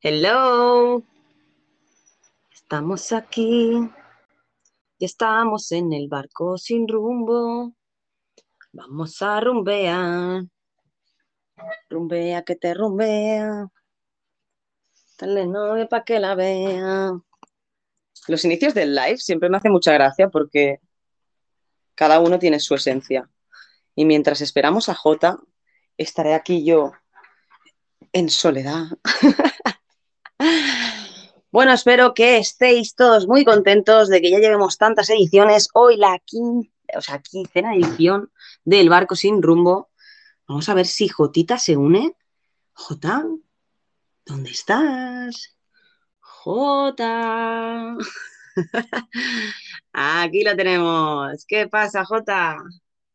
Hello. Estamos aquí. Ya estamos en el barco sin rumbo. Vamos a rumbear. Rumbea que te rumbea. Dale novia para que la vea. Los inicios del live siempre me hace mucha gracia porque cada uno tiene su esencia. Y mientras esperamos a Jota, estaré aquí yo en soledad. bueno, espero que estéis todos muy contentos de que ya llevemos tantas ediciones. Hoy la quinta, o sea, quincena edición del Barco Sin Rumbo. Vamos a ver si Jotita se une. Jota, ¿dónde estás? Jota. Aquí lo tenemos. ¿Qué pasa, Jota?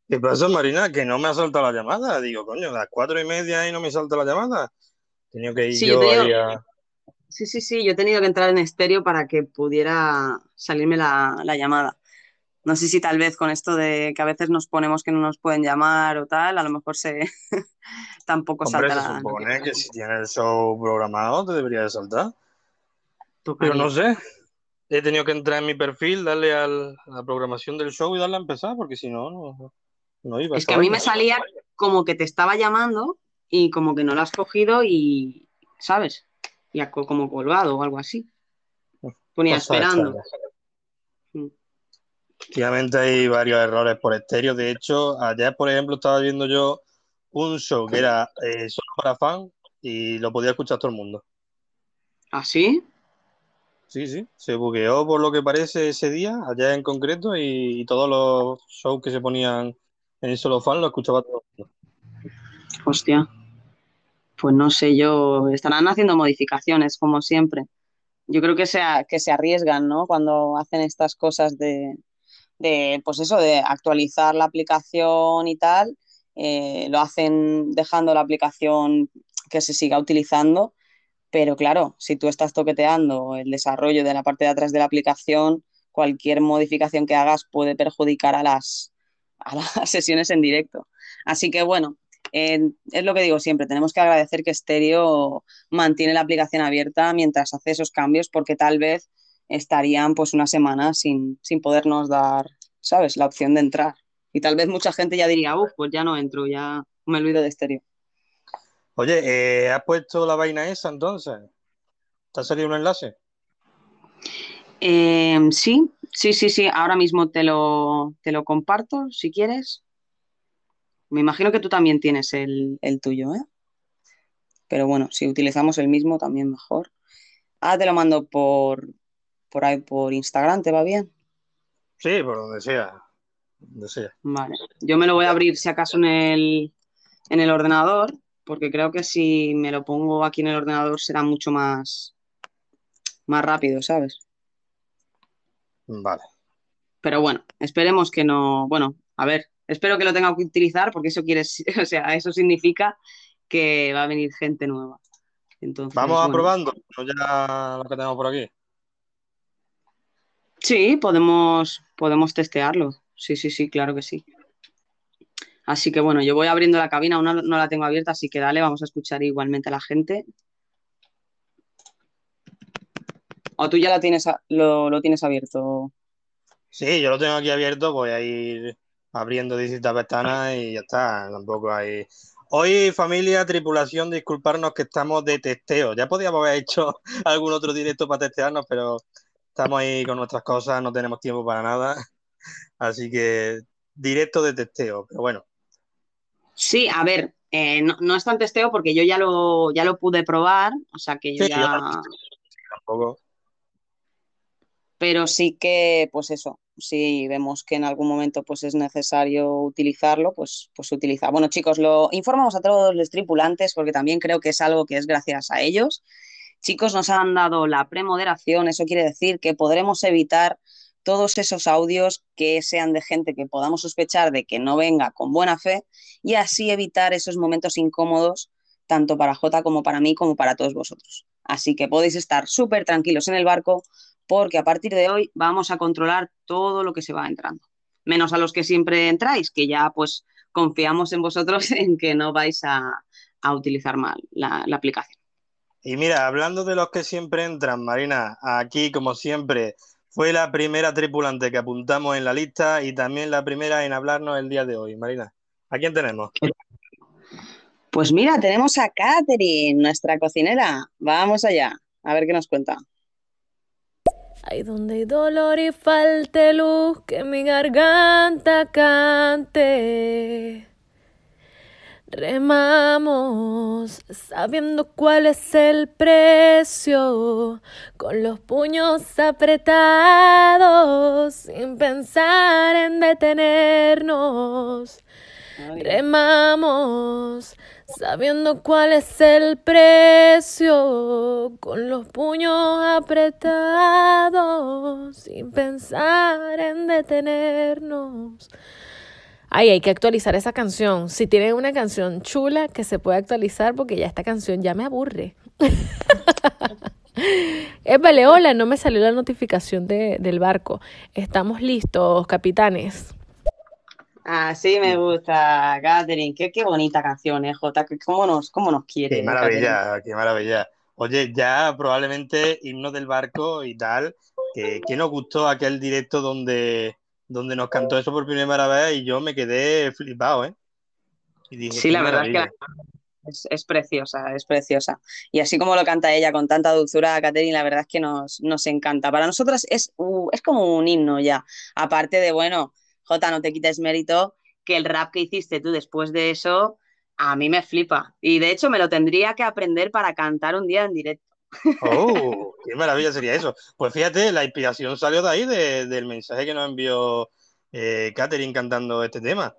¿Qué pasa, Marina? Que no me ha saltado la llamada. Digo, coño, a las cuatro y media y no me salta la llamada. Tenía que ir Sí, yo ahí a... Sí, sí, sí, yo he tenido que entrar en estéreo para que pudiera salirme la, la llamada. No sé si tal vez con esto de que a veces nos ponemos que no nos pueden llamar o tal, a lo mejor se tampoco Hombre, salta se la supone que si tienes el show programado te debería de saltar. Pero no sé. He tenido que entrar en mi perfil, darle al- a la programación del show y darle a empezar, porque si no, no, no iba. Es que a mí me salía como que te estaba llamando y como que no lo has cogido y, ¿sabes? Y como colgado o algo así. Ponía Cosas esperando. extrañas. Mm. Efectivamente hay varios errores por estéreo. De hecho, ayer, por ejemplo, estaba viendo yo un show que era eh, solo para fans y lo podía escuchar todo el mundo. ¿Así? Sí, sí, se bugueó por lo que parece ese día, ayer en concreto, y, y todos los shows que se ponían en solo fan lo escuchaba todo el mundo. Hostia. Pues no sé yo, estarán haciendo modificaciones como siempre. Yo creo que se, que se arriesgan, ¿no? Cuando hacen estas cosas de, de, pues eso, de actualizar la aplicación y tal, eh, lo hacen dejando la aplicación que se siga utilizando, pero claro, si tú estás toqueteando el desarrollo de la parte de atrás de la aplicación, cualquier modificación que hagas puede perjudicar a las, a las sesiones en directo. Así que bueno, eh, es lo que digo siempre, tenemos que agradecer que Stereo mantiene la aplicación abierta mientras hace esos cambios, porque tal vez estarían pues una semana sin, sin podernos dar, ¿sabes?, la opción de entrar. Y tal vez mucha gente ya diría, uff, pues ya no entro, ya me olvido de Stereo. Oye, eh, ¿has puesto la vaina esa entonces? ¿Te ha salido un enlace? Eh, sí, sí, sí, sí, ahora mismo te lo, te lo comparto si quieres. Me imagino que tú también tienes el, el tuyo, ¿eh? Pero bueno, si utilizamos el mismo también mejor. Ah, te lo mando por, por ahí, por Instagram, ¿te va bien? Sí, por donde sea. Donde sea. Vale. Yo me lo voy a abrir si acaso en el, en el ordenador, porque creo que si me lo pongo aquí en el ordenador será mucho más, más rápido, ¿sabes? Vale. Pero bueno, esperemos que no. Bueno, a ver, espero que lo tenga que utilizar, porque eso quiere, o sea, eso significa que va a venir gente nueva. Entonces, Vamos bueno. aprobando, ya lo que tenemos por aquí. Sí, podemos, podemos testearlo. Sí, sí, sí, claro que sí. Así que bueno, yo voy abriendo la cabina, aún no, no la tengo abierta, así que dale, vamos a escuchar igualmente a la gente. ¿O tú ya la tienes lo, lo tienes abierto? Sí, yo lo tengo aquí abierto, voy a ir abriendo distintas ventanas y ya está, tampoco hay... Hoy, familia, tripulación, disculparnos que estamos de testeo. Ya podíamos haber hecho algún otro directo para testearnos, pero estamos ahí con nuestras cosas, no tenemos tiempo para nada. Así que directo de testeo, pero bueno. Sí, a ver, eh, no, no es tan testeo porque yo ya lo, ya lo pude probar, o sea que yo Sí, yo ya... Tampoco. pero sí que, pues eso, si vemos que en algún momento pues es necesario utilizarlo, pues, pues se utiliza. Bueno, chicos, lo informamos a todos los tripulantes porque también creo que es algo que es gracias a ellos. Chicos, nos han dado la premoderación, eso quiere decir que podremos evitar todos esos audios que sean de gente que podamos sospechar de que no venga con buena fe y así evitar esos momentos incómodos tanto para Jota como para mí como para todos vosotros. Así que podéis estar súper tranquilos en el barco porque a partir de hoy vamos a controlar todo lo que se va entrando. Menos a los que siempre entráis, que ya pues confiamos en vosotros en que no vais a, a utilizar mal la, la, aplicación. Y mira, hablando de los que siempre entran, Marina, aquí como siempre fue la primera tripulante que apuntamos en la lista y también la primera en hablarnos el día de hoy. Marina, ¿a quién tenemos? Pues mira, tenemos a Katherine, nuestra cocinera. Vamos allá, a ver qué nos cuenta. Hay donde hay dolor y falte luz, que mi garganta cante. Remamos sabiendo cuál es el precio, con los puños apretados, sin pensar en detenernos. Remamos sabiendo cuál es el precio, con los puños apretados, sin pensar en detenernos. Ay, hay que actualizar esa canción. Si tienen una canción chula que se puede actualizar porque ya esta canción ya me aburre. Es vale, hola, no me salió la notificación de, del barco. Estamos listos, capitanes. Así me gusta, Catherine. Qué, qué bonita canción, ¿eh, Jota? ¿Cómo nos, cómo nos quiere? Qué maravilla, qué maravilla. Oye, ya probablemente himno del barco y tal, que, que nos gustó aquel directo donde donde nos cantó eso por primera vez y yo me quedé flipado, ¿eh? sí, la verdad es que es, preciosa, es preciosa. Y así como lo canta ella con tanta dulzura, Catherine, la verdad es que nos, nos encanta. Para nosotras es, uh, es como un himno ya. Aparte de, bueno, Jota, no te quites mérito, que el rap que hiciste tú después de eso, a mí me flipa. Y de hecho me lo tendría que aprender para cantar un día en directo. ¡Oh! ¡Qué maravilla sería eso! Pues fíjate, la inspiración salió de ahí, del mensaje que nos envió eh, Catherine cantando este tema.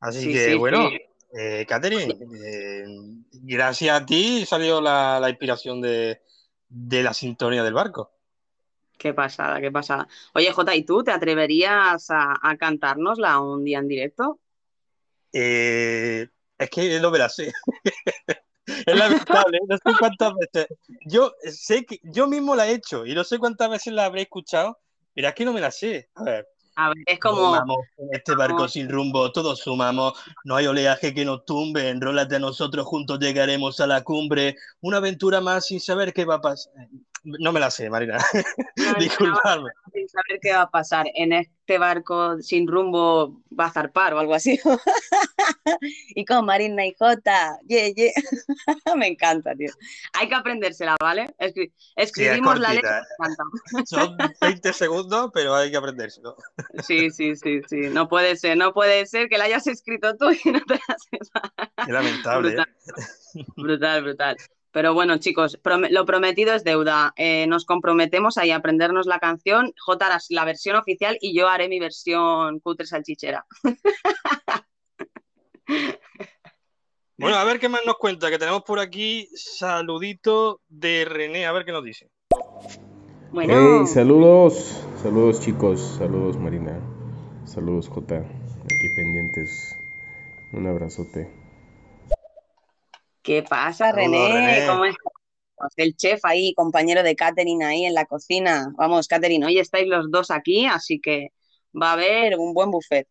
Así que, bueno, eh, Catherine, eh, gracias a ti salió la, inspiración de, la sintonía del barco. Qué pasada, qué pasada. Oye, Jota, ¿y tú te atreverías a, a cantárnosla un día en directo? es que no me la sé. Es lamentable, no sé cuántas veces. Yo sé que yo mismo la he hecho y no sé cuántas veces la habré escuchado. Mira, es que no me la sé. A ver. A ver, es como. en este barco sin rumbo, todos sumamos. No hay oleaje que nos tumbe. Enrólate a nosotros, juntos llegaremos a la cumbre. Una aventura más sin saber qué va a pasar. No me la sé, Marina. Disculpadme. Sin saber qué va a pasar. En este barco sin rumbo va a zarpar o algo así. y con Marina y Jota. me encanta, tío. Hay que aprendérsela, ¿vale? escribimos la letra. Son 20 segundos, pero hay que aprendérselo. sí, sí, sí, sí. No puede ser, no puede ser que la hayas escrito tú y no te la sepas. Qué lamentable. Brutal, ¿eh? brutal. brutal. Pero bueno, chicos, lo prometido es deuda. Eh, nos comprometemos ahí a aprendernos la canción. J la versión oficial y yo haré mi versión cutre salchichera. Bueno, a ver qué más nos cuenta, que tenemos por aquí saludito de René, a ver qué nos dice. Bueno. saludos, saludos chicos, saludos Marina, saludos J, aquí pendientes. Un abrazote. ¿Qué pasa, René? ¿Cómo estás? El chef ahí, compañero de Catherine ahí en la cocina. Vamos, Catherine, hoy estáis los dos aquí, así que va a haber un buen buffet.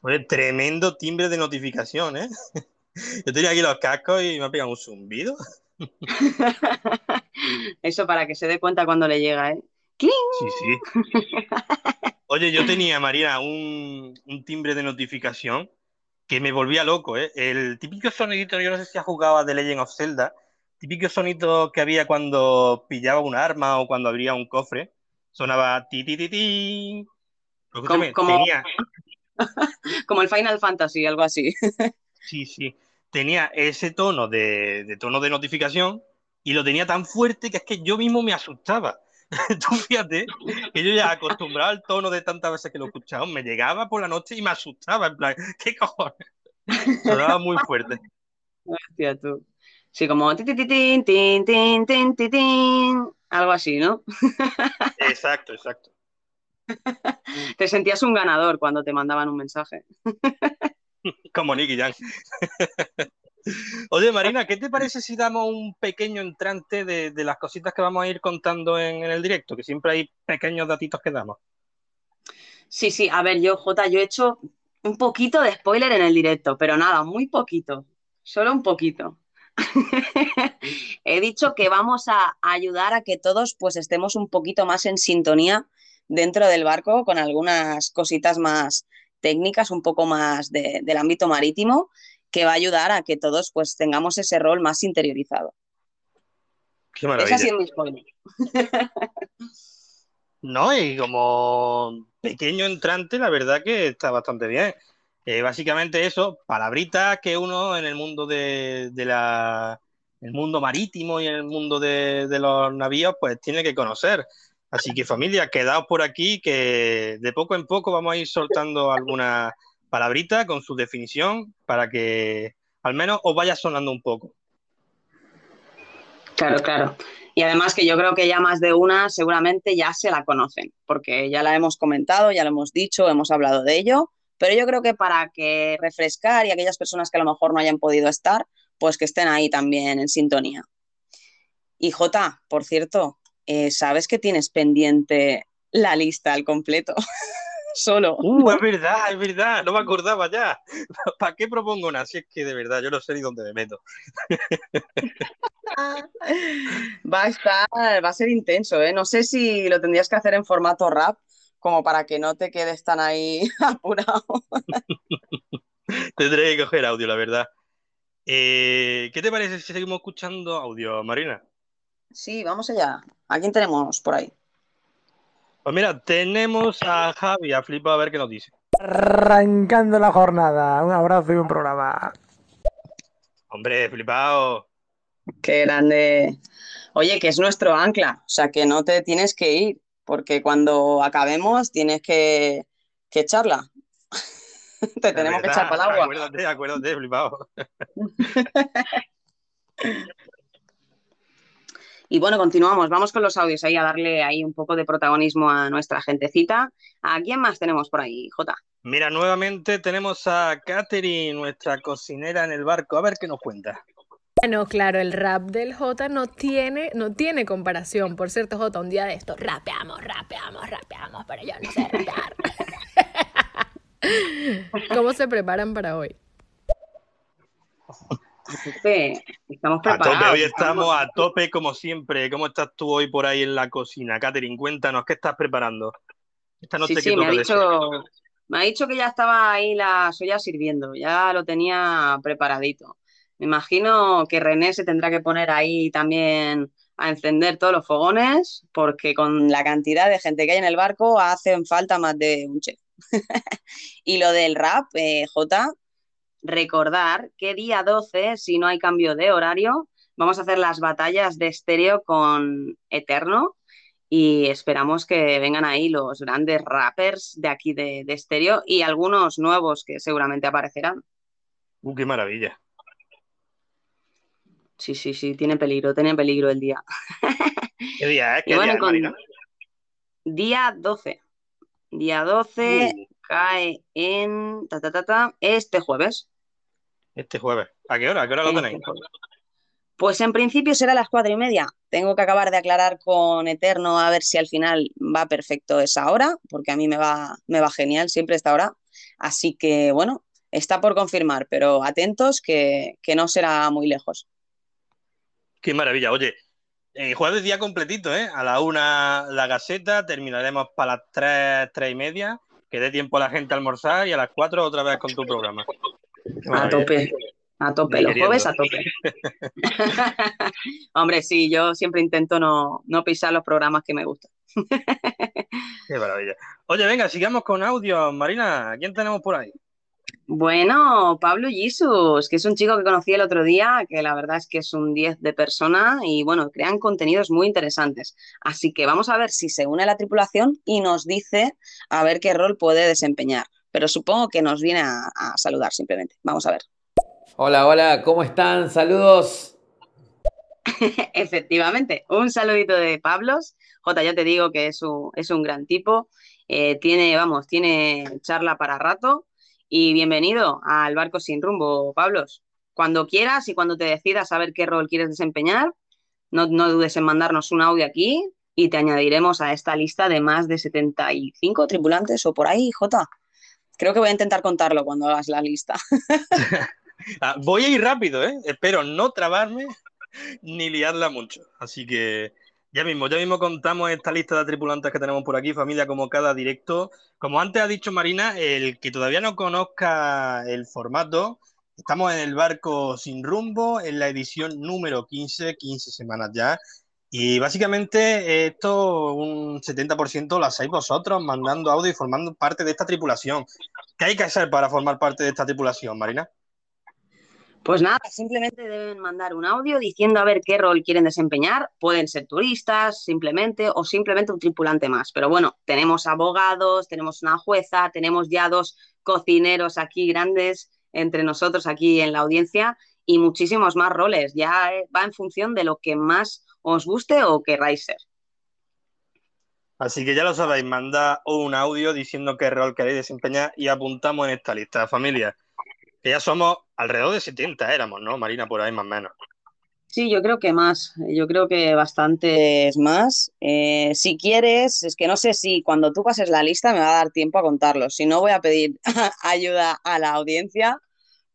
Oye, tremendo timbre de notificación, ¿eh? Yo tenía aquí los cascos y me ha pegado un zumbido. Eso para que se dé cuenta cuando le llega, ¿eh? Sí, sí. Oye, yo tenía, María, un, un timbre de notificación que me volvía loco, ¿eh? El típico sonidito, yo no sé si has jugado a The Legend of Zelda, típico sonido que había cuando pillaba un arma o cuando abría un cofre, sonaba ti ti ti ti. Como, como, el Final Fantasy, algo así. sí, sí. Tenía ese tono de, de tono de notificación y lo tenía tan fuerte que es que yo mismo me asustaba. Tú fíjate que yo ya acostumbrado al tono de tantas veces que lo he escuchado, me llegaba por la noche y me asustaba, en plan, ¿qué cojones? Sonaba muy fuerte. Hostia, tú. Sí, como tin, tin, tin, tin, algo así, ¿no? Exacto, exacto. Te sentías un ganador cuando te mandaban un mensaje. Como Nicky Jam. Oye, Marina, ¿qué te parece si damos un pequeño entrante de, las cositas que vamos a ir contando en, el directo? Que siempre hay pequeños datitos que damos. Sí, sí, a ver, yo, Jota, yo he hecho un poquito de spoiler en el directo, pero nada, muy poquito, solo un poquito. He dicho que vamos a ayudar a que todos pues estemos un poquito más en sintonía dentro del barco con algunas cositas más técnicas, un poco más del ámbito marítimo, que va a ayudar a que todos pues tengamos ese rol más interiorizado. Qué maravilla. Es así mi spoiler. no, y como pequeño entrante, la verdad que está bastante bien. Eh, básicamente eso, palabritas que uno en el mundo de, la el mundo marítimo y en el mundo de, los navíos, pues tiene que conocer. Así que familia, quedaos por aquí que de poco en poco vamos a ir soltando alguna palabrita con su definición para que al menos os vaya sonando un poco. Claro, claro. Y además que yo creo que ya más de una seguramente ya se la conocen, porque ya la hemos comentado, ya lo hemos dicho, hemos hablado de ello, pero yo creo que para que refrescar y aquellas personas que a lo mejor no hayan podido estar, pues que estén ahí también en sintonía. Y Jota, por cierto, eh, ¿sabes que tienes pendiente la lista al completo? Solo. Uh, es verdad, es verdad, no me acordaba ya. ¿Para qué propongo una? Si es que de verdad yo no sé ni dónde me meto. va a estar, va a ser intenso, ¿eh? No sé si lo tendrías que hacer en formato rap como para que no te quedes tan ahí apurado. Tendré que coger audio, la verdad. Eh, ¿Qué te parece si seguimos escuchando audio, Marina? Sí, vamos allá. ¿A quién tenemos por ahí? Pues mira, tenemos a Javi, a Flipa, a ver qué nos dice. Arrancando la jornada. Un abrazo y un programa. Hombre, flipado. Qué grande. Oye, que es nuestro ancla, o sea que no te tienes que ir porque cuando acabemos tienes que, echarla. Te tenemos que echar para el agua. Acuérdate, acuérdate, flipado. Y bueno, continuamos. Vamos con los audios ahí a darle ahí un poco de protagonismo a nuestra gentecita. ¿A quién más tenemos por ahí, Jota? Mira, nuevamente tenemos a Katherine, nuestra cocinera en el barco. A ver qué nos cuenta. Bueno, claro, el rap del J no tiene, no tiene comparación. Por cierto, J, un día de esto, rapeamos, rapeamos, rapeamos, pero yo no sé rapear. ¿Cómo se preparan para hoy? Estamos preparados. A tope, hoy estamos a tope como siempre. ¿Cómo estás tú hoy por ahí en la cocina? Catherine, cuéntanos, ¿qué estás preparando? Esta noche sí, sí, me ha, dicho, me ha dicho que ya estaba ahí la soya sirviendo, ya lo tenía preparadito. Me imagino que René se tendrá que poner ahí también a encender todos los fogones, porque con la cantidad de gente que hay en el barco hacen falta más de un chef. y lo del rap, eh, J, recordar que día 12, si no hay cambio de horario, vamos a hacer las batallas de estéreo con Eterno y esperamos que vengan ahí los grandes rappers de aquí de, de estéreo y algunos nuevos que seguramente aparecerán. Uh, qué maravilla. Sí, sí, sí, tiene peligro, tiene peligro el día. ¿Qué día es? ¿Qué día, Día 12. Día 12 uh. cae en ta, ta, ta, ta, este jueves. Este jueves. ¿A qué hora? ¿A qué hora lo tenéis? Pues en principio será a las cuatro y media. Tengo que acabar de aclarar con Eterno a ver si al final va perfecto esa hora, porque a mí me va, me va genial siempre esta hora. Así que bueno, está por confirmar, pero atentos que, que no será muy lejos. Qué maravilla. Oye, eh, jueves día completito, ¿eh? A la una la Gaceta, terminaremos para las tres, tres y media, que dé tiempo a la gente a almorzar y a las cuatro otra vez con tu programa. A tope, a tope, los jueves a tope. Hombre, sí, yo siempre intento no, no pisar los programas que me gustan. Qué maravilla. Oye, venga, sigamos con audio. Marina, ¿quién tenemos por ahí? Bueno, Pablo Jesus, que es un chico que conocí el otro día, que la verdad es que es un 10 de persona y bueno, crean contenidos muy interesantes. Así que vamos a ver si se une a la tripulación y nos dice a ver qué rol puede desempeñar. Pero supongo que nos viene a, saludar simplemente. Vamos a ver. Hola, hola, ¿cómo están? Saludos. Efectivamente, un saludito de Pablos. J, ya te digo que es un, es un gran tipo. Eh, tiene, vamos, tiene charla para rato y bienvenido al Barco Sin Rumbo, Pablos. Cuando quieras y cuando te decidas saber qué rol quieres desempeñar, no, dudes en mandarnos un audio aquí y te añadiremos a esta lista de más de 75 tripulantes o por ahí, Jota. Creo que voy a intentar contarlo cuando hagas la lista. Ah, voy a ir rápido, ¿eh? Espero no trabarme ni liarla mucho. Así que ya mismo, ya mismo contamos esta lista de tripulantes que tenemos por aquí, familia, como cada directo. Como antes ha dicho Marina, el que todavía no conozca el formato, estamos en el barco sin rumbo, en la edición número 15, 15 semanas ya. Y básicamente esto un 70% lo hacéis vosotros, mandando audio y formando parte de esta tripulación. ¿Qué hay que hacer para formar parte de esta tripulación, Marina? Pues nada, simplemente deben mandar un audio diciendo a ver qué rol quieren desempeñar. Pueden ser turistas, simplemente, o simplemente un tripulante más. Pero bueno, tenemos abogados, tenemos una jueza, tenemos ya dos cocineros aquí grandes entre nosotros aquí en la audiencia y muchísimos más roles. Ya eh, va en función de lo que más os guste o querráis ser. Así que ya lo sabéis, manda un audio diciendo qué rol queréis desempeñar y apuntamos en esta lista, familia. Que ya somos alrededor de 70 éramos, ¿no, Marina? Por ahí más o menos. Sí, yo creo que más, yo creo que bastantes más. Eh, si quieres, es que no sé si cuando tú pases la lista me va a dar tiempo a contarlos. Si no, voy a pedir ayuda a la audiencia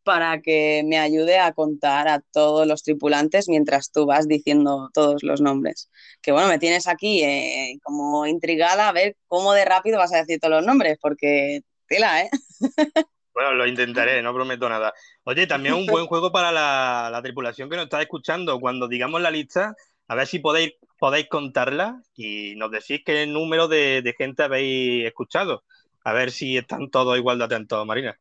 para que me ayude a contar a todos los tripulantes mientras tú vas diciendo todos los nombres. Que bueno, me tienes aquí eh, como intrigada a ver cómo de rápido vas a decir todos los nombres, porque tela, ¿eh? Bueno, lo intentaré, no prometo nada. Oye, también un buen juego para la, tripulación que nos está escuchando. Cuando digamos la lista, a ver si podéis, podéis contarla y nos decís qué número de, gente habéis escuchado. A ver si están todos igual de atentos, Marina.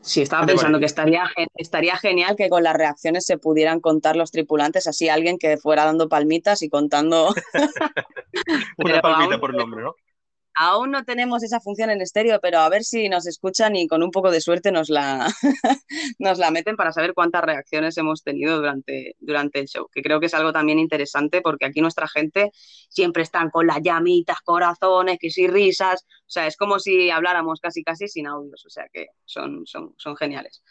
Sí, estaba pensando que estaría, estaría genial que con las reacciones se pudieran contar los tripulantes, así alguien que fuera dando palmitas y contando. Una palmita por nombre, ¿no? Aún no tenemos esa función en estéreo, pero a ver si nos escuchan y con un poco de suerte nos la, nos la meten para saber cuántas reacciones hemos tenido durante, durante el show, que creo que es algo también interesante porque aquí nuestra gente siempre están con las llamitas, corazones, que si risas, o sea, es como si habláramos casi casi sin audios, o sea que son, son, son geniales.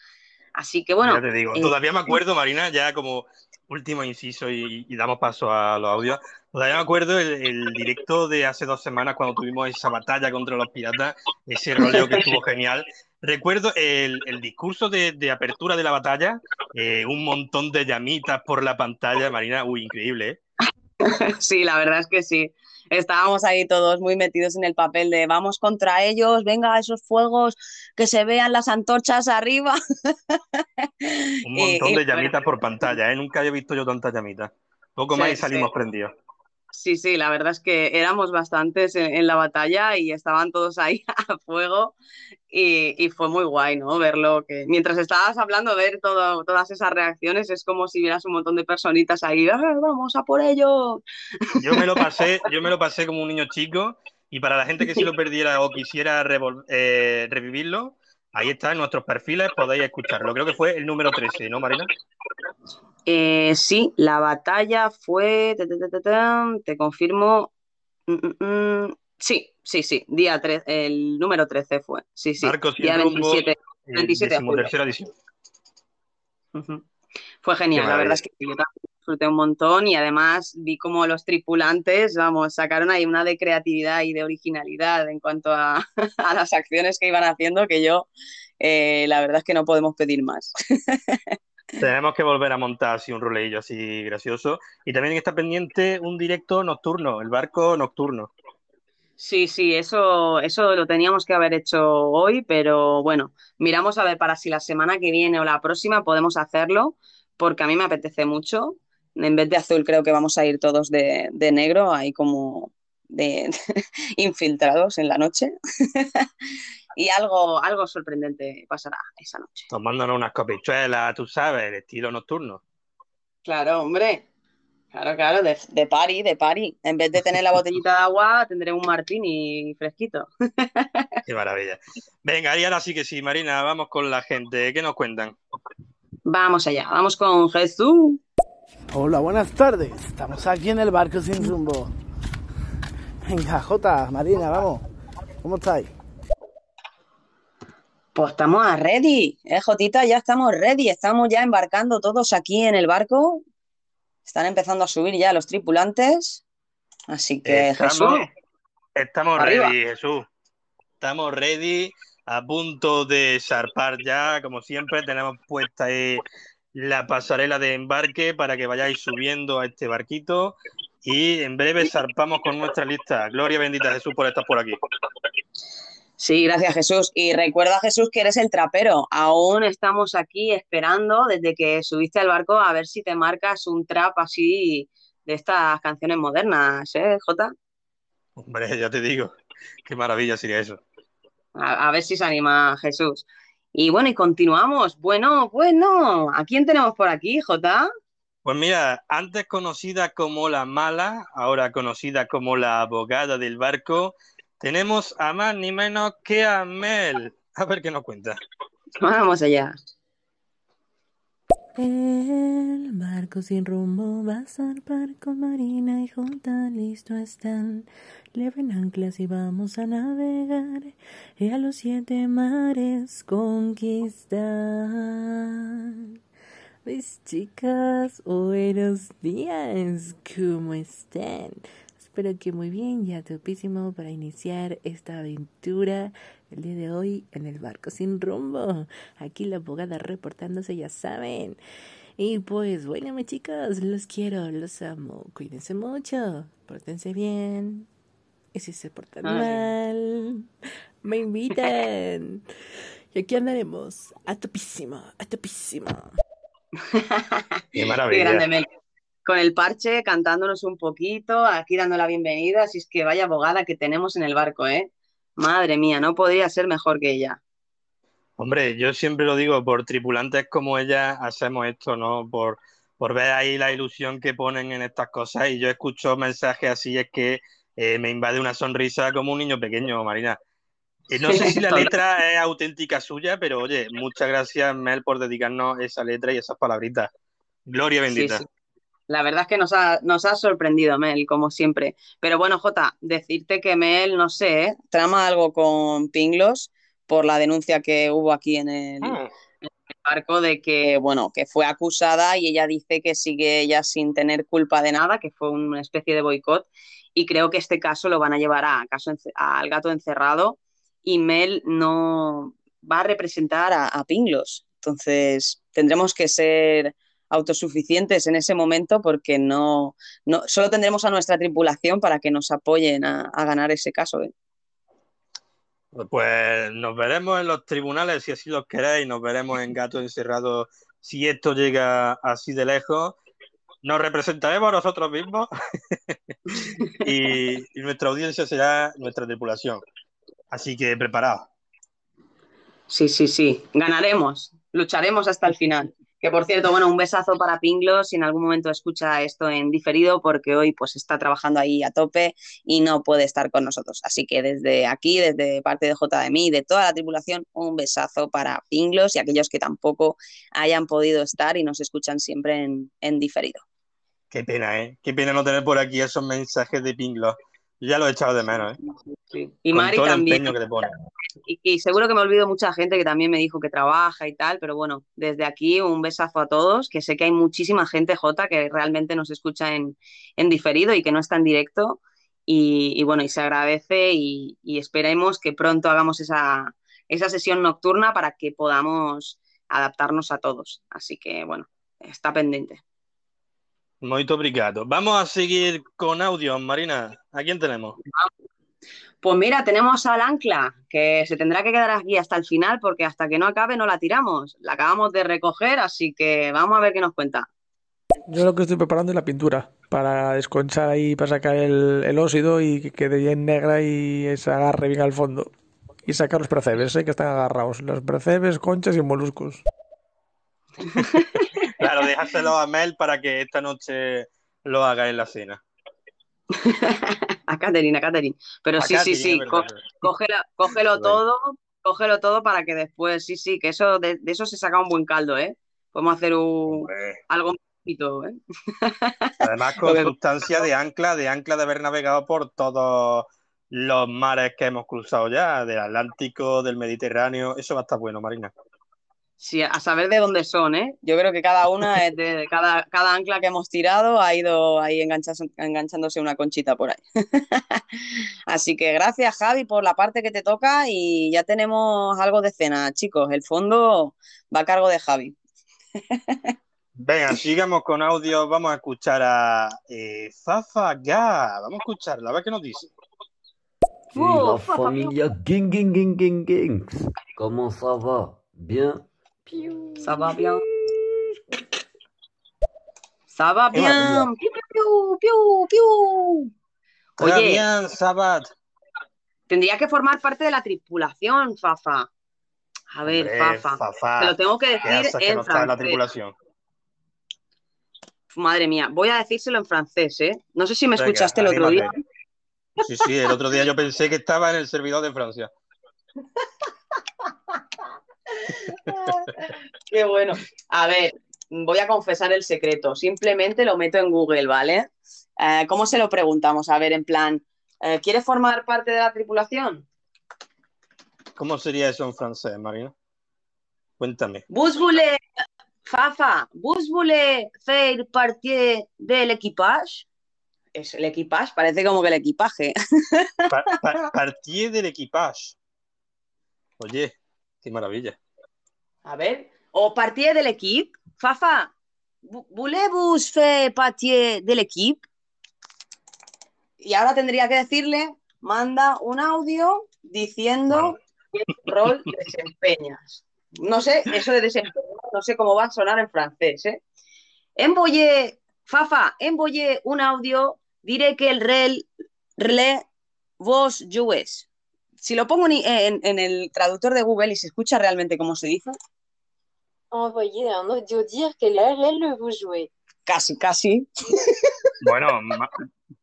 Así que bueno. Ya te digo, todavía me acuerdo, Marina, ya como último inciso y, damos paso a los audios. Todavía me acuerdo el, directo de hace dos semanas cuando tuvimos esa batalla contra los piratas, ese rollo que estuvo genial. Recuerdo el, discurso de, apertura de la batalla, eh, un montón de llamitas por la pantalla, Marina, uy, increíble, ¿eh? Sí, la verdad es que sí estábamos ahí todos muy metidos en el papel de vamos contra ellos, venga esos fuegos, que se vean las antorchas arriba. Un montón de llamitas por pantalla, ¿eh? nunca había visto yo tantas llamitas. Poco más y salimos prendidos. Sí, sí, la verdad es que éramos bastantes en, la batalla y estaban todos ahí a fuego y, fue muy guay, ¿no? Verlo que mientras estabas hablando, ver todo, todas esas reacciones es como si vieras un montón de personitas ahí, ¡Ah, vamos a por ello. Yo me lo pasé, yo me lo pasé como un niño chico y para la gente que sí lo perdiera o quisiera eh, revivirlo, ahí está en nuestros perfiles, podéis escucharlo. Creo que fue el número 13, ¿no, Marina? Eh, sí, la batalla fue, te, confirmo, mm, mm, mm, sí, sí, sí, día 3, el número 13 fue, sí, sí, día 27, 27 tercera edición. Fue genial, la verdad es que yo también disfruté un montón y además vi como los tripulantes, vamos, sacaron ahí una de creatividad y de originalidad en cuanto a, las acciones que iban haciendo que yo, eh, la verdad es que no podemos pedir más. Tenemos que volver a montar así un roleillo así gracioso. Y también está pendiente un directo nocturno, el barco nocturno. Sí, sí, eso, eso lo teníamos que haber hecho hoy, pero bueno, miramos a ver para si la semana que viene o la próxima podemos hacerlo, porque a mí me apetece mucho. En vez de azul creo que vamos a ir todos de, de negro, ahí como de infiltrados en la noche. y algo, algo sorprendente pasará esa noche. Tomándonos unas copichuelas, tú sabes, el estilo nocturno. Claro, hombre. Claro, claro, de, de party, de party. En vez de tener la botellita de agua, tendré un martini fresquito. Qué maravilla. Venga, y ahora sí que sí, Marina, vamos con la gente. ¿Qué nos cuentan? Vamos allá, vamos con Jesús. Hola, buenas tardes. Estamos aquí en el barco sin rumbo. Venga, Jota, Marina, vamos. ¿Cómo estáis? Pues estamos a ready, ¿eh, Jotita? Ya estamos ready, estamos ya embarcando todos aquí en el barco. Están empezando a subir ya los tripulantes. Así que, estamos, Jesús. Estamos ready, Jesús. Estamos ready a punto de zarpar ya. Como siempre, tenemos puesta ahí la pasarela de embarque para que vayáis subiendo a este barquito. Y en breve zarpamos con nuestra lista. Gloria bendita Jesús por estar por aquí. Sí, gracias Jesús. Y recuerda Jesús que eres el trapero. Aún estamos aquí esperando desde que subiste al barco a ver si te marcas un trap así de estas canciones modernas, ¿eh, Jota? Hombre, ya te digo, qué maravilla sería eso. A, ver si se anima Jesús. Y bueno, y continuamos. Bueno, bueno, ¿a quién tenemos por aquí, Jota? Pues mira, antes conocida como la mala, ahora conocida como la abogada del barco, tenemos a más ni menos que a Mel. A ver qué nos cuenta. Vamos allá. El barco sin rumbo va a zarpar con Marina y Junta, listo están. Leven anclas y vamos a navegar y a los siete mares conquistar. Mis chicas, buenos días, ¿cómo están? Espero que muy bien, ya topísimo para iniciar esta aventura el día de hoy en el barco sin rumbo. Aquí la abogada reportándose, ya saben. Y pues bueno, mis chicos, los quiero, los amo. Cuídense mucho, pórtense bien. Y si se portan mal, me invitan. Y aquí andaremos a topísimo, a topísimo. Qué maravilla. Qué con el parche cantándonos un poquito, aquí dando la bienvenida, así es que vaya abogada que tenemos en el barco, ¿eh? Madre mía, no podría ser mejor que ella. Hombre, yo siempre lo digo, por tripulantes como ella hacemos esto, ¿no? Por, por ver ahí la ilusión que ponen en estas cosas y yo escucho mensajes así, es que eh, me invade una sonrisa como un niño pequeño, Marina. Y no sé si la letra es auténtica suya, pero oye, muchas gracias, Mel, por dedicarnos esa letra y esas palabritas. Gloria bendita. La verdad es que nos ha, nos ha sorprendido Mel, como siempre. Pero bueno, Jota, decirte que Mel, no sé, ¿eh? trama algo con Pinglos por la denuncia que hubo aquí en el, ah. barco de que, bueno, que fue acusada y ella dice que sigue ella sin tener culpa de nada, que fue una especie de boicot. Y creo que este caso lo van a llevar a caso al gato encerrado y Mel no va a representar a, a Pinglos. Entonces, tendremos que ser autosuficientes en ese momento porque no, no solo tendremos a nuestra tripulación para que nos apoyen a, ganar ese caso. ¿eh? Pues nos veremos en los tribunales si así lo queréis, nos veremos en Gato Encerrado si esto llega así de lejos. Nos representaremos nosotros mismos y, y nuestra audiencia será nuestra tripulación. Así que preparados. Sí, sí, sí, ganaremos, lucharemos hasta el final. Que por cierto, bueno, un besazo para Pinglos si en algún momento escucha esto en diferido, porque hoy pues está trabajando ahí a tope y no puede estar con nosotros. Así que desde aquí, desde parte de JDMI y de toda la tripulación, un besazo para Pinglos y aquellos que tampoco hayan podido estar y nos escuchan siempre en, en diferido. Qué pena, ¿eh? Qué pena no tener por aquí esos mensajes de Pinglos ya lo he echado de menos, ¿eh? Y Mari también. Y, seguro que me olvido mucha gente que también me dijo que trabaja y tal, pero bueno, desde aquí un besazo a todos, que sé que hay muchísima gente, Jota, que realmente nos escucha en, diferido y que no está en directo. Y, bueno, y se agradece y, esperemos que pronto hagamos esa, esa sesión nocturna para que podamos adaptarnos a todos. Así que bueno, está pendiente. Muy obrigado. Vamos a seguir con audio, Marina. ¿A quién tenemos? Pues mira, tenemos al ancla, que se tendrá que quedar aquí hasta el final porque hasta que no acabe no la tiramos. La acabamos de recoger, así que vamos a ver qué nos cuenta. Yo lo que estoy preparando es la pintura para desconchar ahí, para sacar el, óxido y que quede bien negra y se agarre bien al fondo. Y sacar los percebes, ¿eh? que están agarrados. Los percebes, conchas y moluscos. Claro, déjaselo a Mel para que esta noche lo haga en la cena. a Catherine, a Catherine. Pero sí, sí, sí, cógelo, todo, cógelo todo para que después, sí, sí, que eso de, eso se saca un buen caldo, ¿eh? Podemos hacer un algo ¿eh? Además, con sustancia de ancla, de ancla de haber navegado por todos los mares que hemos cruzado ya, del Atlántico, del Mediterráneo, eso va a estar bueno, Marina. Sí, a saber de dónde son, ¿eh? Yo creo que cada una es de cada, cada ancla que hemos tirado ha ido ahí enganchándose una conchita por ahí. Así que gracias, Javi, por la parte que te toca y ya tenemos algo de cena, chicos. El fondo va a cargo de Javi. Venga, sigamos con audio. Vamos a escuchar a eh, Fafa Ga. Vamos a escucharla, a ver qué nos dice. Sí, la familia Ging Ging Ging Gings. ¿Cómo ça va? Bien. Ça va bien. Ça va bien. Piu, piu, piu, piu. Oye, bien, Sabat. Tendría que formar parte de la tripulación, Fafa. A ver, Fafa. Te lo tengo que decir en francés. La tripulación? Madre mía, voy a decírselo en francés, ¿eh? No sé si me escuchaste el otro día. Sí, sí, el otro día yo pensé que estaba en el servidor de Francia. Qué bueno. A ver, voy a confesar el secreto. Simplemente lo meto en Google, ¿vale? Eh, ¿Cómo se lo preguntamos? A ver, en plan, eh, ¿quieres formar parte de la tripulación? ¿Cómo sería eso en francés, Marina? Cuéntame. Vous voulez, Fafa, vous voulez faire partie del equipage? Es el equipage, parece como que el equipaje. partie del equipage. Oye, qué maravilla. A ver, o partie del equipo. Fafa, voulez-vous faire partie del equipo? Y ahora tendría que decirle, manda un audio diciendo qué rol desempeñas. No sé, eso de desempeñar, no sé cómo va a sonar en francés, ¿eh? Envoyé, Fafa, envoyé un audio, diré que el rel, relé vos jouez. Si lo pongo en, el traductor de Google y se escucha realmente cómo se dice. Envoyé un audio dire que el rel vous jouez. Casi, casi. Bueno,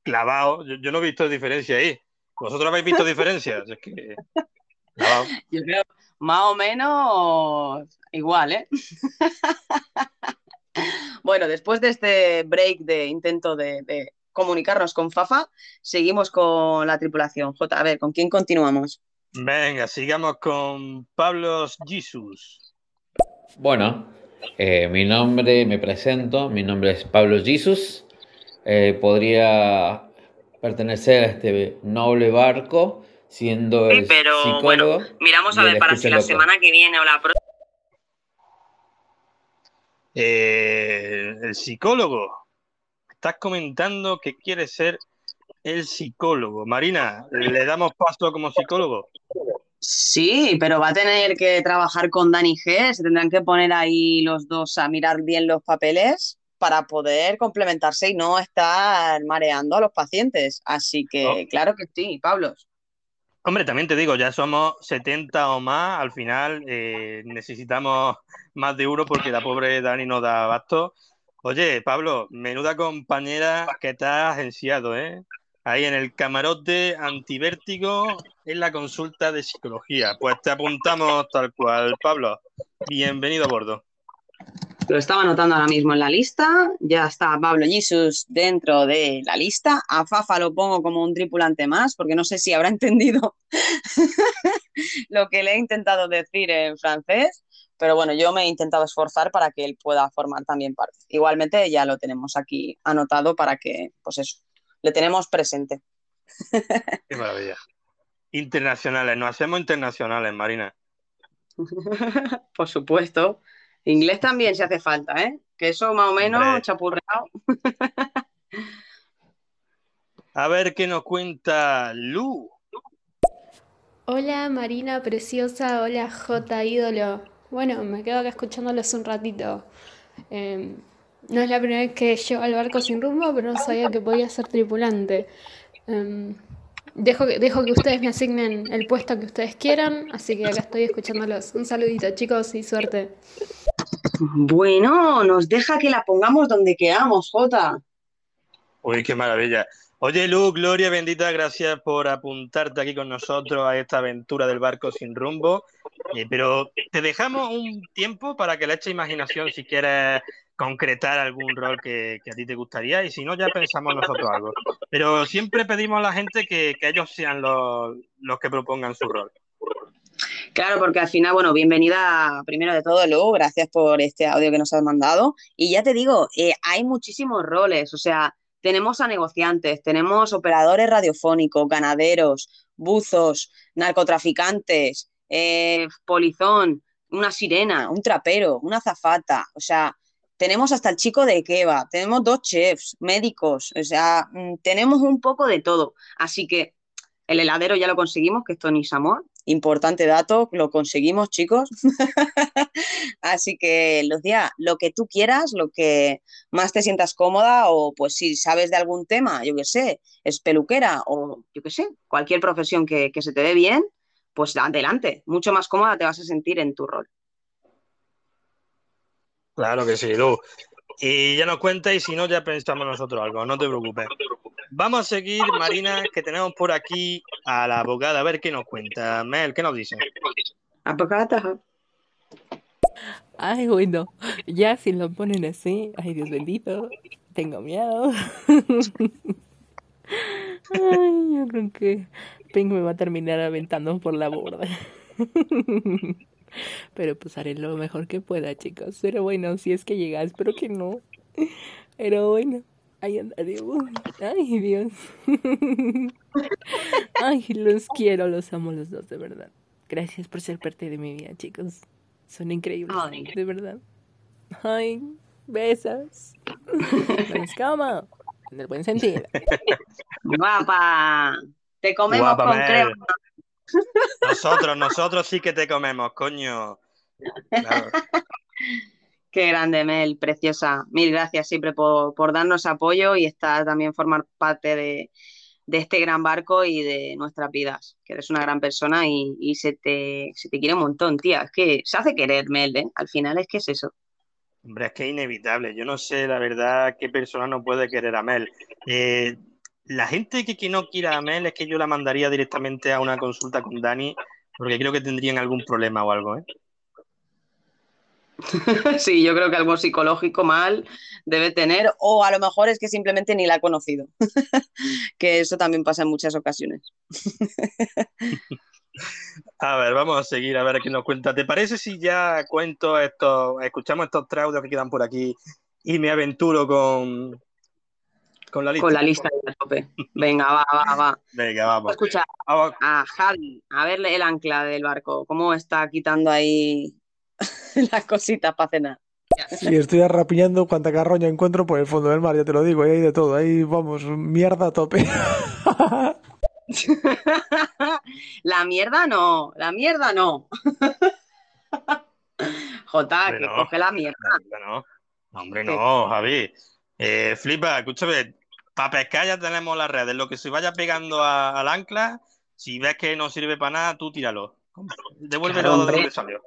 clavado. Yo, no he visto diferencia ahí. ¿Vosotros habéis visto diferencias? Es que... Yo creo más o menos igual, ¿eh? bueno, después de este break de intento de, comunicarnos con Fafa, seguimos con la tripulación. J, a ver, ¿con quién continuamos? Venga, sigamos con Pablo Jesus. Bueno, eh, mi nombre, me presento, mi nombre es Pablo Jesus. Eh, podría pertenecer a este noble barco siendo sí, pero bueno, miramos a ver para si la semana que viene o la próxima. Eh, el psicólogo. Estás comentando que quiere ser el psicólogo. Marina, ¿le damos paso como psicólogo? Sí, pero va a tener que trabajar con Dani G. Se tendrán que poner ahí los dos a mirar bien los papeles para poder complementarse y no estar mareando a los pacientes. Así que, oh. claro que sí, Pablo. Hombre, también te digo, ya somos 70 o más, al final eh, necesitamos más de uno porque la pobre Dani no da abasto. Oye, Pablo, menuda compañera que te has agenciado, ¿eh? Ahí en el camarote antivértigo en la consulta de psicología. Pues te apuntamos tal cual, Pablo. Bienvenido a bordo. Lo estaba anotando ahora mismo en la lista. Ya está Pablo Jesus dentro de la lista. A Fafa lo pongo como un tripulante más, porque no sé si habrá entendido lo que le he intentado decir en francés. Pero bueno, yo me he intentado esforzar para que él pueda formar también parte. Igualmente ya lo tenemos aquí anotado para que, pues eso, le tenemos presente. Qué maravilla. Internacionales, nos hacemos internacionales, Marina. Por supuesto. Inglés también se hace falta, ¿eh? Que eso más o menos chapurreado. A ver qué nos cuenta Lu. Hola Marina preciosa, hola J ídolo. Bueno, me quedo acá escuchándolos un ratito. Em, no es la primera vez que llevo al barco sin rumbo, pero no sabía que podía ser tripulante. Em, dejo, dejo que ustedes me asignen el puesto que ustedes quieran, así que acá estoy escuchándolos. Un saludito chicos y suerte. Bueno, nos deja que la pongamos donde queramos, Jota. Uy, qué maravilla. Oye, Lu, Gloria bendita, gracias por apuntarte aquí con nosotros a esta aventura del barco sin rumbo. Eh, pero te dejamos un tiempo para que le eche imaginación si quieres concretar algún rol que, a ti te gustaría y si no, ya pensamos nosotros algo. Pero siempre pedimos a la gente que, ellos sean los, los que propongan su rol. Claro, porque al final, bueno, bienvenida primero de todo, Lu, gracias por este audio que nos has mandado. Y ya te digo, eh, hay muchísimos roles, o sea, tenemos a negociantes, tenemos operadores radiofónicos, ganaderos, buzos, narcotraficantes, eh, polizón, una sirena, un trapero, una zafata, o sea, tenemos hasta el chico de Keba, tenemos dos chefs, médicos, o sea, mm, tenemos un poco de todo. Así que el heladero ya lo conseguimos, que esto es amor. Importante dato, lo conseguimos, chicos. Así que, Lucía, lo que tú quieras, lo que más te sientas cómoda, o pues si sabes de algún tema, yo qué sé, es peluquera, o yo qué sé, cualquier profesión que, que se te dé bien, pues adelante, mucho más cómoda te vas a sentir en tu rol. Claro que sí, Lu. Y ya nos cuenta y si no, ya pensamos nosotros algo, no te preocupes. Vamos a seguir, Marina, que tenemos por aquí a la abogada, a ver qué nos cuenta. Mel, ¿qué nos dice? Abogada. Ay, bueno, ya si lo ponen así, ay Dios bendito, tengo miedo. Ay, yo creo que Pink me va a terminar aventando por la borda. Pero pues haré lo mejor que pueda, chicos. Pero bueno, si es que llega, espero que no. Pero bueno, ahí andaremos. Ay, Dios. Ay, los quiero, los amo los dos, de verdad. Gracias por ser parte de mi vida, chicos. Son increíbles, de verdad. Ay, besas. Nos cama. En el buen sentido. Guapa. Te comemos con crema. Nosotros, nosotros sí que te comemos, coño. Qué grande, Mel, preciosa. Mil gracias siempre por, darnos apoyo y estar también formar parte de, este gran barco y de nuestras vidas. Que eres una gran persona y, se, te, se te quiere un montón, tía. Es que se hace querer, Mel, ¿eh? Al final es que es eso. Hombre, es que es inevitable. Yo no sé, la verdad, qué persona no puede querer a Mel. Eh, la gente que, no quiera a Mel es que yo la mandaría directamente a una consulta con Dani, porque creo que tendrían algún problema o algo, ¿eh? Sí, yo creo que algo psicológico mal debe tener, o a lo mejor es que simplemente ni la ha conocido, que eso también pasa en muchas ocasiones. A ver, vamos a seguir a ver qué nos cuenta. ¿Te parece si ya cuento esto, escuchamos estos tres audios que quedan por aquí y me aventuro con, con la lista. Con la lista de tope. Venga, va, va, va. Venga, vamos. Escucha a Javi, a verle el ancla del barco, cómo está quitando ahí las cositas para cenar. Sí, estoy arrapiñando cuanta carroña encuentro por el fondo del mar, ya te lo digo, ahí hay de todo, ahí vamos, mierda a tope. la mierda no, la mierda no. Jota, que coge la mierda. No, hombre, no, Javi. Eh, flipa, escúchame, para pescar ya tenemos las redes. Lo que se vaya pegando al ancla, si ves que no sirve para nada, tú tíralo. Devuélvelo de donde salió.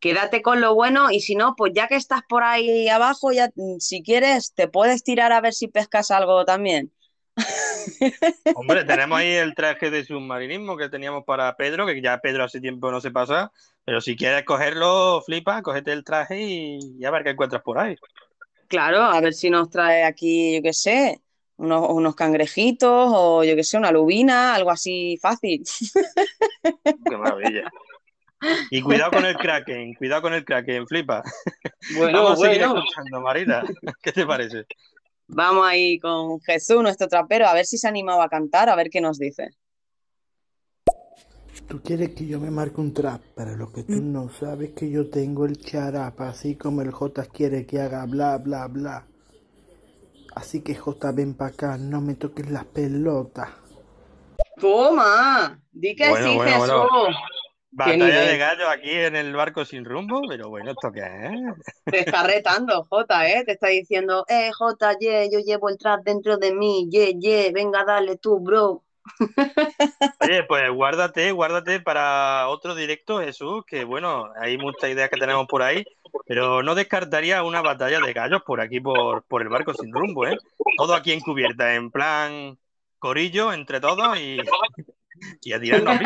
Quédate con lo bueno y si no, pues ya que estás por ahí abajo, ya mm, si quieres, te puedes tirar a ver si pescas algo también. Hombre, tenemos ahí el traje de submarinismo que teníamos para Pedro, que ya Pedro hace tiempo no se pasa, pero si quieres cogerlo, flipa, cógete el traje y, y a ver qué encuentras por ahí. Claro, a ver si nos trae aquí, yo qué sé, unos, cangrejitos o yo qué sé, una lubina, algo así fácil. Qué maravilla. Y cuidado con el Kraken, cuidado con el Kraken, flipa. Bueno, Vamos a seguir escuchando, Marina. ¿Qué te parece? Vamos ahí con Jesús, nuestro trapero, a ver si se ha animado a cantar, a ver qué nos dice. Tú quieres que yo me marque un trap, pero lo que tú mm. no sabes es que yo tengo el charapa, así como el J quiere que haga bla bla bla. Así que J, ven para acá, no me toques las pelotas. Toma, di que sí, Jesús. Batalla de gallo aquí en el barco sin rumbo, pero bueno, ¿esto qué es? Te está retando, J, ¿eh? Te está diciendo, eh, J, yeah, yo llevo el trap dentro de mí, yeah, yeah, venga, dale tú, bro. Oye, pues guárdate, guárdate para otro directo, Jesús, que bueno, hay muchas ideas que tenemos por ahí, pero no descartaría una batalla de gallos por aquí, por, por el barco sin rumbo, ¿eh? Todo aquí encubierta, en plan corillo entre todos y, y a tirarnos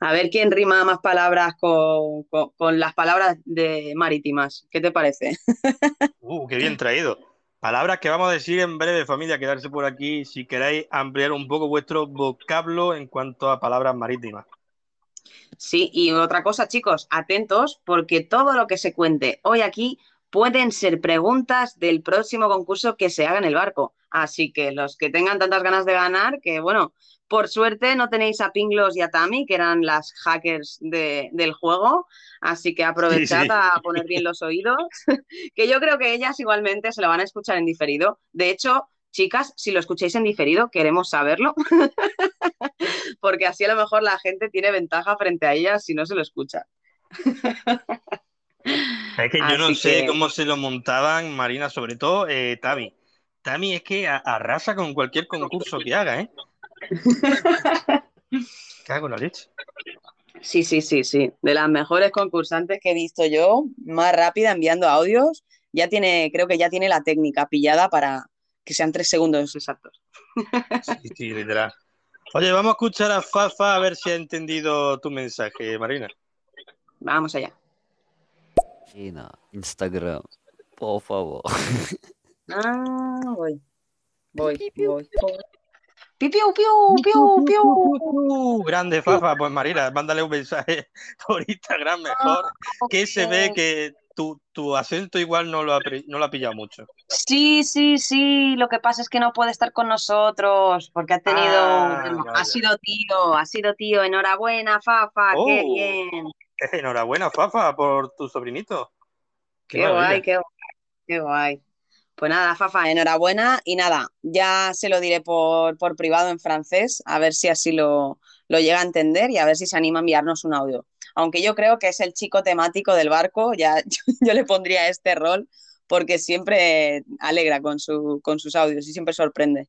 A ver quién rima más palabras con, con las palabras de marítimas. ¿Qué te parece? Uh, qué bien traído. Palabras que vamos a decir en breve, familia, quedarse por aquí si queréis ampliar un poco vuestro vocablo en cuanto a palabras marítimas. Sí, y otra cosa, chicos, atentos, porque todo lo que se cuente hoy aquí pueden ser preguntas del próximo concurso que se haga en el barco. Así que los que tengan tantas ganas de ganar, que bueno, por suerte no tenéis a Pinglos y a Tami, que eran las hackers del juego, así que aprovechad a poner bien los oídos, que yo creo que ellas igualmente se lo van a escuchar en diferido. De hecho, chicas, si lo escucháis en diferido, queremos saberlo, porque así a lo mejor la gente tiene ventaja frente a ellas si no se lo escucha. Es que yo no sé cómo se lo montaban, Marina, sobre todo eh, Tami. Tami es que arrasa con cualquier concurso que haga, ¿eh? Cago la leche. Sí, sí, sí, sí. De las mejores concursantes que he visto yo, más rápida enviando audios. Ya tiene, creo que ya tiene la técnica pillada para que sean tres segundos exactos. Sí, sí, literal. Oye, vamos a escuchar a Fafa a ver si ha entendido tu mensaje, Marina. Vamos allá. Instagram, por favor. Ah, voy. Voy, voy. Piu, piu, piu, piu, Grande, Fafa. Pues Marina, mándale un mensaje por Instagram mejor. Que se ve que tu, tu acento igual no lo, ha, no lo ha pillado mucho. Sí, sí, sí. Lo que pasa es que no puede estar con nosotros porque ha tenido. Ah, ha sido tío, ha sido tío. Enhorabuena, Fafa. qué bien. Enhorabuena, Fafa, por tu sobrinito. Qué, guay, qué guay, qué guay. Pues nada, Fafa, enhorabuena y nada, ya se lo diré por, privado en francés, a ver si así lo, llega a entender y a ver si se anima a enviarnos un audio. Aunque yo creo que es el chico temático del barco, ya yo, le pondría este rol porque siempre alegra con, su, con sus audios y siempre sorprende.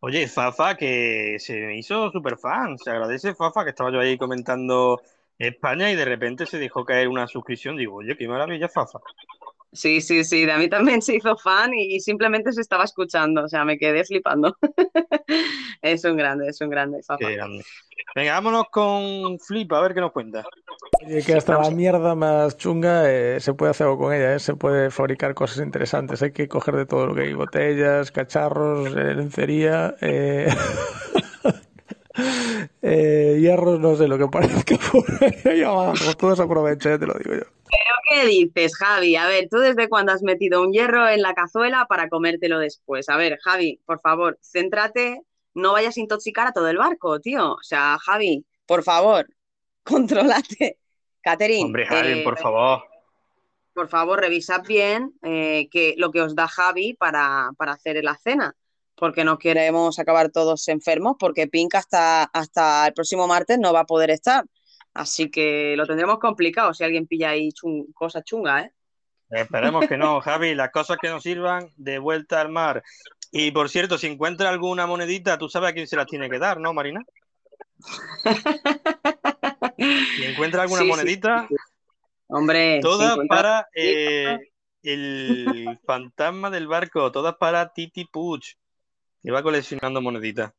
Oye, Fafa, que se me hizo súper fan. Se agradece, Fafa, que estaba yo ahí comentando España y de repente se dejó caer una suscripción. Digo, oye, qué maravilla, Fafa. Sí, sí, sí, de a mí también se hizo fan y, simplemente se estaba escuchando, o sea, me quedé flipando. es un grande, es un grande, Qué grande. Venga, vámonos con Flip, a ver qué nos cuenta. Oye, que hasta la mierda más chunga eh, se puede hacer algo con ella, eh, se puede fabricar cosas interesantes, hay que coger de todo lo que hay, botellas, cacharros, eh, lencería... Eh... Eh, hierros, no sé lo que parezca por ahí abajo. Todo se aprovecha, te lo digo yo. ¿Pero qué dices, Javi? A ver, ¿tú desde cuándo has metido un hierro en la cazuela para comértelo después? A ver, Javi, por favor, céntrate, no vayas a intoxicar a todo el barco, tío. O sea, Javi, por favor, controlate. Catherine. Hombre, Javi, por eh, favor. Por favor, revisad bien eh, que, lo que os da Javi para, para hacer la cena porque no queremos acabar todos enfermos, porque Pink hasta, hasta el próximo martes no va a poder estar. Así que lo tendremos complicado si alguien pilla ahí cosas chungas, ¿eh? Esperemos que no, Javi, las cosas que nos sirvan de vuelta al mar. Y por cierto, si encuentra alguna monedita, tú sabes a quién se las tiene que dar, ¿no, Marina? si encuentra alguna monedita, hombre, todas para eh, el fantasma del barco, todas para Titi Puch. Y va coleccionando moneditas.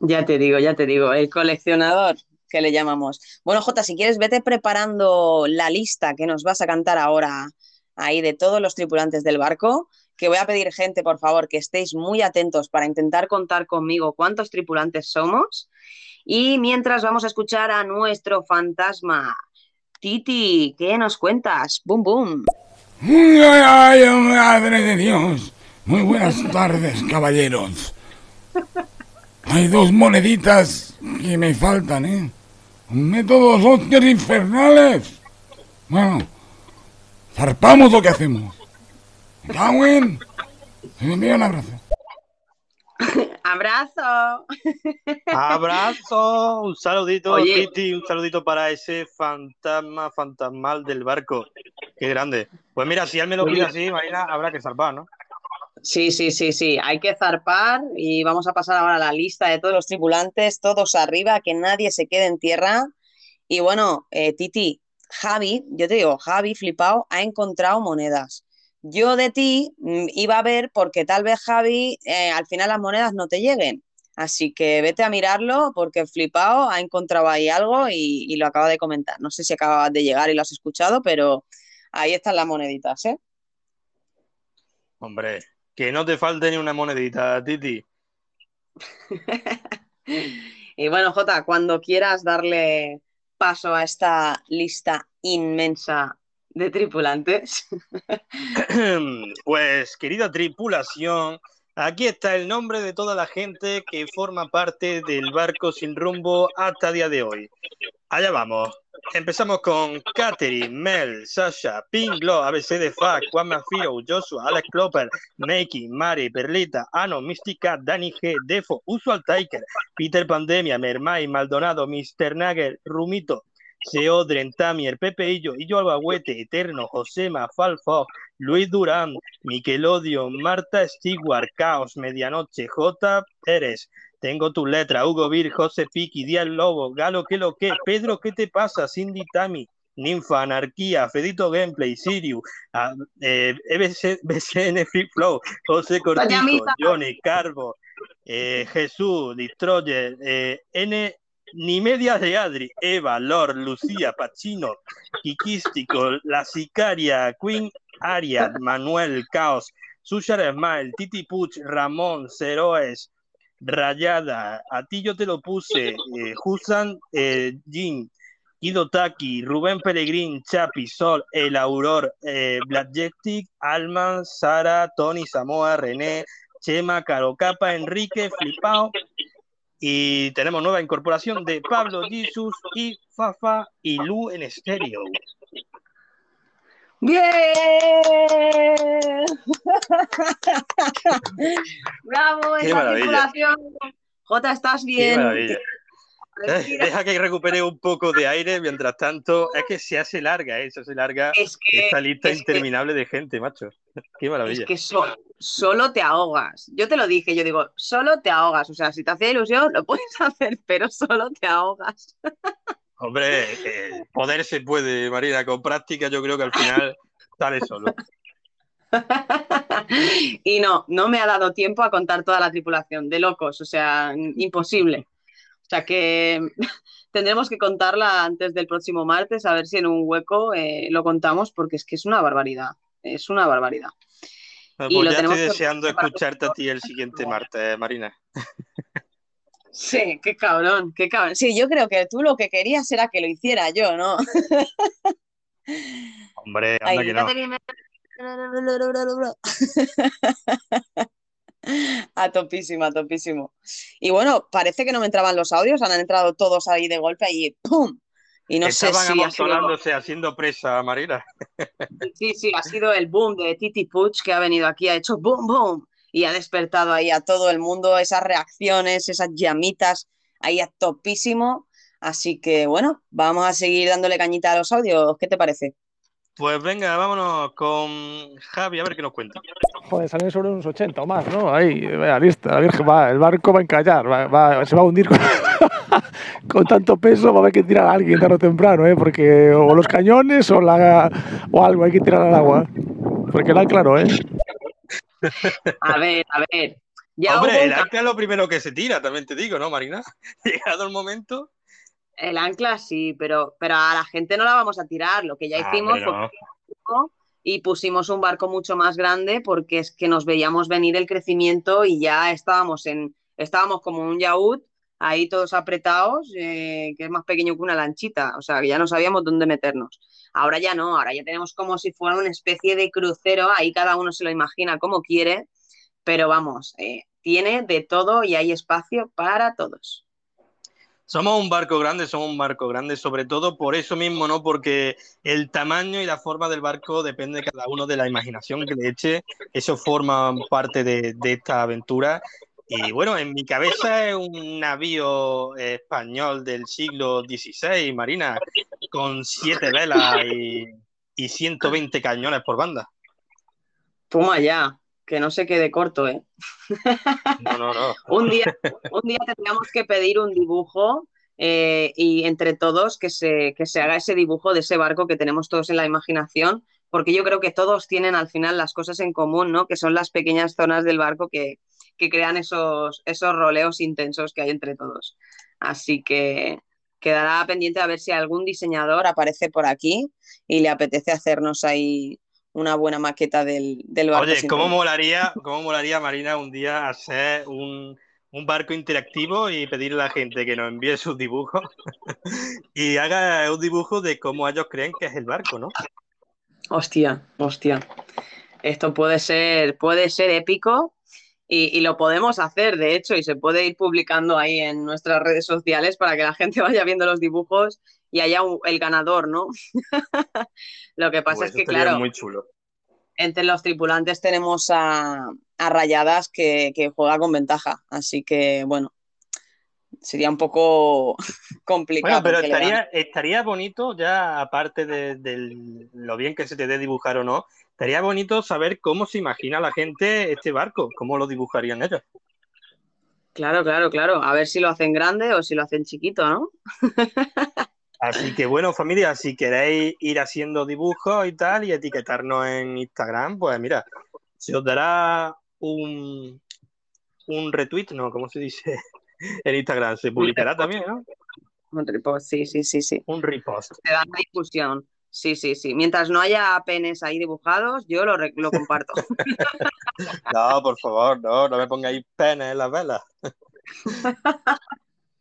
Ya te digo, ya te digo, el coleccionador que le llamamos. Bueno, Jota, si quieres, vete preparando la lista que nos vas a cantar ahora ahí de todos los tripulantes del barco, que voy a pedir gente, por favor, que estéis muy atentos para intentar contar conmigo cuántos tripulantes somos. Y mientras vamos a escuchar a nuestro fantasma. Titi, ¿qué nos cuentas? ¡Bum, bum! ¡Ay, ay, madre de Dios! Muy buenas tardes, caballeros. Hay dos moneditas que me faltan, ¿eh? Métodos Oscar infernales. Bueno, zarpamos lo que hacemos. Cauen. Me envía un abrazo. Abrazo. Abrazo. Un saludito, Kitty. Un saludito para ese fantasma fantasmal del barco. Qué grande. Pues mira, si él me lo pide así, Marina, habrá que zarpar, ¿no? Sí, sí, sí, sí. Hay que zarpar y vamos a pasar ahora a la lista de todos los tripulantes, todos arriba, que nadie se quede en tierra. Y bueno, eh, Titi, Javi, yo te digo, Javi, flipado, ha encontrado monedas. Yo de ti mm, iba a ver porque tal vez Javi eh, al final las monedas no te lleguen. Así que vete a mirarlo porque flipado ha encontrado ahí algo y, y lo acaba de comentar. No sé si acabas de llegar y lo has escuchado, pero ahí están las moneditas, ¿eh? Hombre, que no te falte ni una monedita, Titi. Y bueno, Jota, cuando quieras darle paso a esta lista inmensa de tripulantes. Pues, querida tripulación, aquí está el nombre de toda la gente que forma parte del barco sin rumbo hasta día de hoy. Allá vamos. Empezamos con Katherine, Mel, Sasha, Pinglo, ABC de Fac, Juan Mafiro, Joshua, Alex Klopper, Makey, Mari, Perlita, Ano, Mystica, Danny G, Defo, Usual Tiker, Peter Pandemia, Mermay, Maldonado, Mr. Nagel, Rumito, Seodren, Tamier, Pepe Illo, Illo Albahuete, Eterno, Josema, Falfo, Luis Durán, Miquelodio, Marta Stewart, Caos, Medianoche, J. Pérez, tengo tu letra, Hugo Vir, José Piki, Díaz Lobo, Galo, ¿qué lo que? Pedro, ¿qué te pasa? Cindy Tami, Ninfa, Anarquía, Fedito Gameplay, Sirius, eh, BCN Free Flow, José Cortijo, Johnny, Carbo, eh, Jesús, Destroyer, eh, N ni medias de Adri, Eva, Lord, Lucía, Pachino, Kikístico, La Sicaria, Queen, Ariad, Manuel, Caos, Sushar Smile, Titi Puch, Ramón, Ceroes, Rayada, a ti yo te lo puse, eh, Husan, eh, Jin, Taki, Rubén Peregrín, Chapi, Sol, El Auror, eh, Blackjetic, Alman, Sara, Tony, Samoa, René, Chema, Carocapa, Enrique, Flipao, y tenemos nueva incorporación de Pablo Jesus y Fafa y Lu en estéreo. ¡Bien! ¡Bravo! esa circulación. Jota, ¿estás bien? Qué maravilla. Eh, deja que recupere un poco de aire, mientras tanto, es que se hace larga, ¿eh? se hace larga esta lista interminable de gente, macho. Qué maravilla. Es que solo te ahogas. Yo te lo dije, yo digo, solo te ahogas. O sea, si te hace ilusión, lo puedes hacer, pero solo te ahogas. Hombre, eh, poder se puede, Marina, con práctica yo creo que al final sale solo. y no, no me ha dado tiempo a contar toda la tripulación, de locos, o sea, imposible. O sea que tendremos que contarla antes del próximo martes, a ver si en un hueco eh, lo contamos, porque es que es una barbaridad. Es una barbaridad. Ah, y pues ya estoy deseando escucharte a ti el siguiente martes, Marina. Sí, qué cabrón, qué cabrón. Sí, yo creo que tú lo que querías era que lo hiciera yo, ¿no? Hombre, anda que no. A topísimo, a topísimo. Y bueno, parece que no me entraban los audios, han entrado todos ahí de golpe y ¡pum! Y no sé si ha haciendo presa, Marina. Sí, sí, ha sido el boom de Titi Puch que ha venido aquí, ha hecho boom, boom, y ha despertado ahí a todo el mundo esas reacciones, esas llamitas ahí a topísimo. Así que bueno, vamos a seguir dándole cañita a los audios. ¿Qué te parece? Pues venga, vámonos con Javi a ver qué nos cuenta. Joder, salen sobre unos 80 o más, ¿no? Ahí, vea, lista, la Virgen va, el barco va a encallar, se va a hundir con, tanto peso, va a haber que tirar a alguien tarde o temprano, ¿eh? Porque o los cañones o, la, o algo hay que tirar al agua. Porque el claro, ¿eh? A ver, a ver. Hombre, el ancla es lo primero que se tira, también te digo, ¿no, Marina? Llegado el momento. El ancla sí, pero, pero a la gente no la vamos a tirar. Lo que ya ah, hicimos fue y pusimos un barco mucho más grande porque es que nos veíamos venir el crecimiento y ya estábamos en estábamos como un yaúd ahí todos apretados, eh, que es más pequeño que una lanchita, o sea, que ya no sabíamos dónde meternos. Ahora ya no, ahora ya tenemos como si fuera una especie de crucero, ahí cada uno se lo imagina como quiere, pero vamos, eh, tiene de todo y hay espacio para todos. Somos un barco grande, somos un barco grande, sobre todo por eso mismo, ¿no? Porque el tamaño y la forma del barco depende cada uno de la imaginación que le eche. Eso forma parte de, esta aventura. Y bueno, en mi cabeza es un navío español del siglo XVI, Marina, con siete velas y, y 120 cañones por banda. Toma ya que no se quede corto, ¿eh? No, no, no. un, día, un día tendríamos que pedir un dibujo eh, y entre todos que se, que se haga ese dibujo de ese barco que tenemos todos en la imaginación, porque yo creo que todos tienen al final las cosas en común, ¿no? Que son las pequeñas zonas del barco que, que crean esos, esos roleos intensos que hay entre todos. Así que quedará pendiente a ver si algún diseñador aparece por aquí y le apetece hacernos ahí una buena maqueta del, del barco. Oye, ¿cómo molaría, ¿cómo molaría, Marina, un día hacer un, un barco interactivo y pedirle a la gente que nos envíe sus dibujos y haga un dibujo de cómo ellos creen que es el barco, ¿no? Hostia, hostia. Esto puede ser, puede ser épico y, lo podemos hacer, de hecho, y se puede ir publicando ahí en nuestras redes sociales para que la gente vaya viendo los dibujos y haya el ganador, ¿no? lo que pasa es que, claro, muy chulo. entre los tripulantes tenemos a, Rayadas que, juega con ventaja, así que, bueno, sería un poco complicado. Bueno, pero estaría, estaría bonito, ya aparte de, lo bien que se te dé dibujar o no, estaría bonito saber cómo se imagina la gente este barco, cómo lo dibujarían ellos. Claro, claro, claro. A ver si lo hacen grande o si lo hacen chiquito, ¿no? Así que bueno, familia, si queréis ir haciendo dibujos y tal y etiquetarnos en Instagram, pues mira, se os dará un, un retweet, ¿no? ¿Cómo se dice? En Instagram se publicará también, ¿no? Un repost, sí, sí, sí, sí. Un repost. Se da difusión. Sí, sí, sí. Mientras no haya penes ahí dibujados, yo lo, lo comparto. no, por favor, no, no me pongáis penes en las velas.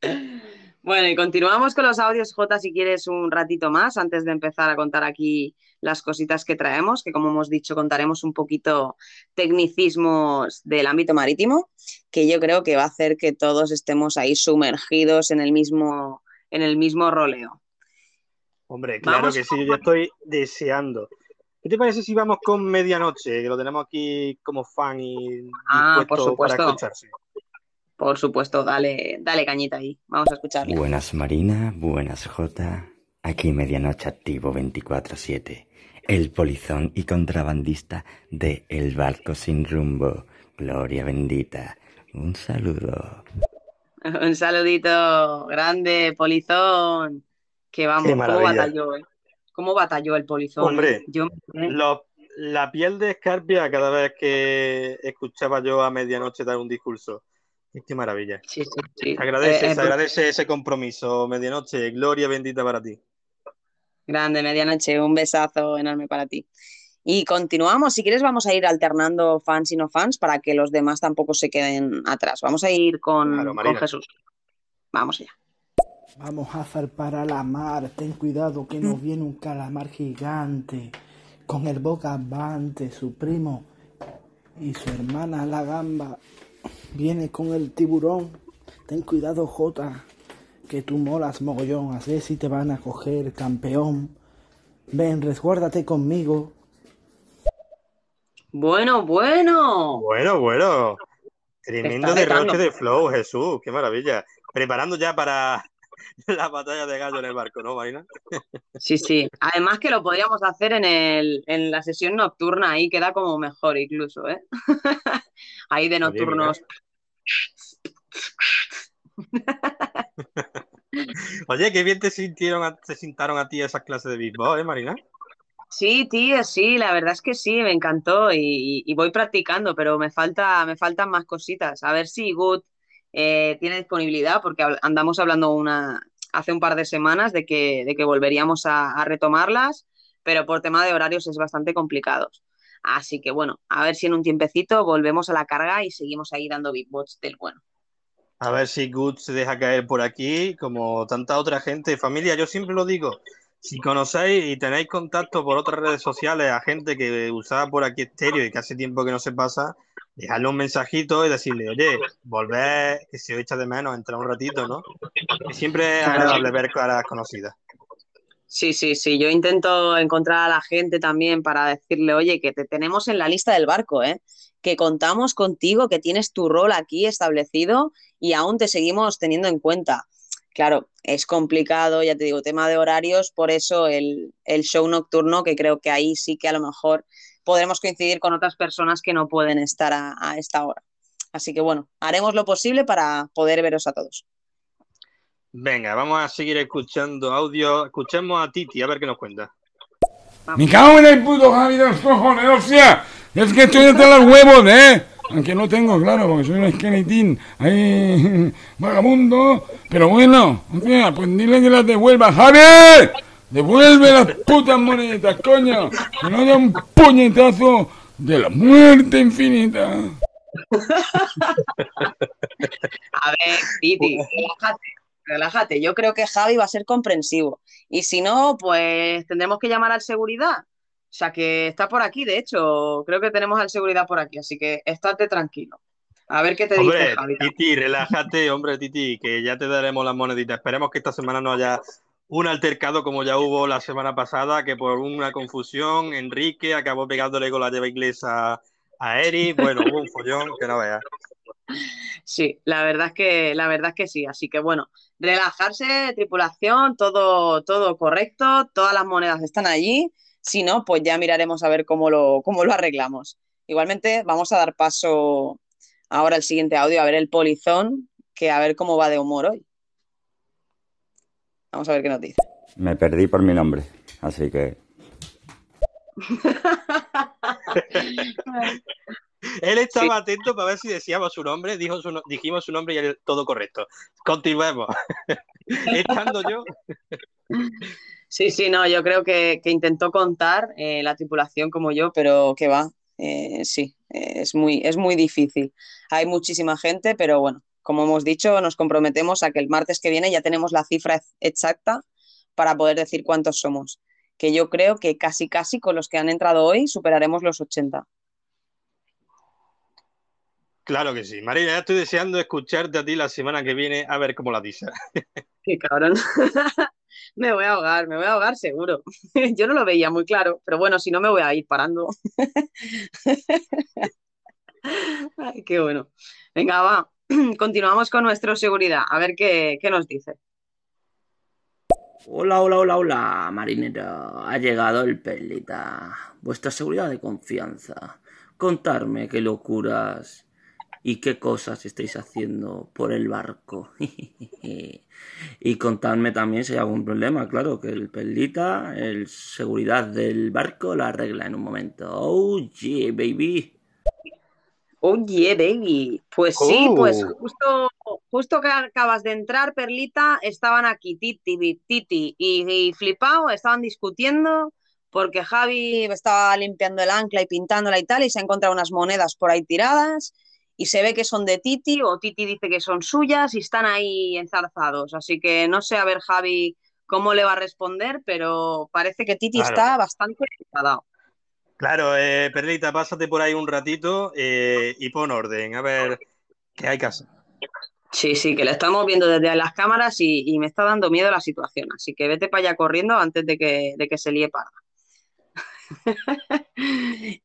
Bueno, y continuamos con los audios, J, si quieres un ratito más, antes de empezar a contar aquí las cositas que traemos, que como hemos dicho, contaremos un poquito tecnicismos del ámbito marítimo, que yo creo que va a hacer que todos estemos ahí sumergidos en el mismo, en el mismo roleo. Hombre, claro que sí, yo estoy deseando. ¿Qué te parece si vamos con Medianoche, que lo tenemos aquí como fan y ah, por supuesto. para escucharse? Por supuesto, dale, dale cañita ahí. Vamos a escucharle. Buenas Marina, buenas J. Aquí Medianoche Activo 24-7. El polizón y contrabandista de El Barco Sin Rumbo. Gloria bendita. Un saludo. Un saludito grande, polizón. Que vamos, ¿cómo batalló? Eh? ¿Cómo batalló el polizón? Hombre, yo la piel de escarpia cada vez que escuchaba yo a medianoche dar un discurso. Qué maravilla. Sí, sí, sí. Agradece, eh, eh, agradece ese compromiso. Medianoche, gloria bendita para ti. Grande, medianoche, un besazo enorme para ti. Y continuamos, si quieres vamos a ir alternando fans y no fans para que los demás tampoco se queden atrás. Vamos a ir con, con Jesús. Vamos allá. Vamos a zarpar a la mar, ten cuidado que nos viene un calamar gigante, con el bocavante, su primo y su hermana la gamba Viene con el tiburón. Ten cuidado, Jota, que tú molas mogollón. A ver si te van a coger, campeón. Ven, resguárdate conmigo. Bueno, bueno. Bueno, bueno. Tremendo derroche de flow, Jesús. Qué maravilla. Preparando ya para la batalla de gallo en el barco, ¿no, Marina? Sí, sí. Además que lo podríamos hacer en, el, en la sesión nocturna, ahí queda como mejor incluso, ¿eh? ahí de nocturnos. Oye, qué bien te sintieron, te sintaron a ti esas clases de béisbol, ¿eh, Marina? Sí, tío, sí, la verdad es que sí, me encantó y, voy practicando, pero me falta, me faltan más cositas. A ver si Good eh, tiene disponibilidad, porque andamos hablando una, hace un par de semanas de que, de que volveríamos a, retomarlas, pero por tema de horarios es bastante complicado. Así que bueno, a ver si en un tiempecito volvemos a la carga y seguimos ahí dando beatbots del bueno. A ver si Good se deja caer por aquí, como tanta otra gente. Familia, yo siempre lo digo, si conocéis y tenéis contacto por otras redes sociales a gente que usaba por aquí estéreo y que hace tiempo que no se pasa, dejadle un mensajito y decirle, oye, volver, que si os echa de menos, entrar un ratito, ¿no? Y siempre es agradable ver caras conocidas. Sí, sí, sí. Yo intento encontrar a la gente también para decirle, oye, que te tenemos en la lista del barco, ¿eh? que contamos contigo, que tienes tu rol aquí establecido y aún te seguimos teniendo en cuenta. Claro, es complicado, ya te digo, tema de horarios, por eso el, show nocturno, que creo que ahí sí que a lo mejor podremos coincidir con otras personas que no pueden estar a esta hora. Así que bueno, haremos lo posible para poder veros a todos. Venga, vamos a seguir escuchando audio. Escuchemos a Titi, a ver qué nos cuenta. Me cago en el puto Javi de los cojones, hostia. Es que estoy hasta los huevos, ¿eh? Aunque no tengo, claro, porque soy un esqueletín ahí vagabundo. Pero bueno, hostia, pues dile que las devuelva. ¡Javi! ¡Devuelve las putas monedas, coño! Que no haya un puñetazo de la muerte infinita. A ver, Titi, relájate, relájate. Yo creo que Javi va a ser comprensivo. Y si no, pues tendremos que llamar al seguridad. O sea que está por aquí, de hecho, creo que tenemos al seguridad por aquí, así que estate tranquilo. A ver qué te dice Javi. Titi, relájate, hombre, Titi, que ya te daremos las moneditas. Esperemos que esta semana no haya un altercado como ya hubo la semana pasada, que por una confusión Enrique acabó pegándole con la llave inglesa a Eric. Bueno, hubo un follón que no veas. Sí, la verdad es que la verdad es que sí. Así que bueno, relajarse, tripulación, todo, todo correcto, todas las monedas están allí. Si no, pues ya miraremos a ver cómo lo, cómo lo arreglamos. Igualmente, vamos a dar paso ahora al siguiente audio, a ver el polizón, que a ver cómo va de humor hoy. Vamos a ver qué nos dice. Me perdí por mi nombre, así que. Él estaba atento para ver si decíamos su nombre, dijo su dijimos su nombre y era todo correcto. Continuemos. Estando yo. Sí, sí, no, yo creo que, intentó contar eh, la tripulación como yo, pero que va, eh, sí, es, muy, es muy difícil. Hay muchísima gente, pero bueno, como hemos dicho, nos comprometemos a que el martes que viene ya tenemos la cifra exacta para poder decir cuántos somos, que yo creo que casi casi con los que han entrado hoy superaremos los 80. Claro que sí. Marina, ya estoy deseando escucharte a ti la semana que viene a ver cómo la dices. Qué cabrón. me voy a ahogar, me voy a ahogar seguro. Yo no lo veía muy claro, pero bueno, si no me voy a ir parando. Ay, qué bueno. Venga, va. continuamos con nuestra seguridad, a ver qué, nos dice. Hola, hola, hola, hola, marinero. Ha llegado el Perlita. Vuestra seguridad de confianza. Contarme qué locuras y qué cosas estáis haciendo por el barco. y contadme también si hay algún problema, claro, que el Perlita, el seguridad del barco, la arregla en un momento. Oh, yeah, baby. Oye, baby. Pues sí, pues oh. justo, justo que acabas de entrar, Perlita, estaban aquí Titi, Titi y, Flipao, estaban discutiendo porque Javi estaba limpiando el ancla y pintándola y tal, y se ha encontrado unas monedas por ahí tiradas, y se ve que son de Titi, o Titi dice que son suyas, y están ahí enzarzados. Así que no sé a ver Javi cómo le va a responder, pero parece que Titi está bastante enfadado. Claro, eh, Perlita, pásate por ahí un ratito eh, y pon orden, a ver qué hay que hacer. Sí, sí, que lo estamos viendo desde las cámaras y, me está dando miedo la situación, así que vete para allá corriendo antes de que, de que se líe para.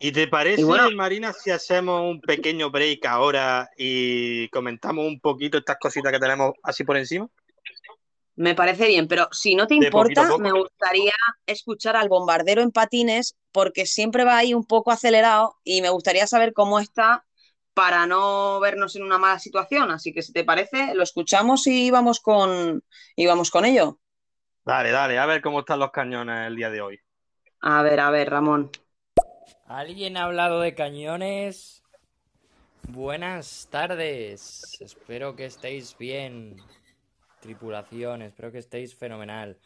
¿Y te parece, Marina, si hacemos un pequeño break ahora y comentamos un poquito estas cositas que tenemos así por encima? Me parece bien, pero si no te importa, me gustaría escuchar al bombardero en patines porque siempre va ahí un poco acelerado y me gustaría saber cómo está para no vernos en una mala situación. Así que si te parece, lo escuchamos y vamos con, y vamos con ello. Dale, dale, a ver cómo están los cañones el día de hoy. A ver, a ver, Ramón. ¿Alguien ha hablado de cañones? Buenas tardes. Espero que estéis bien tripulación, espero que estéis fenomenal.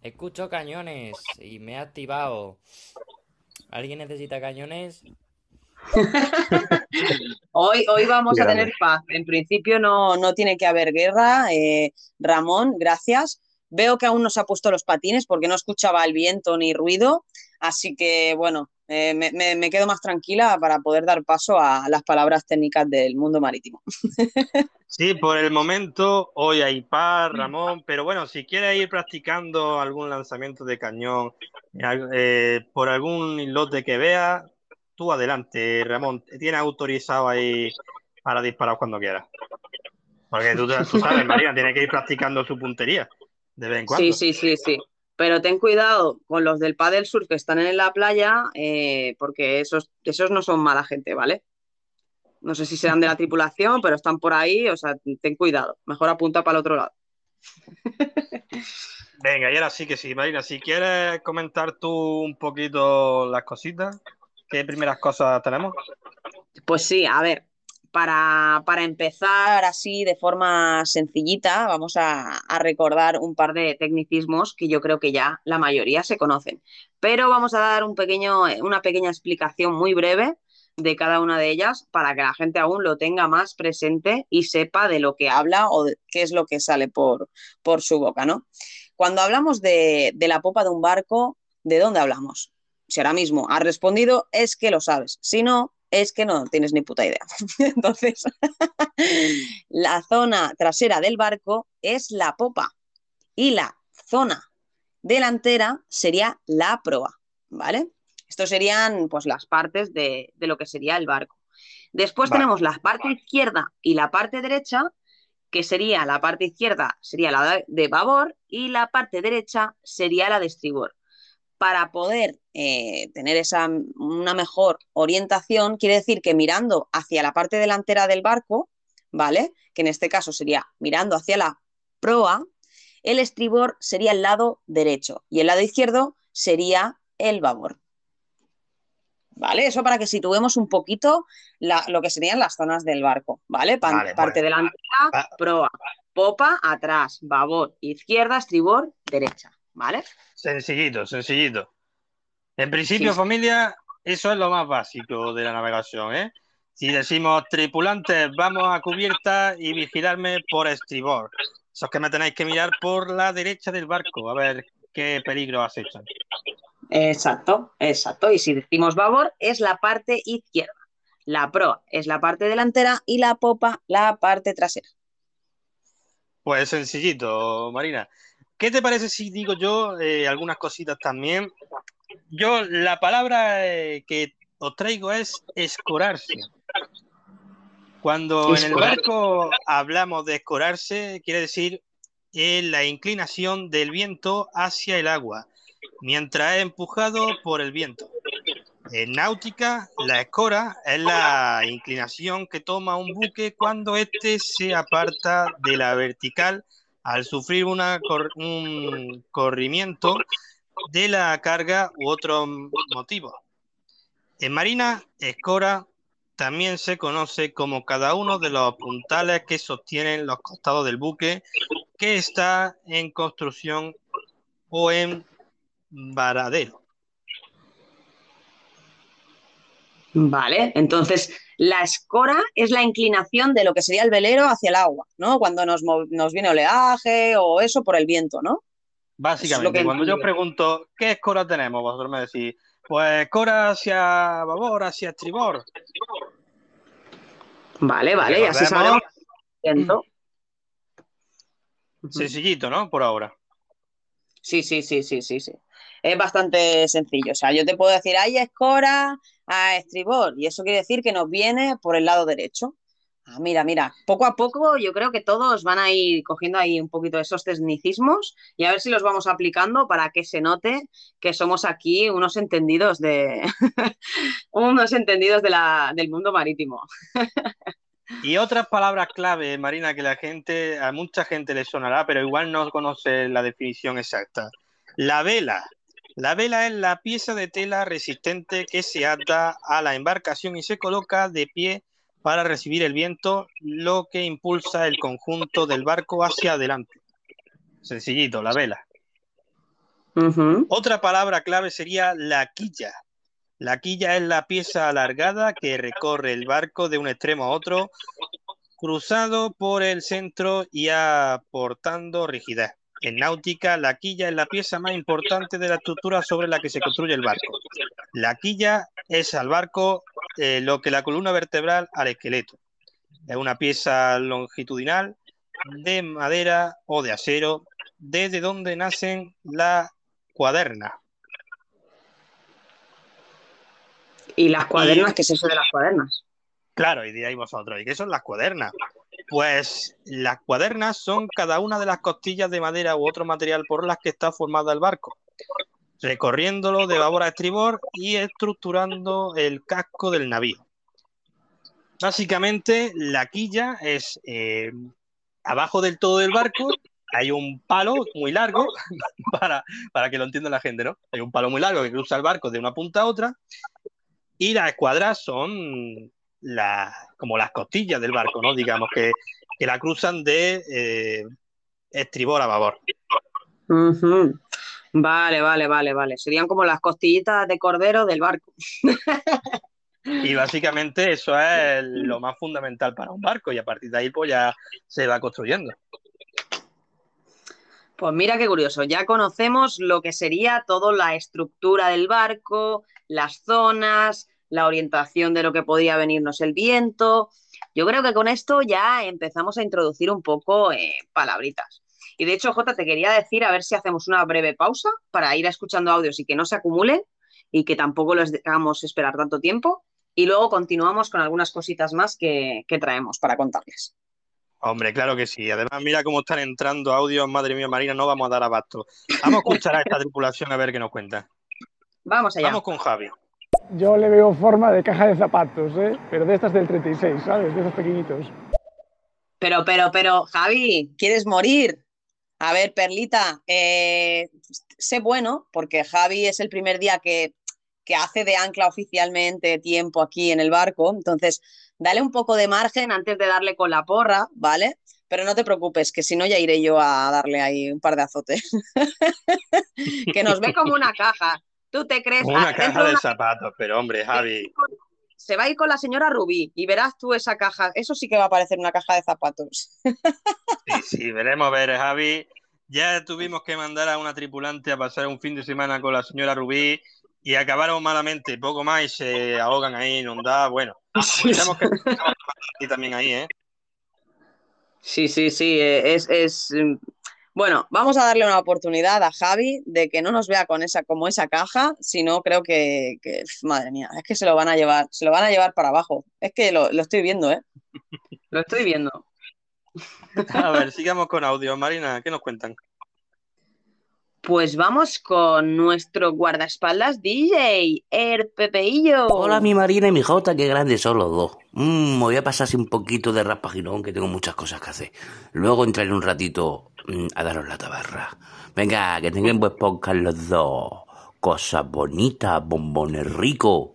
Escucho cañones y me he activado. ¿Alguien necesita cañones? hoy, hoy vamos a tener paz. En principio no, no tiene que haber guerra. Eh, Ramón, gracias. Veo que aún no se ha puesto los patines porque no escuchaba el viento ni ruido. Así que, bueno, eh, me, quedo más tranquila para poder dar paso a las palabras técnicas del mundo marítimo. Sí, por el momento hoy hay par, Ramón, pero bueno, si quieres ir practicando algún lanzamiento de cañón eh, por algún lote que vea, tú adelante, Ramón, tienes autorizado ahí para disparar cuando quieras. Porque tú, tú sabes, María, tiene que ir practicando su puntería de vez en cuando. Sí, sí, sí, sí. Pero ten cuidado con los del Padel Sur que están en la playa, eh, porque esos, esos no son mala gente, ¿vale? No sé si serán de la tripulación, pero están por ahí, o sea, ten cuidado. Mejor apunta para el otro lado. Venga, y ahora sí que sí, Marina, si quieres comentar tú un poquito las cositas, ¿qué primeras cosas tenemos? Pues sí, a ver, para, empezar así de forma sencillita, vamos a, recordar un par de tecnicismos que yo creo que ya la mayoría se conocen. Pero vamos a dar pequeño, una pequeña explicación muy breve de cada una de ellas para que la gente aún lo tenga más presente y sepa de lo que habla o qué es lo que sale por, por su boca, ¿no? Cuando hablamos de, de la popa de un barco, ¿de dónde hablamos? Si ahora mismo has respondido, es que lo sabes. Si no, es que no tienes ni puta idea. Entonces, la zona trasera del barco es la popa y la zona delantera sería la proa, ¿vale? Estos serían pues las partes de, lo que sería el barco. Después tenemos la parte izquierda y la parte derecha, que sería la parte izquierda sería la de babor y la parte derecha sería la de estribor. Para poder eh, tener esa, una mejor orientación, quiere decir que mirando hacia la parte delantera del barco, ¿vale? Que en este caso sería mirando hacia la proa, el estribor sería el lado derecho y el lado izquierdo sería el babor. ¿Vale? Eso para que situemos un poquito lo que serían las zonas del barco, ¿vale? parte delantera, proa, popa, atrás, babor, izquierda, estribor, derecha, ¿vale? Sencillito, sencillito. En principio, familia, eso es lo más básico de la navegación, ¿eh? Si decimos tripulantes, vamos a cubierta y vigilarme por estribor. Eso es que me tenéis que mirar por la derecha del barco, a ver qué peligro acechan. Exacto, exacto. Y si decimos babor, es la parte izquierda. La proa es la parte delantera y la popa la parte trasera. Pues sencillito, Marina. ¿Qué te parece si digo yo eh, algunas cositas también? Yo, la palabra eh, que os traigo es escorarse. Cuando en el barco hablamos de escorarse, quiere decir eh, la inclinación del viento hacia el agua mientras es empujado por el viento. En náutica, la escora es la inclinación que toma un buque cuando éste se aparta de la vertical al sufrir una un corrimiento de la carga u otro motivo. En marina, escora también se conoce como cada uno de los puntales que sostienen los costados del buque que está en construcción o en varadero. Vale, entonces la escora es la inclinación de lo que sería el velero hacia el agua, ¿no? Cuando nos, viene oleaje o eso por el viento, ¿no? Básicamente, cuando yo pregunto, ¿qué escora tenemos? Vosotros me decís, pues escora hacia babor, hacia estribor. Vale, vale, y así sabemos. Sencillito, ¿no? Por ahora. Sí, sí, sí, sí, sí, sí es bastante sencillo. O sea, yo te puedo decir, hay escora a estribor, y eso quiere decir que nos viene por el lado derecho. Ah, mira, mira, poco a poco yo creo que todos van a ir cogiendo ahí un poquito de esos tecnicismos y a ver si los vamos aplicando para que se note que somos aquí unos entendidos de unos entendidos de la, del mundo marítimo. y otras palabras clave, Marina, que la gente, a mucha gente le sonará, pero igual no conoce la definición exacta. La vela, la vela es la pieza de tela resistente que se ata a la embarcación y se coloca de pie para recibir el viento, lo que impulsa el conjunto del barco hacia adelante. Sencillito, la vela. Otra palabra clave sería la quilla. La quilla es la pieza alargada que recorre el barco de un extremo a otro, cruzado por el centro y aportando rigidez. En náutica, la quilla es la pieza más importante de la estructura sobre la que se construye el barco. La quilla es al barco eh, lo que la columna vertebral al esqueleto. Es una pieza longitudinal de madera o de acero, desde donde nacen la cuaderna. ¿Y las cuadernas? ¿Qué es eso de las cuadernas? Claro, y ahí vosotros. ¿Y qué son las cuadernas? Pues las cuadernas son cada una de las costillas de madera u otro material por las que está formada el barco, recorriéndolo de babor a estribor y estructurando el casco del navío. Básicamente, la quilla es eh, abajo del todo del barco, hay un palo muy largo, para, para que lo entienda la gente, ¿no? Hay un palo muy largo que cruza el barco de una punta a otra, y las escuadras son como las costillas del barco, ¿no? Digamos que, la cruzan de eh, estribor a babor. Vale, vale, vale, vale. Serían como las costillitas de cordero del barco. Y básicamente eso es lo más fundamental para un barco y a partir de ahí pues ya se va construyendo. Pues mira qué curioso, ya conocemos lo que sería toda la estructura del barco, las zonas, la orientación de lo que podría venirnos el viento. Yo creo que con esto ya empezamos a introducir un poco eh, palabritas. Y de hecho, Jota, te quería decir a ver si hacemos una breve pausa para ir escuchando audios y que no se acumulen y que tampoco los dejamos esperar tanto tiempo. Y luego continuamos con algunas cositas más que traemos para contarles. Hombre, claro que sí. Además, mira cómo están entrando audios, madre mía, Marina, no vamos a dar abasto. Vamos a escuchar a esta tripulación a ver qué nos cuenta. Vamos allá. Vamos con Javi. Yo le veo forma de caja de zapatos, ¿eh? Pero de estas del 36, ¿sabes? De esos pequeñitos. Pero, pero, pero, Javi, ¿quieres morir? A ver, Perlita, eh, sé bueno, porque Javi es el primer día que, que hace de ancla oficialmente tiempo aquí en el barco. Entonces, dale un poco de margen antes de darle con la porra, ¿vale? Pero no te preocupes, que si no ya iré yo a darle ahí un par de azotes. que nos ve como una caja. ¿Tú te crees? Una caja de, zapatos, pero hombre, Javi. Se va a ir con la señora Rubí y verás tú esa caja. Eso sí que va a parecer una caja de zapatos. sí, sí, veremos ver, Javi. Ya tuvimos que mandar a una tripulante a pasar un fin de semana con la señora Rubí y acabaron malamente, poco más y se ahogan ahí, inundadas. Bueno, tenemos que y también ahí, ¿eh? Sí, sí, sí, eh, es, es, mm, Bueno, vamos a darle una oportunidad a Javi de que no nos vea con esa, como esa caja, sino creo que, madre mía, es que se lo van a llevar, se lo van a llevar para abajo. Es que lo, lo estoy viendo, ¿eh? Lo estoy viendo. A ver, sigamos con audio. Marina, ¿qué nos cuentan? Pues vamos con nuestro guardaespaldas DJ, el Pepeillo. Hola, mi Marina y mi Jota, qué grandes son los dos. Mm, me voy a pasar un poquito de raspagirón, que tengo muchas cosas que hacer. Luego entraré un ratito mm, a daros la tabarra. Venga, que tengan buen podcast los dos. Cosas bonitas, bombones ricos.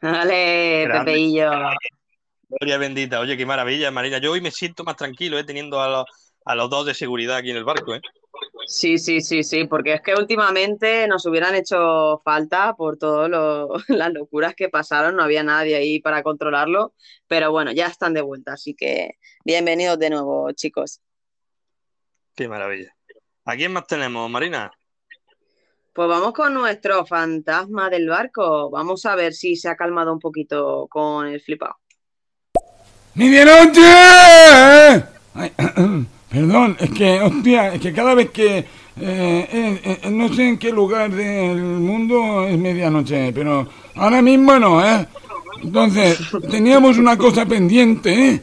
Vale, Pepeillo. Gloria bendita. Oye, qué maravilla, Marina. Yo hoy me siento más tranquilo, eh, teniendo a los, a los dos de seguridad aquí en el barco, ¿eh? Sí, sí, sí, sí, porque es que últimamente nos hubieran hecho falta por todas las locuras que pasaron, no había nadie ahí para controlarlo, pero bueno, ya están de vuelta, así que bienvenidos de nuevo, chicos. Qué maravilla. ¿A quién más tenemos, Marina? Pues vamos con nuestro fantasma del barco. Vamos a ver si se ha calmado un poquito con el flipado. ¡Medianoche! Perdón, es que, hostia, es que cada vez que... Eh, eh, eh, no sé en qué lugar del mundo es medianoche, pero ahora mismo no, ¿eh? Entonces, teníamos una cosa pendiente, ¿eh?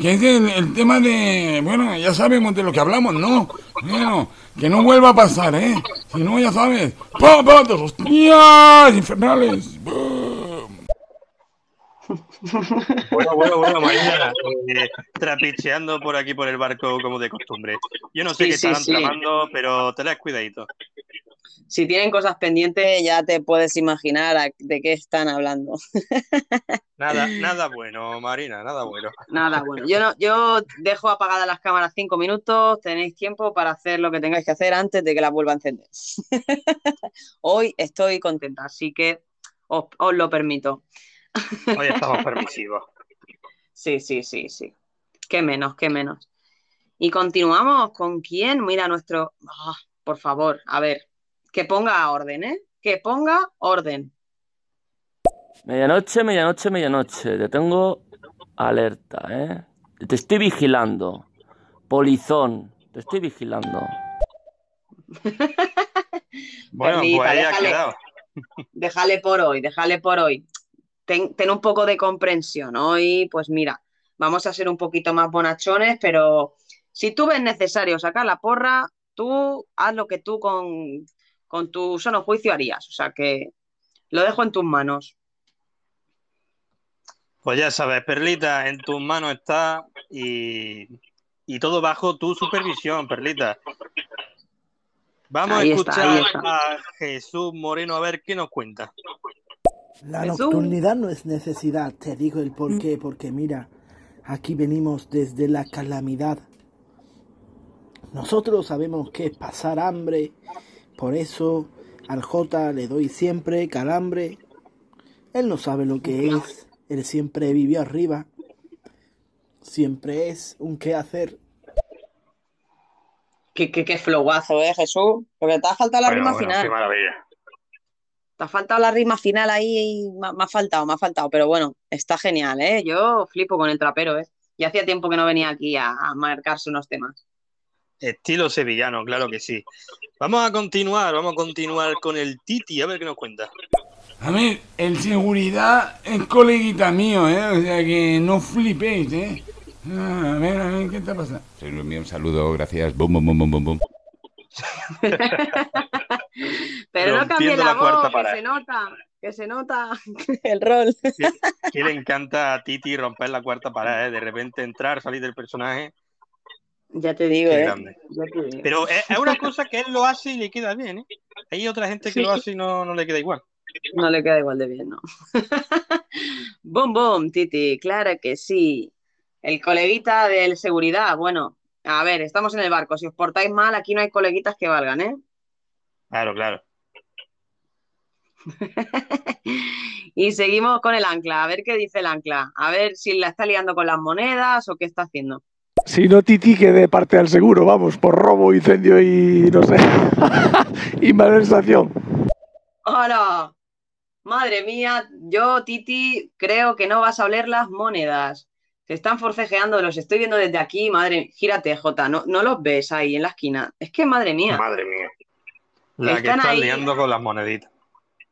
Que es el, tema de... Bueno, ya sabemos de lo que hablamos, ¿no? Bueno, que no vuelva a pasar, ¿eh? Si no, ya sabes... ¡Papatos, hostias! ¡Infernales! Bueno, bueno, bueno, mañana eh, trapicheando por aquí por el barco como de costumbre. Yo no sé qué están tramando, pero te das cuidadito. Si tienen cosas pendientes, ya te puedes imaginar de qué están hablando. Nada, nada bueno, Marina, nada bueno. Nada bueno. Yo no, yo dejo apagadas las cámaras cinco minutos, tenéis tiempo para hacer lo que tengáis que hacer antes de que las vuelva a encender. Hoy estoy contenta, así que os lo permito. Hoy estamos permisivos. Sí, sí, sí, sí. Qué menos, qué menos. Y continuamos con quién. Mira, nuestro. Ah, por favor, a ver. Que ponga orden, ¿eh? Que ponga orden. Medianoche, medianoche, medianoche. Te tengo alerta, ¿eh? Te estoy vigilando. Polizón. Te estoy vigilando. bueno, pues ahí ha quedado. Déjale por hoy, déjale por hoy ten, un poco de comprensión. Hoy, pues mira, vamos a ser un poquito más bonachones, pero si tú ves necesario sacar la porra, tú haz lo que tú con, con tu sano juicio harías. O sea que lo dejo en tus manos. Pues ya sabes, Perlita, en tus manos está y, todo bajo tu supervisión, Perlita. Vamos a escuchar a Jesús Moreno a ver qué nos cuenta. La nocturnidad no es necesidad, te digo el por qué, porque mira, aquí venimos desde la calamidad. Nosotros sabemos que es pasar hambre, por eso al J le doy siempre calambre. Él no sabe lo que es. Él siempre vivió arriba. Siempre es un qué hacer. Qué, qué, qué flowazo, ¿eh, Jesús? Porque te ha faltado la Bueno, rima bueno, final. qué maravilla. Te ha faltado la rima final ahí y me, me ha faltado, me ha faltado. Pero bueno, está genial, ¿eh? Yo flipo con el trapero, ¿eh? Y hacía tiempo que no venía aquí a, a marcarse unos temas. Estilo sevillano, claro que sí. Vamos a continuar, vamos a continuar con el Titi, a ver qué nos cuenta. A ver, el seguridad es coleguita mío, ¿eh? O sea que no flipéis, ¿eh? Ah, a ver, a ver, ¿qué está pasando? Soy lo mío, un saludo, gracias. Bum, bum, bum, bum, bum, bum. Pero no cambie la, voz, que se nota, que se nota el rol. Que le encanta a Titi romper la cuarta pared, ¿eh? de repente entrar, salir del personaje. Ya te digo, ¿eh? grande. Ya te digo. Pero es, es una cosa que él lo hace y le queda bien, ¿eh? Hay otra gente que Sí. lo hace y no, no le queda igual. No le queda igual de bien, ¿no? Bom, bom, Titi, claro que sí. El coleguita del seguridad, bueno, a ver, estamos en el barco. Si os portáis mal, aquí no hay coleguitas que valgan, ¿eh? Claro, claro. Y seguimos con el ancla, a ver qué dice el ancla, a ver si la está liando con las monedas o qué está haciendo. Si no, Titi que dé parte al seguro, vamos, por robo, incendio y no sé. y malversación. ¡Hola! Madre mía, yo, Titi, creo que no vas a oler las monedas. Se están forcejeando, los estoy viendo desde aquí, madre, gírate, Jota, no, no los ves ahí en la esquina. Es que, madre mía, Madre mía. La que Están ahí. liando con las moneditas.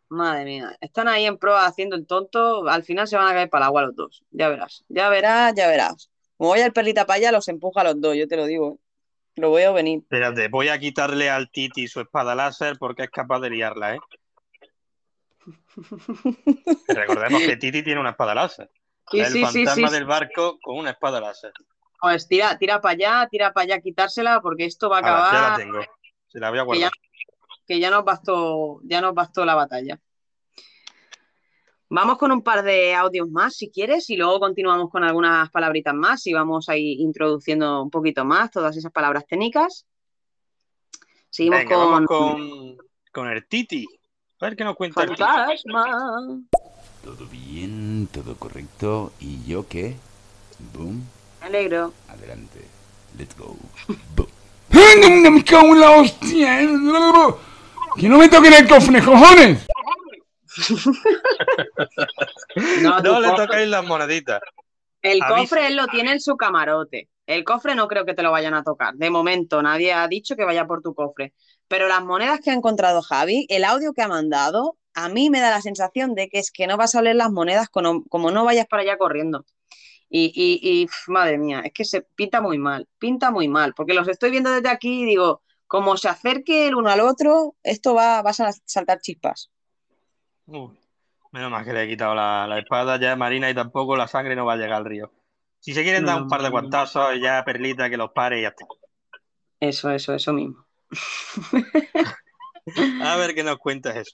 madre mía, están ahí en proa haciendo el tonto, al final se van a caer para el agua los dos, ya verás, ya verás, ya verás. Como vaya el perlita para allá, los empuja a los dos, yo te lo digo, ¿eh? lo veo venir. Espérate, voy a quitarle al Titi su espada láser porque es capaz de liarla, ¿eh? Recordemos que Titi tiene una espada láser. Sí, el sí, fantasma sí. del barco con una espada láser. Pues tira, tira para allá, tira para allá, quitársela, porque esto va a Ahora, ya la acabar. tengo. Se la voy a que ya, guardar. que ya nos bastó, ya nos bastó la batalla. Vamos con un par de audios más, si quieres, y luego continuamos con algunas palabritas más y vamos a ir introduciendo un poquito más todas esas palabras técnicas. Seguimos Venga, con, con, con el Titi. A ver qué nos cuenta el Titi. Todo bien, todo correcto. ¿Y yo qué? Boom, Me alegro. adelante. Let's go. ¡Ay, no, no, me cago en la hostia! ¡Que no me toquen el cofre, cojones! No, le cofre- toquéis las moneditas. El Avisa. cofre él lo tiene en su camarote. El cofre no creo que te lo vayan a tocar. De momento, nadie ha dicho que vaya por tu cofre. Pero las monedas que ha encontrado Javi, el audio que ha mandado, a mí me da la sensación de que es que no vas a oler las monedas como, como no vayas para allá corriendo. Y, y, y, pf, madre mía, es que se pinta muy mal, pinta muy mal, porque los estoy viendo desde aquí y digo, como se acerque el uno al otro, esto va, vas a saltar chispas. Menos mal que le he quitado la, la espada ya Marina y tampoco la sangre no va a llegar al río. Si se quieren dar un par de guantazos, ya Perlita que los pare y ya está. Eso, eso, eso mismo. A ver qué nos cuentas eso.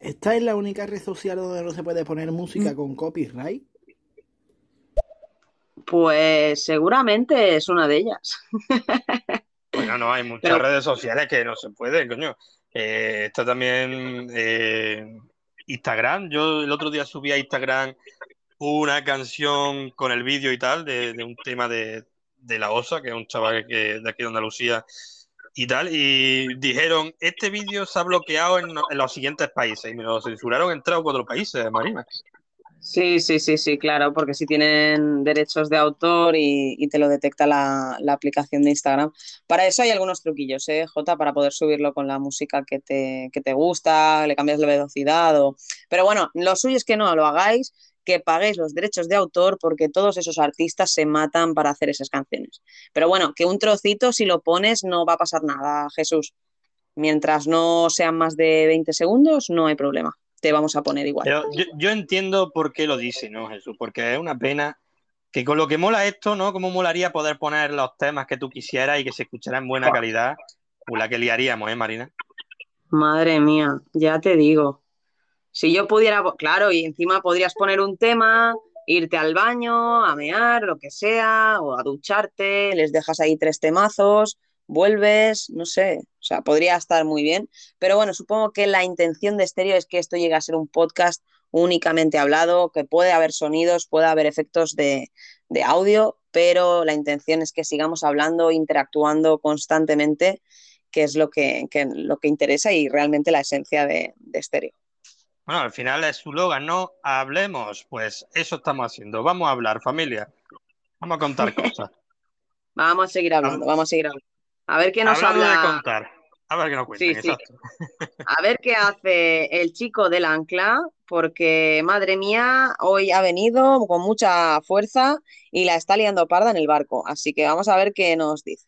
¿Esta es la única red social donde no se puede poner música con copyright? Pues seguramente es una de ellas. Bueno, no, hay muchas Pero- redes sociales que no se puede, coño. Eh, está también eh, Instagram. Yo el otro día subí a Instagram una canción con el vídeo y tal de, de un tema de, de La Osa, que es un chaval que, de aquí de Andalucía y tal. Y dijeron, este vídeo se ha bloqueado en, en los siguientes países. Y me lo censuraron en tres o cuatro países, Marina. Sí, sí, sí, sí, claro, porque si tienen derechos de autor y, y te lo detecta la, la aplicación de Instagram. Para eso hay algunos truquillos, ¿eh, Jota? Para poder subirlo con la música que te, que te gusta, le cambias la velocidad o... Pero bueno, lo suyo es que no lo hagáis, que paguéis los derechos de autor porque todos esos artistas se matan para hacer esas canciones. Pero bueno, que un trocito si lo pones no va a pasar nada, Jesús. Mientras no sean más de 20 segundos, no hay problema. Te vamos a poner igual. Pero yo, yo entiendo por qué lo dice, ¿no, Jesús? Porque es una pena que con lo que mola esto, ¿no? Como molaría poder poner los temas que tú quisieras y que se escuchara en buena calidad, pues la que liaríamos, ¿eh, Marina? Madre mía, ya te digo. Si yo pudiera, claro, y encima podrías poner un tema, irte al baño, a mear, lo que sea, o a ducharte, les dejas ahí tres temazos, vuelves, no sé, o sea, podría estar muy bien. Pero bueno, supongo que la intención de Estéreo es que esto llegue a ser un podcast únicamente hablado, que puede haber sonidos, puede haber efectos de, audio, pero la intención es que sigamos hablando, interactuando constantemente, que es lo que, lo que interesa y realmente la esencia de, de estéreo. Bueno, al final es su logan, ¿no? Hablemos, pues eso estamos haciendo. Vamos a hablar, familia. Vamos a contar cosas. vamos a seguir hablando, vamos a seguir hablando. A ver qué nos habla. de contar. A ver qué nos cuentan, A ver qué hace el chico del ancla, porque madre mía, hoy ha venido con mucha fuerza y la está liando parda en el barco. Así que vamos a ver qué nos dice.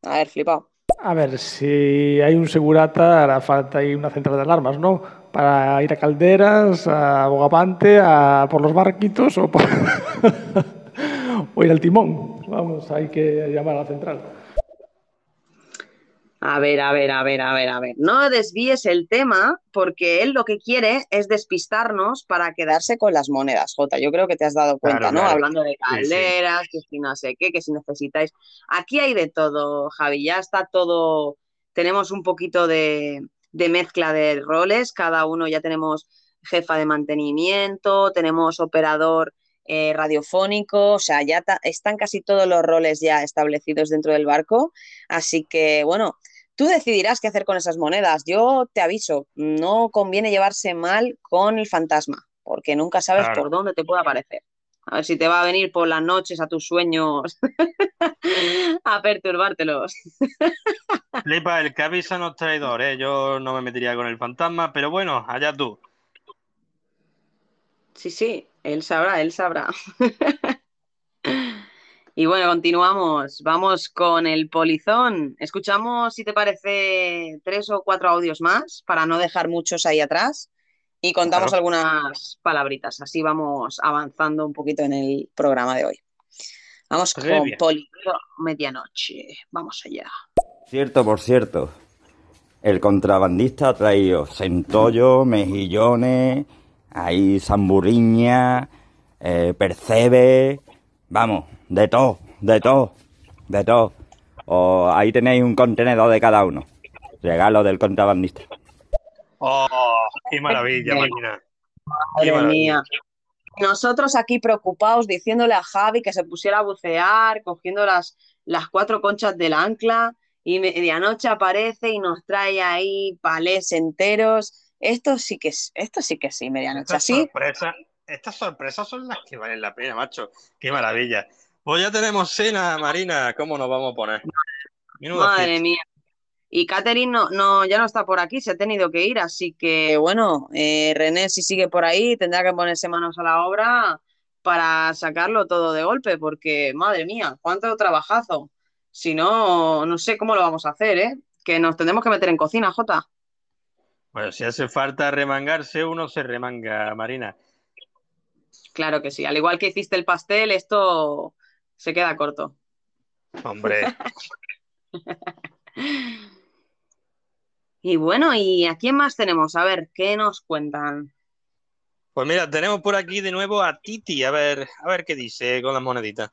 A ver, flipado. A ver, si hay un segurata, hará falta ahí una central de alarmas, ¿no? Para ir a Calderas, a Bogapante, a por los barquitos o, o ir al timón. Vamos, hay que llamar a la central. A ver, a ver, a ver, a ver, a ver. No desvíes el tema porque él lo que quiere es despistarnos para quedarse con las monedas, Jota. Yo creo que te has dado cuenta, ¿no? Hablando de calderas, que si no sé qué, que si necesitáis. Aquí hay de todo, Javi. Ya está todo. Tenemos un poquito de, de mezcla de roles, cada uno ya tenemos jefa de mantenimiento, tenemos operador eh, radiofónico, o sea, ya están casi todos los roles ya establecidos dentro del barco, así que bueno, tú decidirás qué hacer con esas monedas. Yo te aviso, no conviene llevarse mal con el fantasma, porque nunca sabes por dónde te puede aparecer. A ver si te va a venir por las noches a tus sueños a perturbártelos. Flipa, el que avisa no es traidor, ¿eh? Yo no me metería con el fantasma, pero bueno, allá tú. Sí, sí, él sabrá, él sabrá. y bueno, continuamos. Vamos con el polizón. Escuchamos, si te parece, tres o cuatro audios más para no dejar muchos ahí atrás y contamos algunas palabritas. Así vamos avanzando un poquito en el programa de hoy. Vamos con Polito Medianoche. Vamos allá. Cierto, por cierto. El contrabandista ha traído centollo, mejillones, ahí zamburiña, eh, percebe, vamos, de todo, de todo, de todo. O ahí tenéis un contenedor de cada uno. Regalo del contrabandista. ¡Oh, qué maravilla, máquina! Madre mía. Nosotros aquí preocupados diciéndole a Javi que se pusiera a bucear, cogiendo las, las cuatro conchas del ancla y medianoche aparece y nos trae ahí palés enteros. Esto sí que esto sí que sí, medianoche. Estas, estas sorpresas son las que valen la pena, macho. Qué maravilla. Pues ya tenemos cena, Marina. ¿Cómo nos vamos a poner? Madre mía. Y Catherine no, no, ya no está por aquí, se ha tenido que ir, así que bueno, eh, René si sigue por ahí tendrá que ponerse manos a la obra para sacarlo todo de golpe, porque madre mía, cuánto trabajazo. Si no, no sé cómo lo vamos a hacer, ¿eh? Que nos tendremos que meter en cocina, Jota. Bueno, si hace falta remangarse, uno se remanga, Marina. Claro que sí, al igual que hiciste el pastel, esto se queda corto. Hombre. Y bueno, ¿y a quién más tenemos? A ver, ¿qué nos cuentan? Pues mira, tenemos por aquí de nuevo a Titi, a ver, a ver qué dice con las moneditas.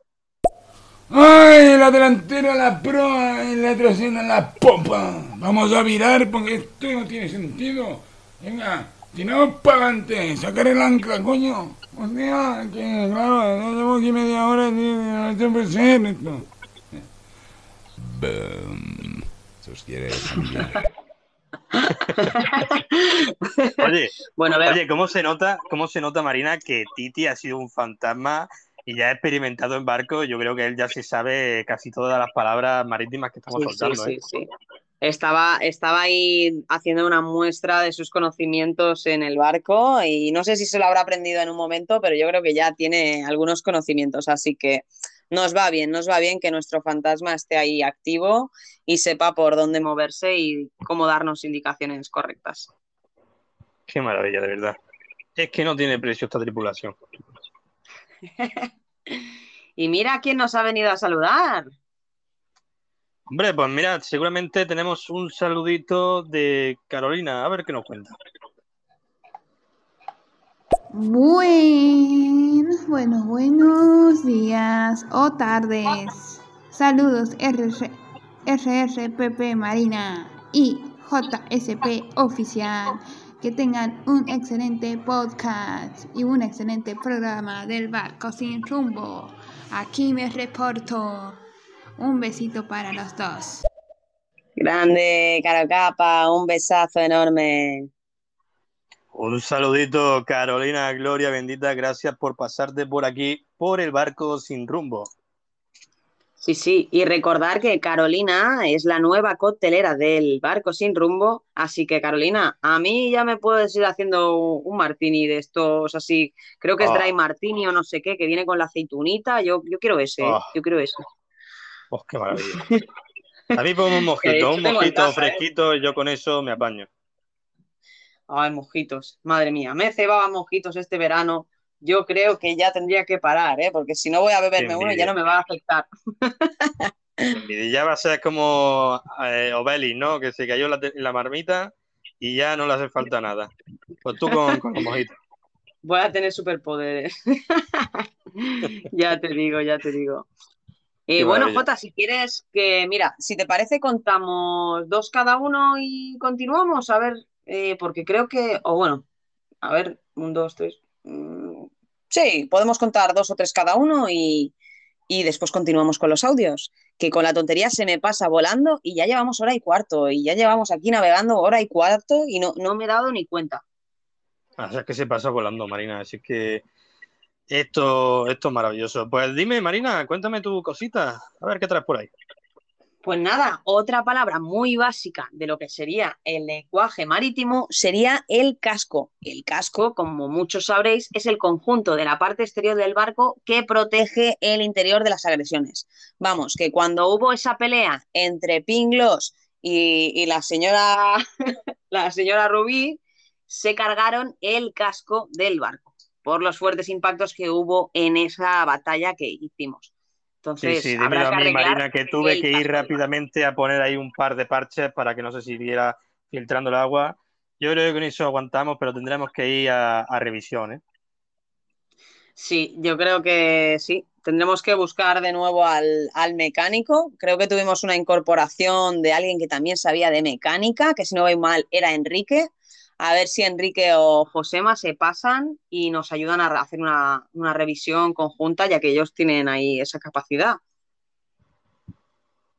¡Ay! La delantera, la proa, la trasera, la popa. Vamos a virar porque esto no tiene sentido. Venga, si no, pagante, sacar el ancla, coño. O sea, que claro, ya llevo aquí media hora y no tengo que esto. Boom. ¿Sos quieres cambiar? Oye, bueno, oye, ¿cómo se nota, cómo se nota, Marina, que Titi ha sido un fantasma y ya ha experimentado en barco? Yo creo que él ya se sabe casi todas las palabras marítimas que estamos soltando. Sí, ¿eh? sí, Estaba, estaba ahí haciendo una muestra de sus conocimientos en el barco y no sé si se lo habrá aprendido en un momento, pero yo creo que ya tiene algunos conocimientos, así que nos va bien, nos va bien que nuestro fantasma esté ahí activo y sepa por dónde moverse y cómo darnos indicaciones correctas. Qué maravilla, de verdad. Es que no tiene precio esta tripulación. y mira quién nos ha venido a saludar. Hombre, pues mira, seguramente tenemos un saludito de Carolina. A ver qué nos cuenta. Buenos, bueno, buenos días o tardes. Saludos RR, RRPP Marina y JSP Oficial. Que tengan un excelente podcast y un excelente programa del barco sin rumbo. Aquí me reporto. Un besito para los dos. Grande, Carocapa, un besazo enorme. Un saludito, Carolina Gloria bendita, gracias por pasarte por aquí, por el barco sin rumbo. Sí, sí, y recordar que Carolina es la nueva coctelera del barco sin rumbo, así que Carolina, a mí ya me puedes ir haciendo un martini de estos así, creo que es dry ah. martini o no sé qué, que viene con la aceitunita, yo, yo quiero ese, ¿eh? ah. yo quiero ese. Oh, qué maravilla. A mí pongo un mojito, un mojito ¿eh? fresquito, yo con eso me apaño. Ay, mojitos, madre mía, me cebaba mojitos este verano. Yo creo que ya tendría que parar, ¿eh? porque si no voy a beberme uno ya no me va a afectar. Y ya va a ser como eh, Obeli, ¿no? Que se cayó la, la, marmita y ya no le hace falta nada. Pues tú con, con los mojitos. Voy a tener superpoderes. ya te digo, ya te digo. Eh, bueno, Jota, si quieres que, mira, si te parece, contamos dos cada uno y continuamos, a ver, eh, porque creo que, o bueno, a ver, un, dos, tres. Mm, sí, podemos contar dos o tres cada uno y, y después continuamos con los audios, que con la tontería se me pasa volando y ya llevamos hora y cuarto y ya llevamos aquí navegando hora y cuarto y no, no me he dado ni cuenta. O sea, que se pasa volando, Marina, así que esto, esto es maravilloso. Pues dime, Marina, cuéntame tu cosita, a ver qué traes por ahí. Pues nada, otra palabra muy básica de lo que sería el lenguaje marítimo sería el casco. El casco, como muchos sabréis, es el conjunto de la parte exterior del barco que protege el interior de las agresiones. Vamos, que cuando hubo esa pelea entre Pinglos y, la señora la señora Rubí, se cargaron el casco del barco por los fuertes impactos que hubo en esa batalla que hicimos. Entonces, sí, sí, dime a mí, Marina, que tuve que ir rápidamente a poner ahí un par de parches para que no se siguiera filtrando el agua. Yo creo que con eso aguantamos, pero tendremos que ir a, revisión. ¿eh? Sí, yo creo que sí. Tendremos que buscar de nuevo al, al, mecánico. Creo que tuvimos una incorporación de alguien que también sabía de mecánica, que si no voy mal era Enrique a ver si Enrique o Josema se pasan y nos ayudan a hacer una, revisión conjunta, ya que ellos tienen ahí esa capacidad.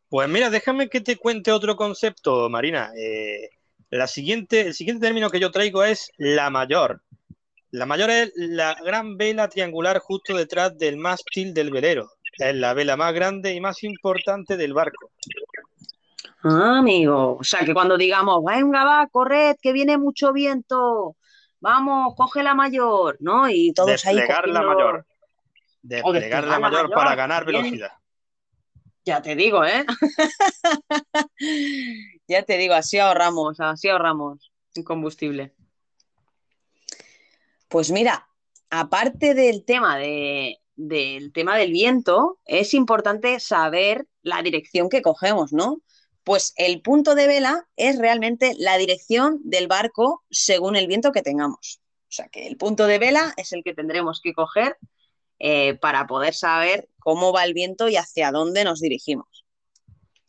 Pues mira, déjame que te cuente otro concepto, Marina. Eh, la siguiente, el siguiente término que yo traigo es la mayor. La mayor es la gran vela triangular justo detrás del mástil del velero. Es la vela más grande y más importante del barco. Ah, amigo. O sea, que cuando digamos, venga, va, corred, que viene mucho viento, vamos, coge la mayor, ¿no? Y todos ahí. Desplegar la mayor. Desplegar la, mayor para ganar velocidad. Ya te digo, ¿eh? ya te digo, así ahorramos, así ahorramos en combustible. Pues mira, aparte del tema de, del tema del viento, es importante saber la dirección que cogemos, ¿no? Pues el punto de vela es realmente la dirección del barco según el viento que tengamos. O sea que el punto de vela es el que tendremos que coger eh, para poder saber cómo va el viento y hacia dónde nos dirigimos.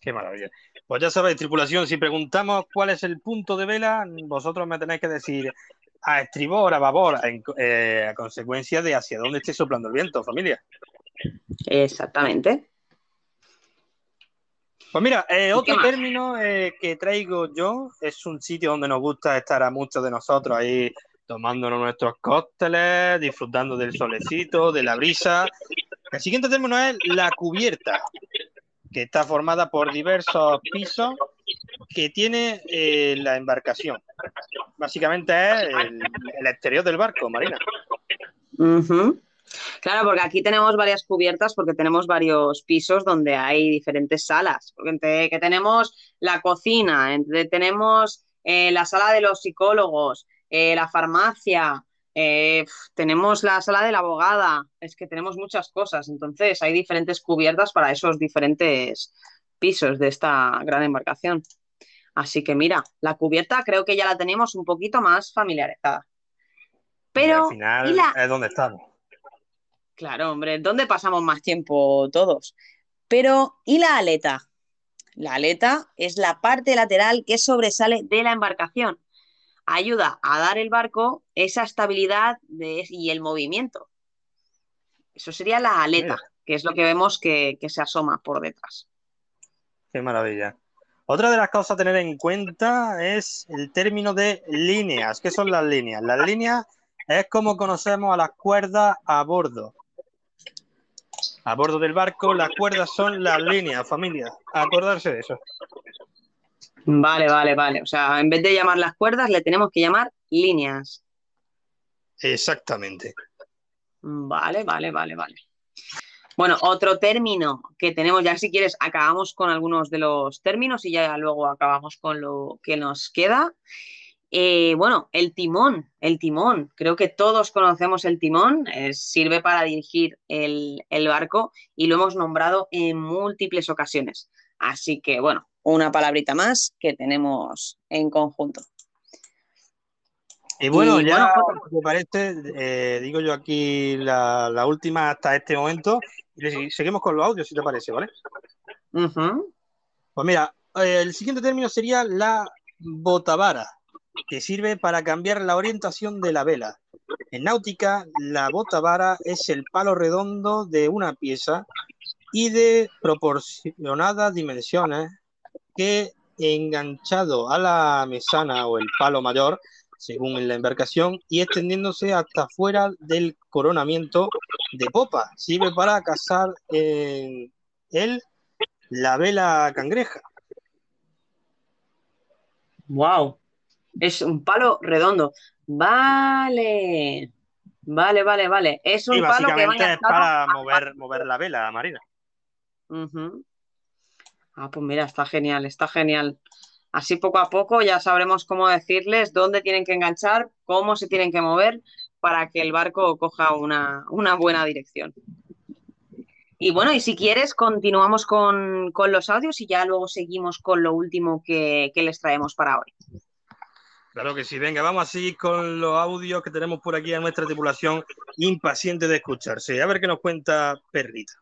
Qué maravilla. Pues ya sabéis, tripulación, si preguntamos cuál es el punto de vela, vosotros me tenéis que decir a estribor, a babor, eh, a consecuencia de hacia dónde esté soplando el viento, familia. Exactamente. Pues mira, eh, otro término eh, que traigo yo es un sitio donde nos gusta estar a muchos de nosotros ahí tomándonos nuestros cócteles, disfrutando del solecito, de la brisa. El siguiente término es la cubierta, que está formada por diversos pisos que tiene eh, la embarcación. Básicamente es el, exterior del barco, Marina. Claro, porque aquí tenemos varias cubiertas porque tenemos varios pisos donde hay diferentes salas. Porque que tenemos la cocina, tenemos eh, la sala de los psicólogos, eh, la farmacia, eh, tenemos la sala de la abogada. Es que tenemos muchas cosas. Entonces hay diferentes cubiertas para esos diferentes pisos de esta gran embarcación. Así que mira, la cubierta creo que ya la tenemos un poquito más familiarizada. Pero al final es donde estamos. Claro, hombre, ¿dónde pasamos más tiempo todos? Pero, ¿y la aleta? La aleta es la parte lateral que sobresale de la embarcación. ayuda a dar el barco esa estabilidad de, y el movimiento. Eso sería la aleta, que es lo que vemos que, que se asoma por detrás. Qué maravilla. Otra de las cosas a tener en cuenta es el término de líneas. ¿Qué son las líneas? Las líneas es como conocemos a las cuerdas a bordo. A bordo del barco, las cuerdas son las líneas, familia. Acordarse de eso. Vale, vale, vale. O sea, en vez de llamar las cuerdas, le tenemos que llamar líneas. Exactamente. Vale, vale, vale, vale. Bueno, otro término que tenemos, ya si quieres, acabamos con algunos de los términos y ya luego acabamos con lo que nos queda. Eh, bueno, el timón, el timón, creo que todos conocemos el timón, eh, sirve para dirigir el, barco y lo hemos nombrado en múltiples ocasiones. Así que, bueno, una palabrita más que tenemos en conjunto. Y bueno, ya, me parece, eh, digo yo aquí la, última hasta este momento, y seguimos con los audios, si te parece, ¿vale? Pues mira, el siguiente término sería la botavara que sirve para cambiar la orientación de la vela. En náutica, la bota vara es el palo redondo de una pieza y de proporcionadas dimensiones que, enganchado a la mesana o el palo mayor, según la embarcación, y extendiéndose hasta fuera del coronamiento de popa, sirve para cazar en él la vela cangreja. Wow, es un palo redondo. Vale. Vale, vale, vale. Es un palo que va es para mover, mover la vela, Marina. Ah, pues mira, está genial, está genial. Así poco a poco ya sabremos cómo decirles dónde tienen que enganchar, cómo se tienen que mover para que el barco coja una, buena dirección. Y bueno, y si quieres, continuamos con, los audios y ya luego seguimos con lo último que les traemos para hoy. Claro que sí, venga, vamos así con los audios que tenemos por aquí a nuestra tripulación impaciente de escucharse. A ver qué nos cuenta Perrita.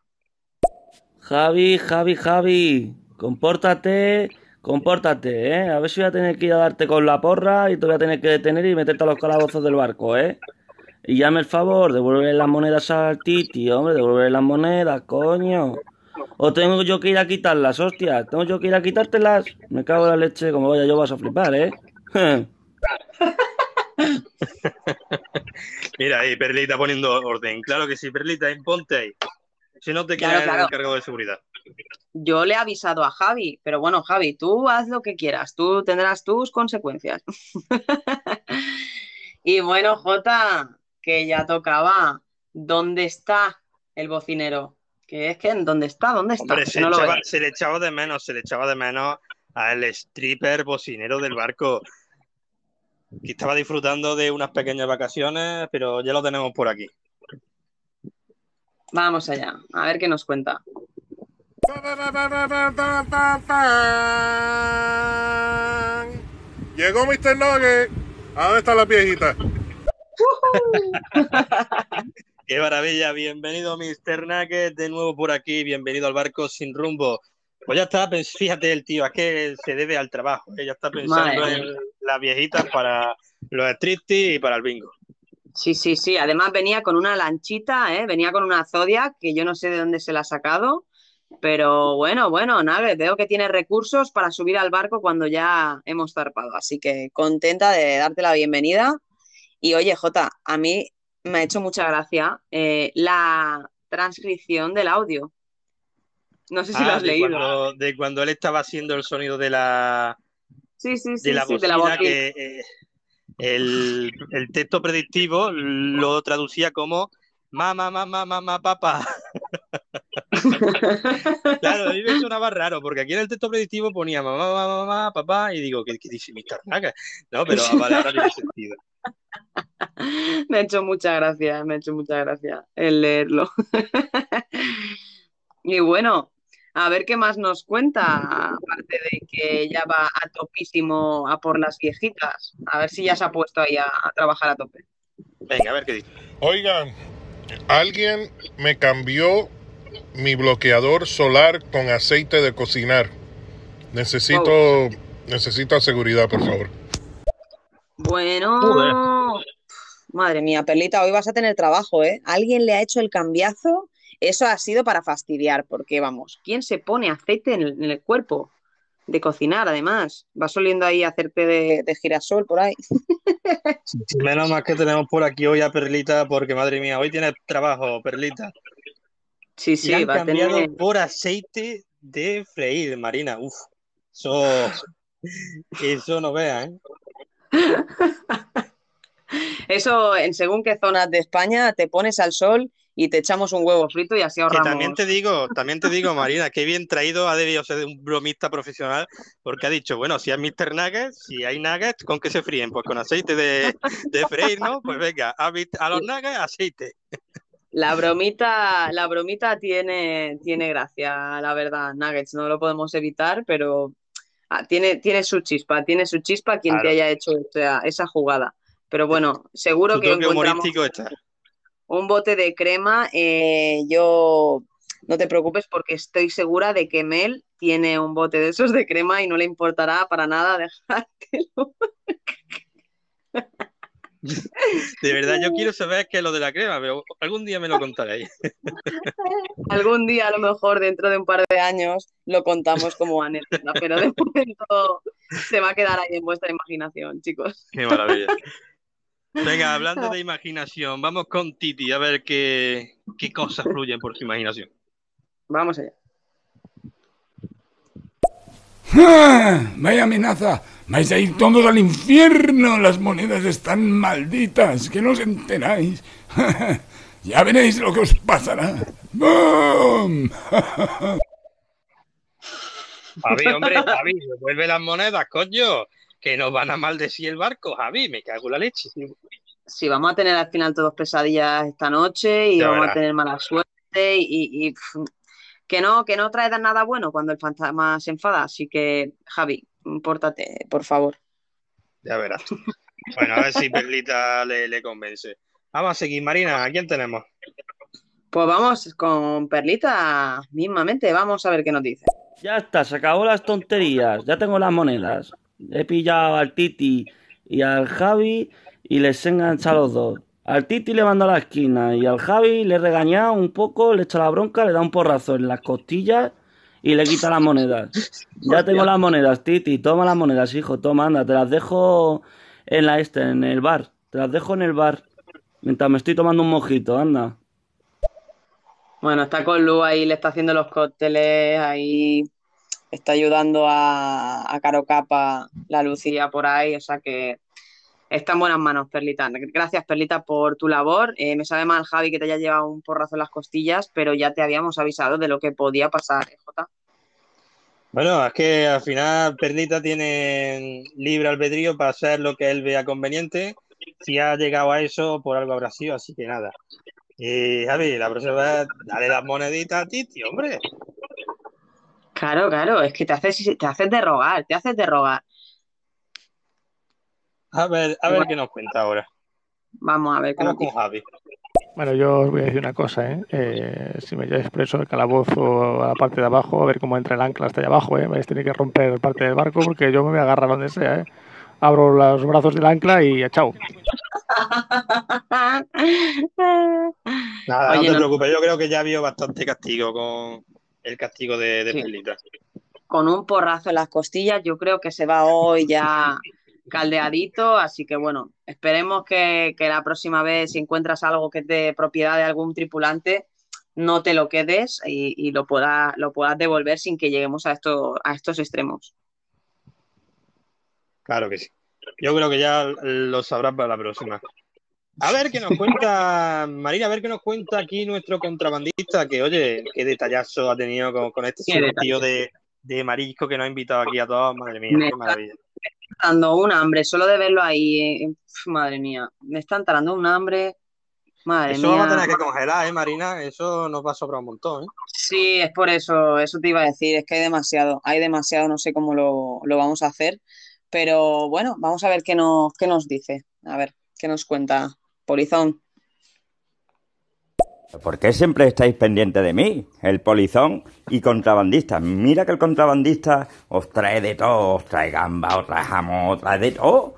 Javi, Javi, Javi, compórtate, compórtate, ¿eh? A ver si voy a tener que ir a darte con la porra y te voy a tener que detener y meterte a los calabozos del barco, ¿eh? Y llame el favor, devuelve las monedas al Titi, hombre, devuelve las monedas, coño. O tengo yo que ir a quitarlas, hostia, tengo yo que ir a quitártelas. Me cago en la leche, como vaya yo vas a flipar, ¿eh? Mira ahí, Perlita poniendo orden. Claro que sí, Perlita, imponte ahí. Si no te quedas claro, encargado de seguridad. Yo le he avisado a Javi, pero bueno, Javi, tú haz lo que quieras, tú tendrás tus consecuencias. y bueno, Jota, que ya tocaba, ¿dónde está el bocinero? Que es que, ¿dónde está? ¿Dónde está? se, se, le echaba de menos, se le echaba de menos al stripper bocinero del barco que estaba disfrutando de unas pequeñas vacaciones, pero ya lo tenemos por aquí. Vamos allá, a ver qué nos cuenta. Llegó Mr. Nugget. ¿A dónde está la viejita? Qué maravilla, bienvenido Mr. Nugget de nuevo por aquí, bienvenido al barco sin rumbo. Pues ya está, fíjate el tío, es que se debe al trabajo. Ella está pensando en las viejitas para los striptease y para el bingo. Sí, sí, sí. Además venía con una lanchita, ¿eh? venía con una Zodiac que yo no sé de dónde se la ha sacado. Pero bueno, bueno, nada, veo que tiene recursos para subir al barco cuando ya hemos zarpado. Así que contenta de darte la bienvenida. Y oye, Jota, a mí me ha hecho mucha gracia eh, la transcripción del audio. No sé si lo ah, has leído. de cuando él estaba haciendo el sonido de la. Sí, sí, sí, de la, bocina, que eh, el, texto predictivo lo traducía como mamá, mamá, mamá, papá. claro, a mí me sonaba raro, porque aquí en el texto predictivo ponía mamá, mamá, mamá, papá, y digo, ¿qué, qué dice? No, pero vale, ahora tiene sentido. Me ha hecho mucha gracia, me ha hecho mucha gracia el leerlo. y bueno, a ver qué más nos cuenta, que ya va a topísimo a por las viejitas. A ver si ya se ha puesto ahí a, trabajar a tope. Venga, a ver qué dice. Oigan, alguien me cambió mi bloqueador solar con aceite de cocinar. Necesito, necesito seguridad, por favor. Bueno, madre mía, Perlita, hoy vas a tener trabajo, ¿eh? ¿Alguien le ha hecho el cambiazo? Eso ha sido para fastidiar, porque vamos, ¿quién se pone aceite en el, en el cuerpo? De cocinar, además. Vas oliendo ahí hacerte de, de girasol por ahí. Menos mal que tenemos por aquí hoy a Perlita, porque madre mía, hoy tiene trabajo, Perlita. Sí, sí, han va a cambiado tener. por aceite de freír, Marina. Uf, eso, eso no vea, ¿eh? Eso, en según qué zonas de España, te pones al sol y te echamos un huevo frito y así Que ahorramos. también te digo, también te digo, Marina, qué bien traído ha debido ser de un bromista profesional, porque ha dicho, bueno, si hay Mr. Nuggets, si hay nuggets, ¿con qué se fríen? Pues con aceite de, de freír, ¿no? Pues venga, a, los nuggets, aceite. La bromita, la bromita tiene, tiene gracia, la verdad, Nuggets, no lo podemos evitar, pero ah, tiene, tiene su chispa, tiene su chispa quien te haya hecho esa, esa jugada. Pero bueno, seguro Su que encontramos humorístico está. Un bote de crema. eh, yo no te preocupes porque estoy segura de que Mel tiene un bote de esos de crema y no le importará para nada dejártelo. De verdad, yo quiero saber qué es lo de la crema, pero algún día me lo contaréis. Algún día, a lo mejor dentro de un par de años, lo contamos como anécdota, pero de momento se va a quedar ahí en vuestra imaginación, chicos. Qué maravilla. Venga, hablando de imaginación, vamos con Titi a ver qué, qué cosas fluyen por su imaginación. Vamos allá. ¡Ah! Vaya amenaza. Vais a ir todos al infierno. Las monedas están malditas. Que no os enteráis. ya veréis lo que os pasará. ¡Bum! Javi, hombre, Javi, devuelve las monedas, coño, que nos van a maldecir el barco, Javi, me cago en la leche. Sí, vamos a tener al final todos pesadillas esta noche y Ya vamos a tener mala suerte y, que no, que no trae nada bueno cuando el fantasma se enfada. Así que, Javi, pórtate, por favor. Ya verás. Bueno, a ver si Perlita le, le convence. Vamos a seguir, Marina, ¿a quién tenemos? Pues vamos con Perlita mismamente, vamos a ver qué nos dice. Ya está, se acabó las tonterías. Ya tengo las monedas. He pillado al Titi y al Javi y les he enganchado a los dos. Al Titi le mando a la esquina y al Javi le he regañado un poco, le he hecho la bronca, le da un porrazo en las costillas y le quita las monedas. Ya tengo las monedas, Titi. Toma las monedas, hijo. Toma, anda. Te las dejo en la este, en el bar. Te las dejo en el bar. Mientras me estoy tomando un mojito, anda. Bueno, está con Lu ahí, le está haciendo los cócteles, ahí está ayudando a, a Caro Capa, la Lucía por ahí, o sea que está en buenas manos, Perlita. Gracias, Perlita, por tu labor. Eh, me sabe mal, Javi, que te haya llevado un porrazo en las costillas, pero ya te habíamos avisado de lo que podía pasar, ¿eh, Jota? Bueno, es que al final Perlita tiene libre albedrío para hacer lo que él vea conveniente. Si ha llegado a eso, por algo habrá sido, así que nada. Y Javi, la próxima vez, dale las moneditas a Titi, hombre. Claro, claro, es que te haces, te haces de rogar, te haces de rogar. A ver, a ver qué nos cuenta ahora. Vamos a ver qué nos con. Javi. Bueno, yo os voy a decir una cosa, ¿eh? Eh, si me lleváis preso el calabozo a la parte de abajo, a ver cómo entra el ancla hasta allá abajo, ¿eh? Vais a tener que romper parte del barco porque yo me voy a agarrar donde sea, ¿eh? Abro los brazos del ancla y chao. Nada, Oye, no te no- preocupes, yo creo que ya vio bastante castigo con el castigo de, de Sí. Perlita. Con un porrazo en las costillas, yo creo que se va hoy ya caldeadito, así que bueno, esperemos que, que la próxima vez si encuentras algo que es de propiedad de algún tripulante, no te lo quedes y, y lo puedas lo puedas devolver sin que lleguemos a, esto, a estos extremos. Claro que sí. Yo creo que ya lo sabrás para la próxima. A ver qué nos cuenta, Marina, a ver qué nos cuenta aquí nuestro contrabandista, que oye, qué detallazo ha tenido con, con este surtido de, de marisco que nos ha invitado aquí a todos. Madre mía, Me qué está- maravilla. Dando un hambre, solo de verlo ahí, eh, pf, madre mía, me está entrando un hambre, madre Eso vamos a mía. tener que congelar, ¿eh, Marina? Eso nos va a sobrar un montón, ¿eh? Sí, es por eso, eso te iba a decir, es que hay demasiado, hay demasiado, no sé cómo lo, lo vamos a hacer, pero bueno, vamos a ver qué nos, qué nos dice, a ver, qué nos cuenta Polizón. ¿Por qué siempre estáis pendientes de mí? El polizón y contrabandista. Mira que el contrabandista os trae de todo, os trae gamba, os trae jamón, os trae de todo.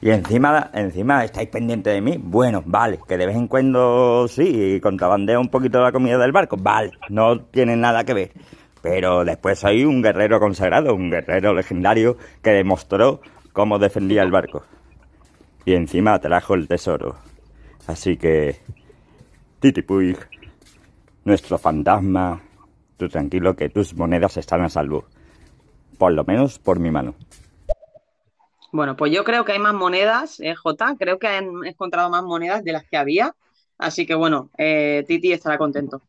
Y encima, encima estáis pendientes de mí. Bueno, vale, que de vez en cuando sí, contrabandeo un poquito la comida del barco. Vale, no tiene nada que ver. Pero después soy un guerrero consagrado, un guerrero legendario que demostró cómo defendía el barco. Y encima trajo el tesoro. Así que, Titi Puig, nuestro fantasma, tú tranquilo que tus monedas están a salvo. Por lo menos por mi mano. Bueno, pues yo creo que hay más monedas, eh, Jota. Creo que han encontrado más monedas de las que había. Así que bueno, eh, Titi estará contento.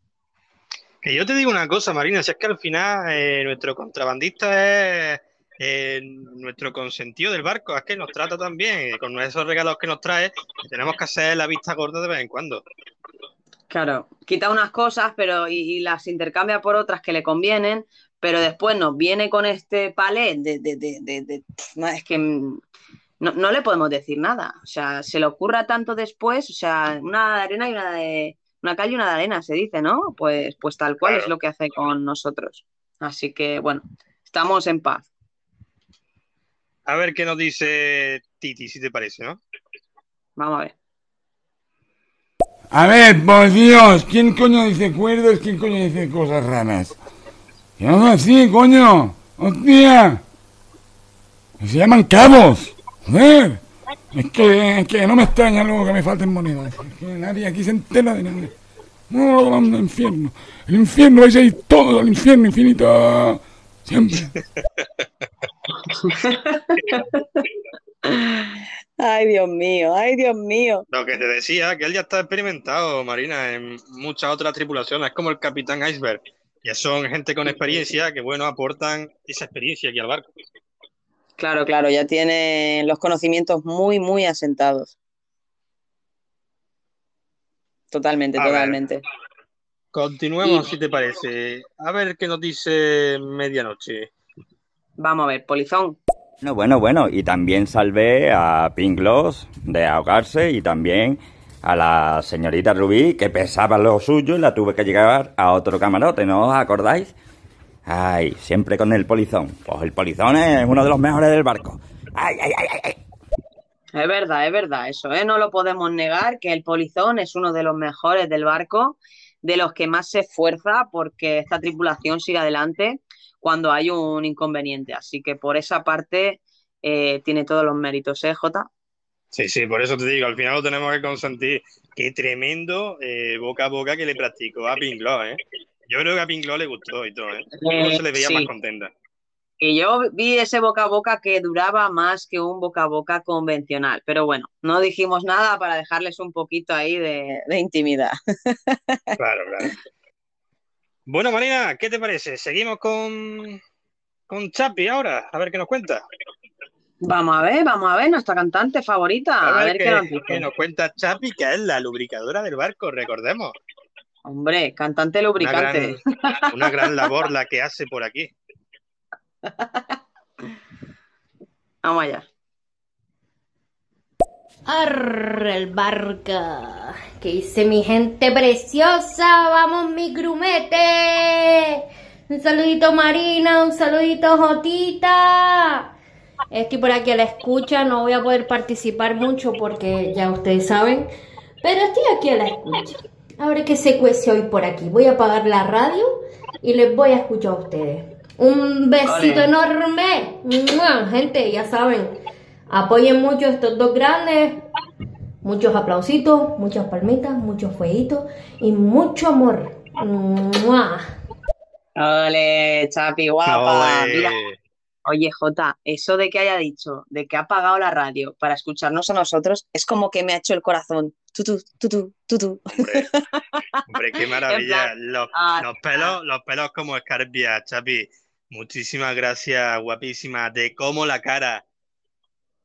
Que yo te digo una cosa, Marina, si es que al final eh, nuestro contrabandista es eh, nuestro consentido del barco, es que nos trata tan bien, con esos regalos que nos trae, tenemos que hacer la vista gorda de vez en cuando. Claro, quita unas cosas pero y, las intercambia por otras que le convienen, pero después nos viene con este palé de, de, de, de es que no, no, le podemos decir nada. O sea, se le ocurra tanto después, o sea, una de arena y una de, una calle y una de arena, se dice, ¿no? Pues, pues tal cual es lo que hace con nosotros. Así que, bueno, estamos en paz. A ver qué nos dice Titi, si te parece, ¿no? Vamos a ver. A ver, por Dios, ¿quién coño dice cuerdos? ¿Quién coño dice cosas raras? ¿Qué no así, coño? ¡Hostia! Se llaman cabos. Joder. Es que, que no me extraña luego que me falten monedas. Es que nadie aquí se entera de nada. No, el infierno. El infierno vais a ir todos al infierno infinito. Siempre. Ay, Dios mío, ay, Dios mío. Lo que te decía, que él ya está experimentado, Marina, en muchas otras tripulaciones, como el Capitán Iceberg. Ya son gente con experiencia que, bueno, aportan esa experiencia aquí al barco. Claro, claro, ya tiene los conocimientos muy, muy asentados. Totalmente, totalmente. continuemos, si te parece. A ver qué nos dice medianoche. Vamos a ver, Polizón. No, bueno, bueno, y también salvé a Pinglos de ahogarse y también a la señorita Rubí que pesaba lo suyo y la tuve que llevar a otro camarote, ¿no os acordáis? Ay, siempre con el polizón. Pues el polizón es uno de los mejores del barco. Ay, ay, ay, ay. Es verdad, es verdad, eso, ¿eh? No lo podemos negar que el polizón es uno de los mejores del barco, de los que más se esfuerza porque esta tripulación siga adelante cuando hay un inconveniente. Así que por esa parte eh, tiene todos los méritos, ¿eh, Jota? Sí, sí, por eso te digo, al final lo tenemos que consentir. Qué tremendo eh, boca a boca que le practicó a Pinglo, ¿eh? Yo creo que a Pinglo le gustó y todo, ¿eh? No se le veía más contenta. Y yo vi ese boca a boca que duraba más que un boca a boca convencional. Pero bueno, no dijimos nada para dejarles un poquito ahí de, de intimidad. Claro, claro. Bueno, Marina, ¿qué te parece? ¿Seguimos con, con Chapi ahora? A ver qué nos cuenta. Vamos a ver, vamos a ver, nuestra cantante favorita. A, ver, qué, nos dice. Que nos cuenta Chapi, que es la lubricadora del barco, recordemos. Hombre, cantante lubricante. Una gran, una gran labor la que hace por aquí. Vamos allá. Arre el barca. ¿Qué dice mi gente preciosa? Vamos mi grumete. Un saludito Marina, un saludito Jotita. Estoy por aquí a la escucha, no voy a poder participar mucho porque ya ustedes saben, pero estoy aquí a la escucha. A ver qué se cuece hoy por aquí. Voy a apagar la radio y les voy a escuchar a ustedes. Un besito enorme. Gente, ya saben, Apoyen mucho estos dos grandes. Muchos aplausitos, muchas palmitas, muchos fueguitos y mucho amor. Ole, Chapi, guapa. Mira, oye, Jota, eso de que haya dicho, de que ha apagado la radio para escucharnos a nosotros, es como que me ha hecho el corazón. Tutu, tutu, tutu. Hombre, hombre qué maravilla. los, ah, los, pelos, los pelos como escarpia, Chapi. Muchísimas gracias, guapísima. De cómo la cara.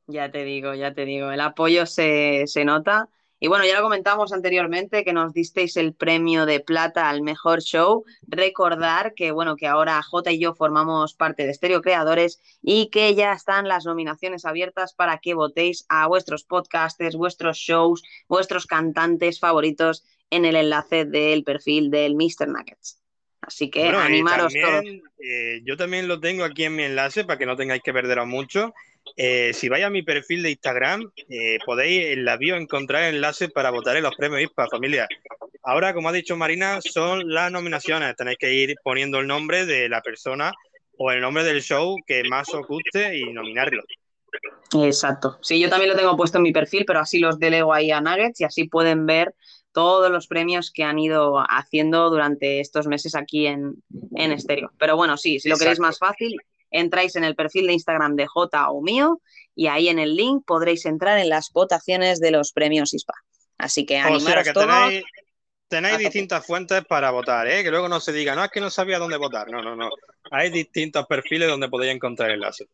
Ya te digo, ya te digo, el apoyo se, se, nota. Y bueno, ya lo comentamos anteriormente que nos disteis el premio de plata al mejor show. Recordar que bueno, que ahora J y yo formamos parte de Stereo Creadores y que ya están las nominaciones abiertas para que votéis a vuestros podcasters, vuestros shows, vuestros cantantes favoritos en el enlace del perfil del Mr. Nuggets. Así que bueno, animaros también, eh, yo también lo tengo aquí en mi enlace para que no tengáis que perderos mucho. Eh, si vais a mi perfil de Instagram, eh, podéis en la bio encontrar enlaces para votar en los premios ISPA, familia. Ahora, como ha dicho Marina, son las nominaciones. Tenéis que ir poniendo el nombre de la persona o el nombre del show que más os guste y nominarlo. Exacto. Sí, yo también lo tengo puesto en mi perfil, pero así los delego ahí a Nuggets y así pueden ver todos los premios que han ido haciendo durante estos meses aquí en, en Estéreo. Pero bueno, sí, si lo queréis más fácil, entráis en el perfil de Instagram de J o mío y ahí en el link podréis entrar en las votaciones de los premios ISPA. Así que O sea animaros que todos. tenéis, distintas fuentes para votar, ¿eh? que luego no se diga, no, es que no sabía dónde votar. No, no, no. Hay distintos perfiles donde podéis encontrar enlaces.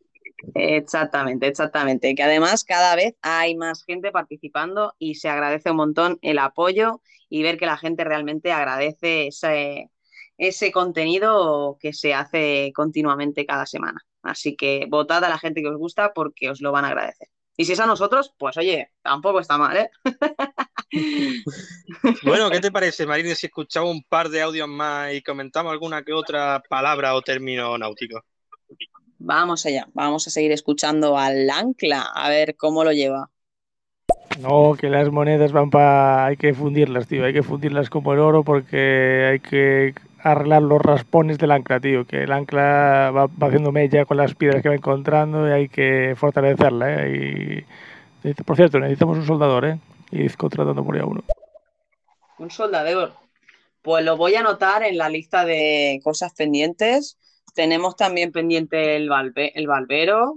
Exactamente, exactamente. Que además cada vez hay más gente participando y se agradece un montón el apoyo y ver que la gente realmente agradece ese, ese contenido que se hace continuamente cada semana. Así que votad a la gente que os gusta porque os lo van a agradecer. Y si es a nosotros, pues oye, tampoco está mal, ¿eh? Bueno, ¿qué te parece, Marina, si escuchamos un par de audios más y comentamos alguna que otra palabra o término náutico? Vamos allá, vamos a seguir escuchando al ancla, a ver cómo lo lleva. No, que las monedas van para... Hay que fundirlas, tío. Hay que fundirlas como el oro porque hay que arreglar los raspones del ancla, tío. Que el ancla va, haciendo mella con las piedras que va encontrando y hay que fortalecerla, ¿eh? Y, por cierto, necesitamos un soldador, ¿eh? Y contratando por ahí a uno. Un soldador. Pues lo voy a anotar en la lista de cosas pendientes. Tenemos también pendiente el, el barbero,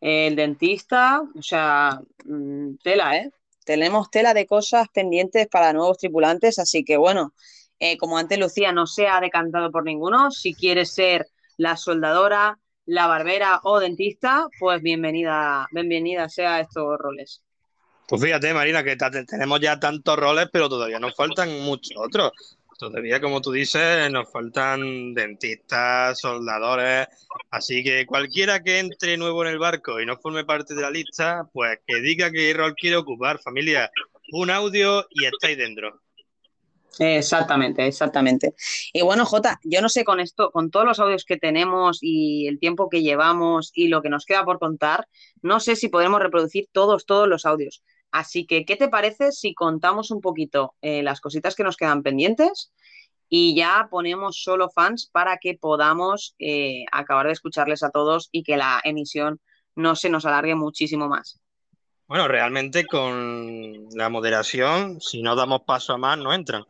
el dentista, o sea, mm, tela, ¿eh? Tenemos tela de cosas pendientes para nuevos tripulantes, así que bueno, eh, como antes Lucía no se ha decantado por ninguno, si quieres ser la soldadora, la barbera o dentista, pues bienvenida, bienvenida sea a estos roles. Pues fíjate, Marina, que tenemos ya tantos roles, pero todavía nos faltan muchos otros. Todavía, como tú dices, nos faltan dentistas, soldadores. Así que cualquiera que entre nuevo en el barco y no forme parte de la lista, pues que diga qué rol quiere ocupar, familia. Un audio y estáis dentro. Exactamente, exactamente. Y bueno, Jota, yo no sé con esto, con todos los audios que tenemos y el tiempo que llevamos y lo que nos queda por contar, no sé si podremos reproducir todos, todos los audios. Así que, ¿qué te parece si contamos un poquito eh, las cositas que nos quedan pendientes y ya ponemos solo fans para que podamos eh, acabar de escucarles a todos y que la emisión no se nos alargue muchísimo más? Bueno, realmente con la moderación, si no damos paso a más, no entran.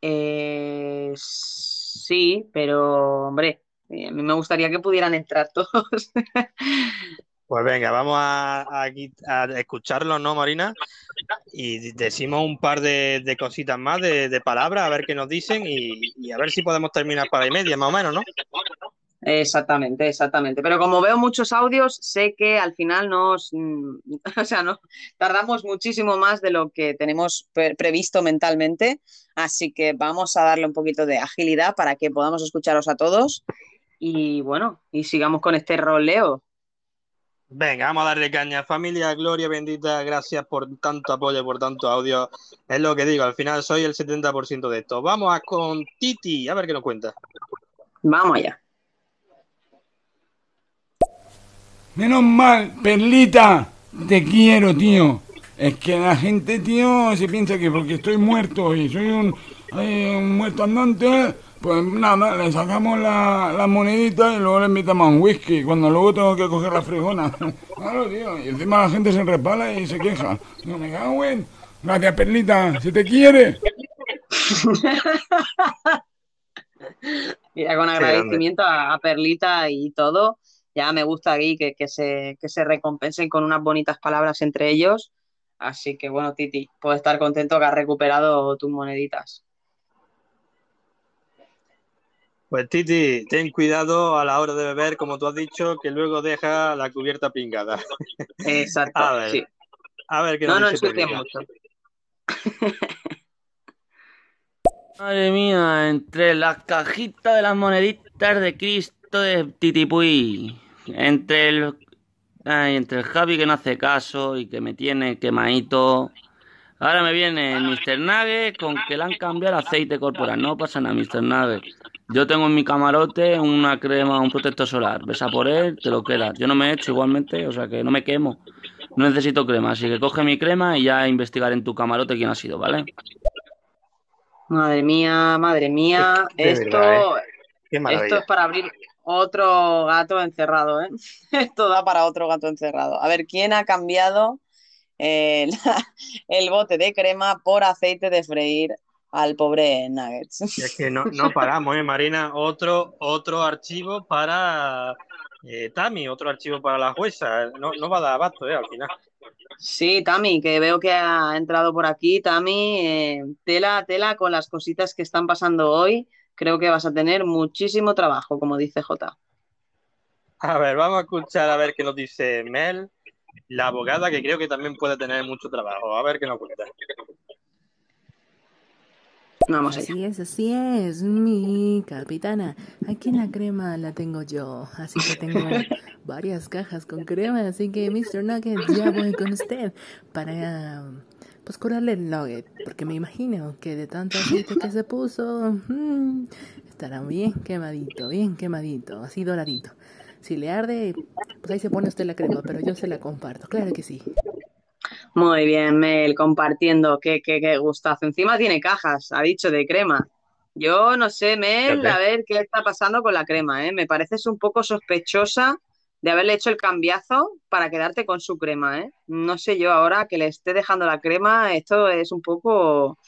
Eh, sí, pero hombre, eh, a mí me gustaría que pudieran entrar todos. Pues venga, vamos a, a a escucharlos, ¿no, Marina? Y decimos un par de, cositas más, de, de palabras, a ver qué nos dicen y, y a ver si podemos terminar para y media, más o menos, ¿no? Exactamente, exactamente. Pero como veo muchos audios, sé que al final nos, mm, o sea, no, tardamos muchísimo más de lo que tenemos pre- previsto mentalmente. Así que vamos a darle un poquito de agilidad para que podamos escucharos a todos. Y bueno, y sigamos con este roleo. Venga, vamos a darle caña. Familia, gloria bendita, gracias por tanto apoyo, por tanto audio. Es lo que digo, al final soy el 70% de esto. Vamos a con Titi, a ver qué nos cuenta. Vamos allá. Menos mal, Perlita, te quiero, tío. Es que la gente, tío, se piensa que porque estoy muerto y soy un, eh, un muerto andante, pues nada, le sacamos la, la monedita y luego le invitamos a un whisky, cuando luego tengo que coger la fregona. Claro, tío, y encima la gente se repala y se queja. No me cago en... Gracias, Perlita, se te quiere. Mira, con agradecimiento a, a Perlita y todo. Ya me gusta aquí que, que se, que se recompensen con unas bonitas palabras entre ellos. Así que bueno, Titi, puedo estar contento que has recuperado tus moneditas. Pues Titi, ten cuidado a la hora de beber, como tú has dicho, que luego deja la cubierta pingada. Exacto, A ver, sí. a ver qué No, nos no ensucies Perlita. mucho. Madre mía, entre las cajitas de las moneditas de Cristo de Titipuy, entre el, ay, entre el Javi que no hace caso y que me tiene quemadito. Ahora me viene el Mr. Nugget con que le han cambiado el aceite corporal. No pasa nada, Mr. Nugget. Yo tengo en mi camarote una crema, un protector solar. Ves a por él, te lo quedas. Yo no me echo igualmente, o sea que no me quemo. No necesito crema, así que coge mi crema y ya investigar en tu camarote quién ha sido, ¿vale? Madre mía, madre mía. Esto, verdad, ¿eh? Esto es para abrir otro gato encerrado, ¿eh? Esto da para otro gato encerrado. A ver, ¿quién ha cambiado eh, la- el bote de crema por aceite de freír al pobre Nuggets? Y es que no, no paramos, ¿eh, Marina? Otro, otro archivo para eh, Tami, otro archivo para la jueza. No, no va a dar abasto, ¿eh? Al final. Sí, Tami, que veo que ha entrado por aquí. Tami, eh, tela, tela con las cositas que están pasando hoy. Creo que vas a tener muchísimo trabajo, como dice Jota. A ver, vamos a escuchar a ver qué nos dice Mel, la abogada, que creo que también puede tener mucho trabajo. A ver qué nos cuenta. Vamos Así es, así es, mi capitana. Aquí en la crema la tengo yo, así que tengo varias cajas con crema, así que Mr. Nugget, ya voy con usted para pues curarle el nugget, porque me imagino que de tanto aceite que se puso, mm, estará bien quemadito, bien quemadito, así doradito. Si le arde, pues ahí se pone usted la crema, pero yo se la comparto, claro que sí. Muy bien, Mel, compartiendo. Qué, qué, qué gustazo. Encima tiene cajas, ha dicho, de crema. Yo no sé, Mel, a ver qué está pasando con la crema, ¿eh? Me pareces un poco sospechosa de haberle hecho el cambiazo para quedarte con su crema, ¿eh? No sé yo ahora que le esté dejando la crema, esto es un poco...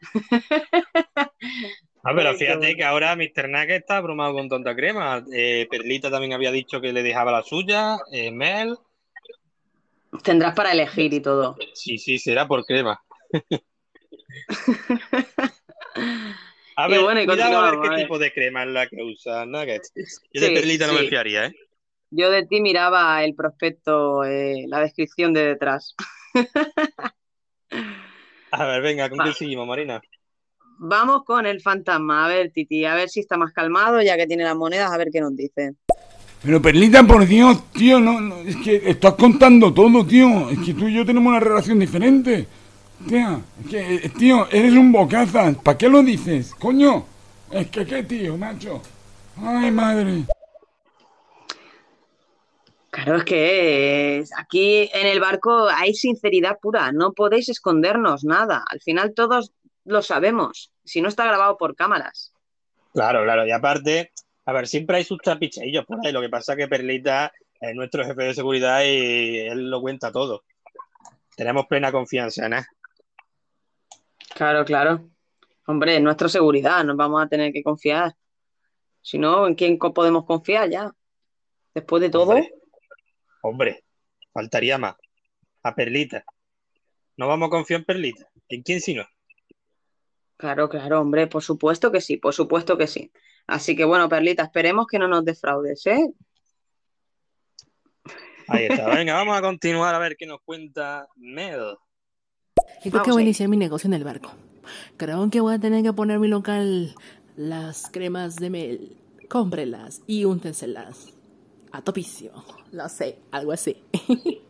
Ah, pero fíjate que ahora Mr. Nugget está abrumado con tanta crema. Eh, Perlita también había dicho que le dejaba la suya. eh, Mel, Tendrás para elegir y todo. sí, sí, será por crema. A Y ver, bueno, y cuidado a ver qué a ver. tipo de crema es la que usa Nugget. Yo de Perlita no me fiaría, ¿eh? Yo de ti miraba el prospecto, eh, la descripción de detrás. A ver, venga, ¿con qué seguimos, Marina? Vamos con el fantasma. A ver, Titi, a ver si está más calmado, ya que tiene las monedas, a ver qué nos dice. Pero Perlita, por Dios, tío, no, no, es que estás contando todo, tío. Es que tú y yo tenemos una relación diferente. Tía, es que, eh, tío, eres un bocazas. ¿Para qué lo dices? Coño. Es que qué, tío, macho. Ay, madre. Claro, es que aquí en el barco hay sinceridad pura, no podéis escondernos nada. Al final todos lo sabemos, si no está grabado por cámaras. Claro, claro. Y aparte, a ver, siempre hay sus trapicheillos por ahí. Lo que pasa es que Perlita es nuestro jefe de seguridad y él lo cuenta todo. Tenemos plena confianza en él. Claro, claro. Hombre, es nuestra seguridad, nos vamos a tener que confiar. Si no, ¿en quién podemos confiar ya? Después de todo, Hombre, hombre, faltaría más. A Perlita. No vamos a confiar en Perlita. ¿En quién si no? claro, claro, hombre, por supuesto que sí, por supuesto que sí. Así que bueno, Perlita, esperemos que no nos defraudes, ¿eh? Ahí está. Venga, vamos a continuar a ver qué nos cuenta Mel. Y creo que voy a iniciar mi negocio en el barco. Creo que voy a tener que poner mi local las cremas de mel. Cómprelas y úntenselas. A topicio. Lo sé, algo así.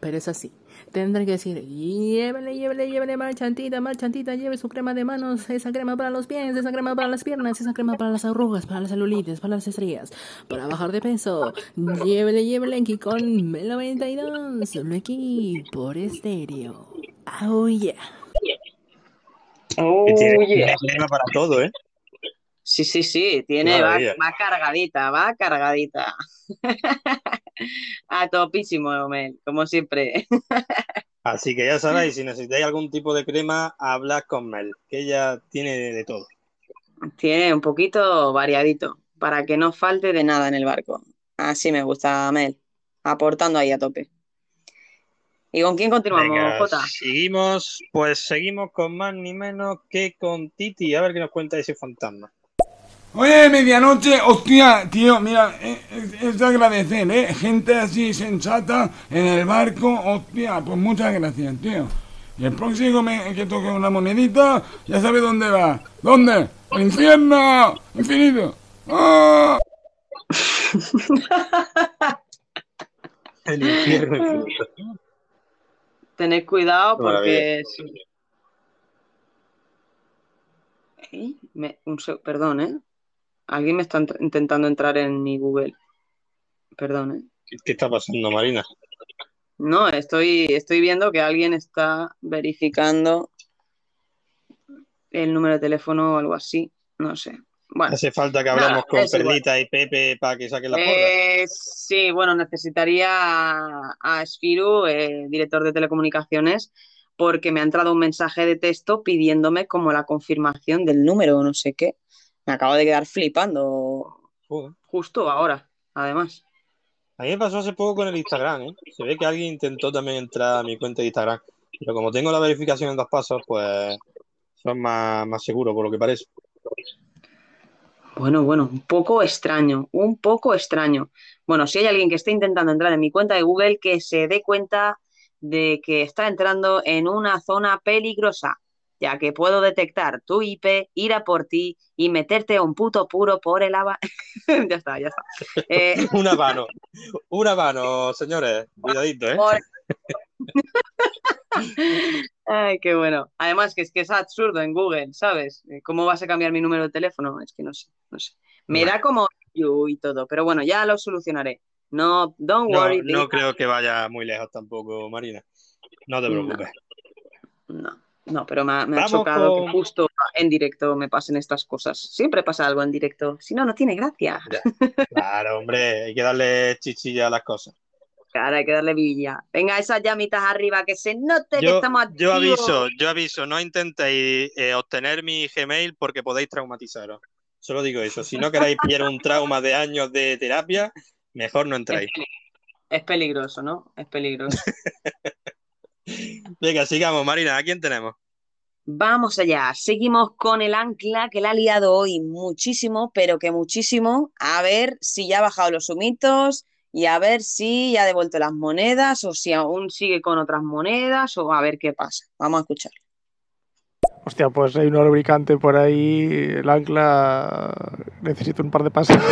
Pero es así. Tendré que decir, llévele, llévele, llévele, marchantita, marchantita, lleve su crema de manos, esa crema para los pies, esa crema para las piernas, esa crema para las arrugas, para las celulitis, para las estrías, para bajar de peso. Llévele, llévele aquí con Mel 92, solo aquí por estéreo. Oh yeah. Oh, yeah. tiene crema para todo, ¿eh? Sí, sí, sí, tiene, va, cargadita, va cargadita. A topísimo, Mel, como siempre. Así que ya sabéis, si necesitáis algún tipo de crema, hablad con Mel, que ella tiene de, de todo. Tiene un poquito variadito, para que no falte de nada en el barco. Así me gusta, Mel, aportando ahí a tope. ¿Y con quién continuamos, Venga, Jota? seguimos, pues seguimos con más ni menos que con Titi, a ver qué nos cuenta ese fantasma. Oye, medianoche, hostia, tío, mira, eh, es, es de agradecer, ¿eh? Gente así sensata en el barco, hostia, pues muchas gracias, tío. Y el próximo me- que toque una monedita, ya sabe dónde va. ¿Dónde? ¡Al infierno! ¡Infinito! ¡Ah! El infierno infinito. Tened cuidado porque... Ey, me- un se- perdón, ¿eh? Alguien me está int- intentando entrar en mi Google. Perdón, ¿eh? ¿Qué, qué está pasando, Marina? No, estoy, estoy viendo que alguien está verificando el número de teléfono o algo así. No sé. Bueno, Hace falta que nada, hablamos con igual. Perlita y Pepe para que saquen la porra. Eh, sí, bueno, necesitaría a, a Esfiru, eh, director de telecomunicaciones, porque me ha entrado un mensaje de texto pidiéndome como la confirmación del número o no sé qué. Me acabo de quedar flipando Joder. justo ahora, además. A mí me pasó hace poco con el Instagram, ¿eh? Se ve que alguien intentó también entrar a mi cuenta de Instagram. Pero como tengo la verificación en dos pasos, pues son más, más seguros, por lo que parece. Bueno, bueno, un poco extraño, un poco extraño. Bueno, si hay alguien que esté intentando entrar en mi cuenta de Google, que se dé cuenta de que está entrando en una zona peligrosa, ya que puedo detectar tu IP, ir a por ti y meterte a un puto puro por el ava. Ya está, ya está. Eh, Una mano, una mano, señores. Cuidadito, ¿eh? por- Ay, qué bueno. Además, que es que es absurdo en Google, ¿sabes? Eh, ¿Cómo vas a cambiar mi número de teléfono? Es que no sé, no sé. Me Bueno. da como y todo, pero bueno, ya lo solucionaré. No, don't No, worry. no Lisa. creo que vaya muy lejos tampoco, Marina. No te preocupes. No, no, pero me ha, me ha Vamos chocado con- que justo en directo me pasen estas cosas. Siempre pasa algo en directo. Si no, no tiene gracia. Claro, hombre, hay que darle chichilla a las cosas. Claro, hay que darle villa. Venga, esas llamitas arriba, que se note que Yo, estamos yo activos. aviso, yo aviso, no intentéis eh, obtener mi Gmail porque podéis traumatizaros. Solo digo eso. Si no queréis pillar un trauma de años de terapia, mejor no entráis. Es peligroso, ¿no? Es peligroso. Venga, sigamos, Marina, ¿a quién tenemos? Vamos allá, seguimos con el ancla que la ha liado hoy muchísimo, pero que muchísimo. A ver si ya ha bajado los humitos y a ver si ya ha devuelto las monedas o si aún sigue con otras monedas o a ver qué pasa. Vamos a escuchar. Hostia, pues hay un lubricante por ahí, el ancla necesito un par de pasos.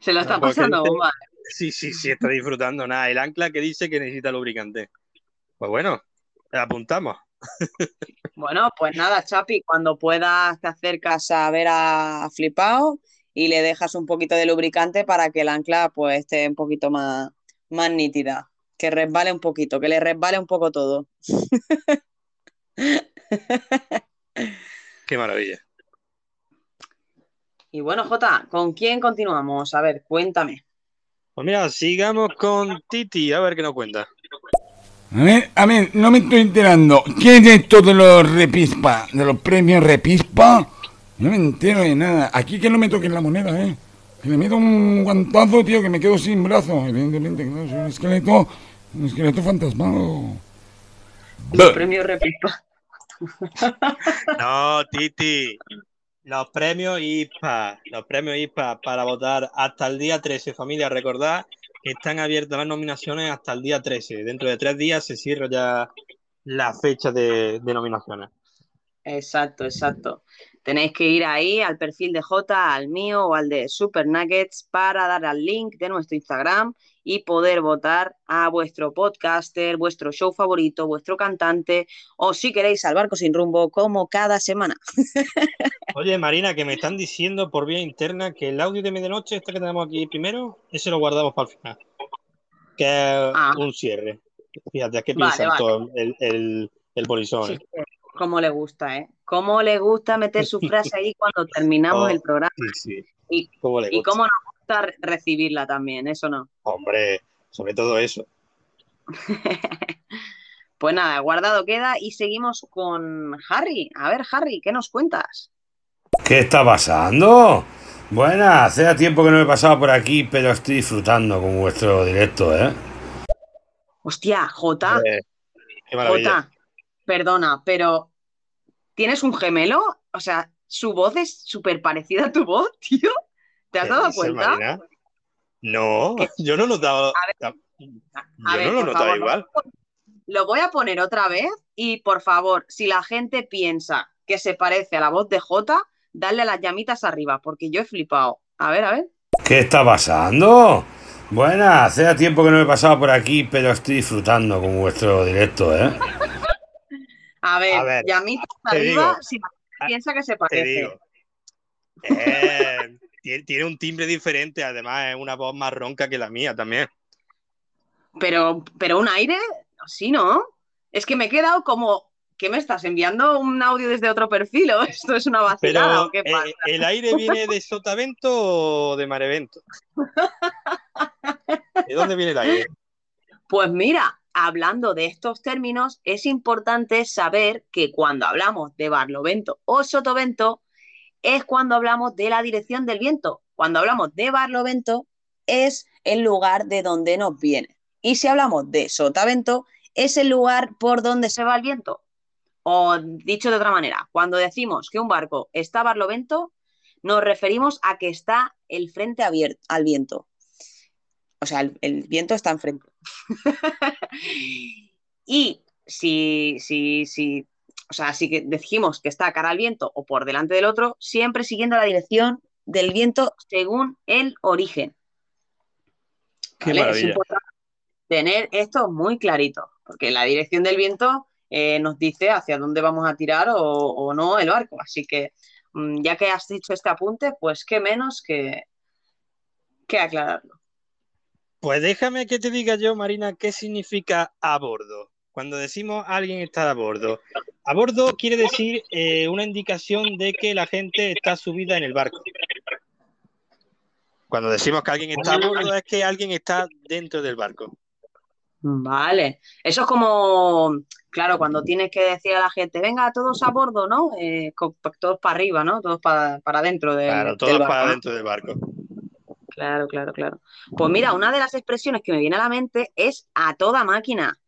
Se lo está porque pasando bomba. Sí, sí, sí, está disfrutando. Nada, el ancla que dice que necesita lubricante. Pues bueno, apuntamos. Bueno, pues nada, Chapi, cuando puedas te acercas a ver a Flipao y le dejas un poquito de lubricante para que el ancla pues esté un poquito más, más nítida, que resbale un poquito, que le resbale un poco todo. Qué maravilla. Y bueno, Jota, ¿con quién continuamos? A ver, cuéntame. Pues mira, sigamos con Titi, a ver qué nos cuenta. A ver, a ver, no me estoy enterando. ¿Qué es esto de los repispa? ¿De los premios repispa? No me entero de nada. Aquí que no me toquen la moneda, ¿eh? Que le meto un guantazo, tío, que me quedo sin brazo. Evidentemente, claro, soy un esqueleto, un esqueleto fantasmado. Los premios Repispa. No, Titi. Los premios IPA. Los premios IPA para votar hasta el día 13. Familia, recordad que están abiertas las nominaciones hasta el día 13. Dentro de tres días se cierra ya la fecha de, de nominaciones. Exacto, exacto. Tenéis que ir ahí al perfil de Jota, al mío o al de Super Nuggets para dar al link de nuestro Instagram y poder votar a vuestro podcaster, vuestro show favorito, vuestro cantante o si queréis al barco sin rumbo como cada semana. Oye, Marina, que me están diciendo por vía interna que el audio de medianoche, este que tenemos aquí primero, ese lo guardamos para el final. Que es un cierre. Fíjate, ¿qué Vale, piensa todo el, el, el polizón? Sí, eh? Cómo le gusta, ¿eh? Cómo le gusta meter su frase ahí cuando terminamos Oh, el programa. Sí, sí. Y, ¿Cómo le y gusta? cómo nos gusta re- recibirla también, eso no. Hombre, sobre todo eso. Pues nada, guardado queda y seguimos con Harry. A ver, Harry, ¿qué nos cuentas? ¿Qué está pasando? Buenas, hace tiempo que no me he pasado por aquí, pero estoy disfrutando con vuestro directo, ¿eh? Hostia, Jota, Hombre, qué maravilla. Jota, perdona, pero ¿tienes un gemelo? O sea, su voz es súper parecida a tu voz, tío. ¿Te has ¿Qué dado cuenta? Marina? No, yo no he notado. A Yo ver, no lo notado favor, igual. Lo voy a poner otra vez y por favor, si la gente piensa que se parece a la voz de Jota, dale a las llamitas arriba, porque yo he flipado. A ver, a ver. ¿Qué está pasando? Buenas, hace tiempo que no me he pasado por aquí, pero estoy disfrutando con vuestro directo, ¿eh? A ver, A ver, arriba digo, si piensa que se parece. Eh, tiene, tiene un timbre diferente, además es una voz más ronca que la mía también. Pero, pero un aire, sí, ¿no? Es que me he quedado como, ¿qué me estás enviando un audio desde otro perfil o esto es una vacilada o qué eh, pasa? ¿el aire viene de Sotavento o de Marevento? ¿De dónde viene el aire? Pues mira, hablando de estos términos, es importante saber que cuando hablamos de barlovento o sotovento, es cuando hablamos de la dirección del viento. Cuando hablamos de barlovento, es el lugar de donde nos viene. Y si hablamos de sotavento, es el lugar por donde se va el viento. O dicho de otra manera, cuando decimos que un barco está barlovento, nos referimos a que está el frente abierto al viento. O sea, el, el viento está enfrente. y si, si, si, o sea, si que dijimos que está cara al viento o por delante del otro, siempre siguiendo la dirección del viento según el origen. Qué ¿vale? Es importante tener esto muy clarito, porque la dirección del viento eh, nos dice hacia dónde vamos a tirar o, o no el barco. Así que mm, ya que has dicho este apunte, pues qué menos que, que aclararlo. Pues déjame que te diga yo, Marina, qué significa a bordo. Cuando decimos alguien está a bordo, a bordo quiere decir eh, una indicación de que la gente está subida en el barco. Cuando decimos que alguien está a bordo es que alguien está dentro del barco. Vale, eso es como, claro, cuando tienes que decir a la gente, venga, todos a bordo, ¿no? Eh, todos para arriba, ¿no? Todos para, para adentro del, Claro, del todos barco, para dentro del barco. Claro, claro, claro. Pues mira, una de las expresiones que me viene a la mente es a toda máquina,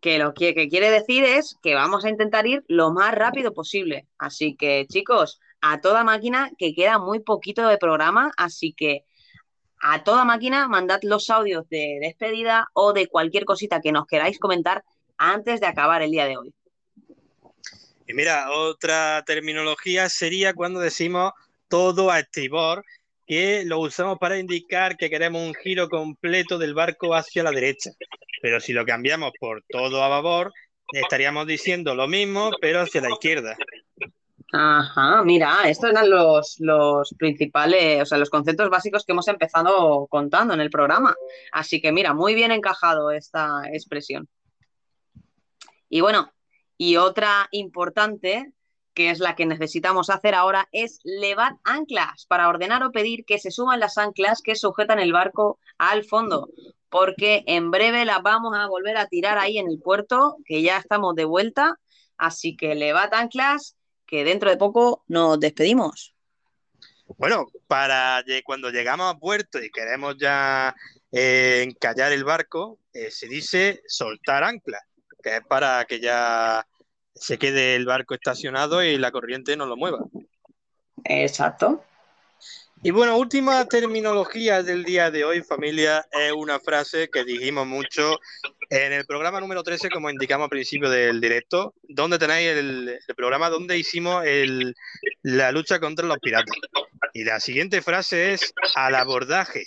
que lo que, que quiere decir es que vamos a intentar ir lo más rápido posible. Así que, chicos, a toda máquina, que queda muy poquito de programa, así que a toda máquina mandad los audios de despedida o de cualquier cosita que nos queráis comentar antes de acabar el día de hoy. Y mira, otra terminología sería cuando decimos todo a estribor, que lo usamos para indicar que queremos un giro completo del barco hacia la derecha. Pero si lo cambiamos por todo a babor, estaríamos diciendo lo mismo, pero hacia la izquierda. Ajá, mira, estos eran los, los principales, o sea, los conceptos básicos que hemos empezado contando en el programa. Así que mira, muy bien encajado esta expresión. Y bueno, y otra importante, que es la que necesitamos hacer ahora, es levar anclas para ordenar o pedir que se suban las anclas que sujetan el barco al fondo, porque en breve las vamos a volver a tirar ahí en el puerto, que ya estamos de vuelta. Así que levad anclas, que dentro de poco nos despedimos. Bueno, para cuando llegamos a puerto y queremos ya eh, encallar el barco, eh, se dice soltar ancla, que es para que ya se quede el barco estacionado y la corriente no lo mueva. Exacto. Y bueno, última terminología del día de hoy, familia, es una frase que dijimos mucho en el programa número 13, como indicamos al principio del directo, donde tenéis el, el programa donde hicimos el- la lucha contra los piratas. Y la siguiente frase es al abordaje.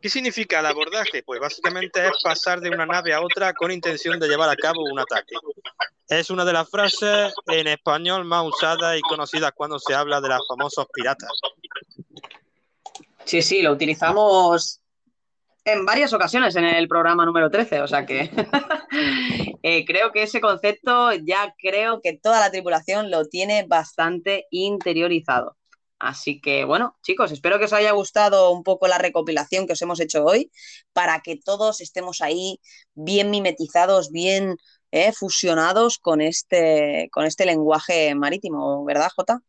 ¿Qué significa el abordaje? Pues básicamente es pasar de una nave a otra con intención de llevar a cabo un ataque. Es una de las frases en español más usadas y conocidas cuando se habla de los famosos piratas. Sí, sí, lo utilizamos en varias ocasiones en el programa número 13, o sea que eh, creo que ese concepto ya creo que toda la tripulación lo tiene bastante interiorizado. Así que bueno, chicos, espero que os haya gustado un poco la recopilación que os hemos hecho hoy para que todos estemos ahí bien mimetizados, bien eh, fusionados con este, con este lenguaje marítimo, ¿verdad, Jota?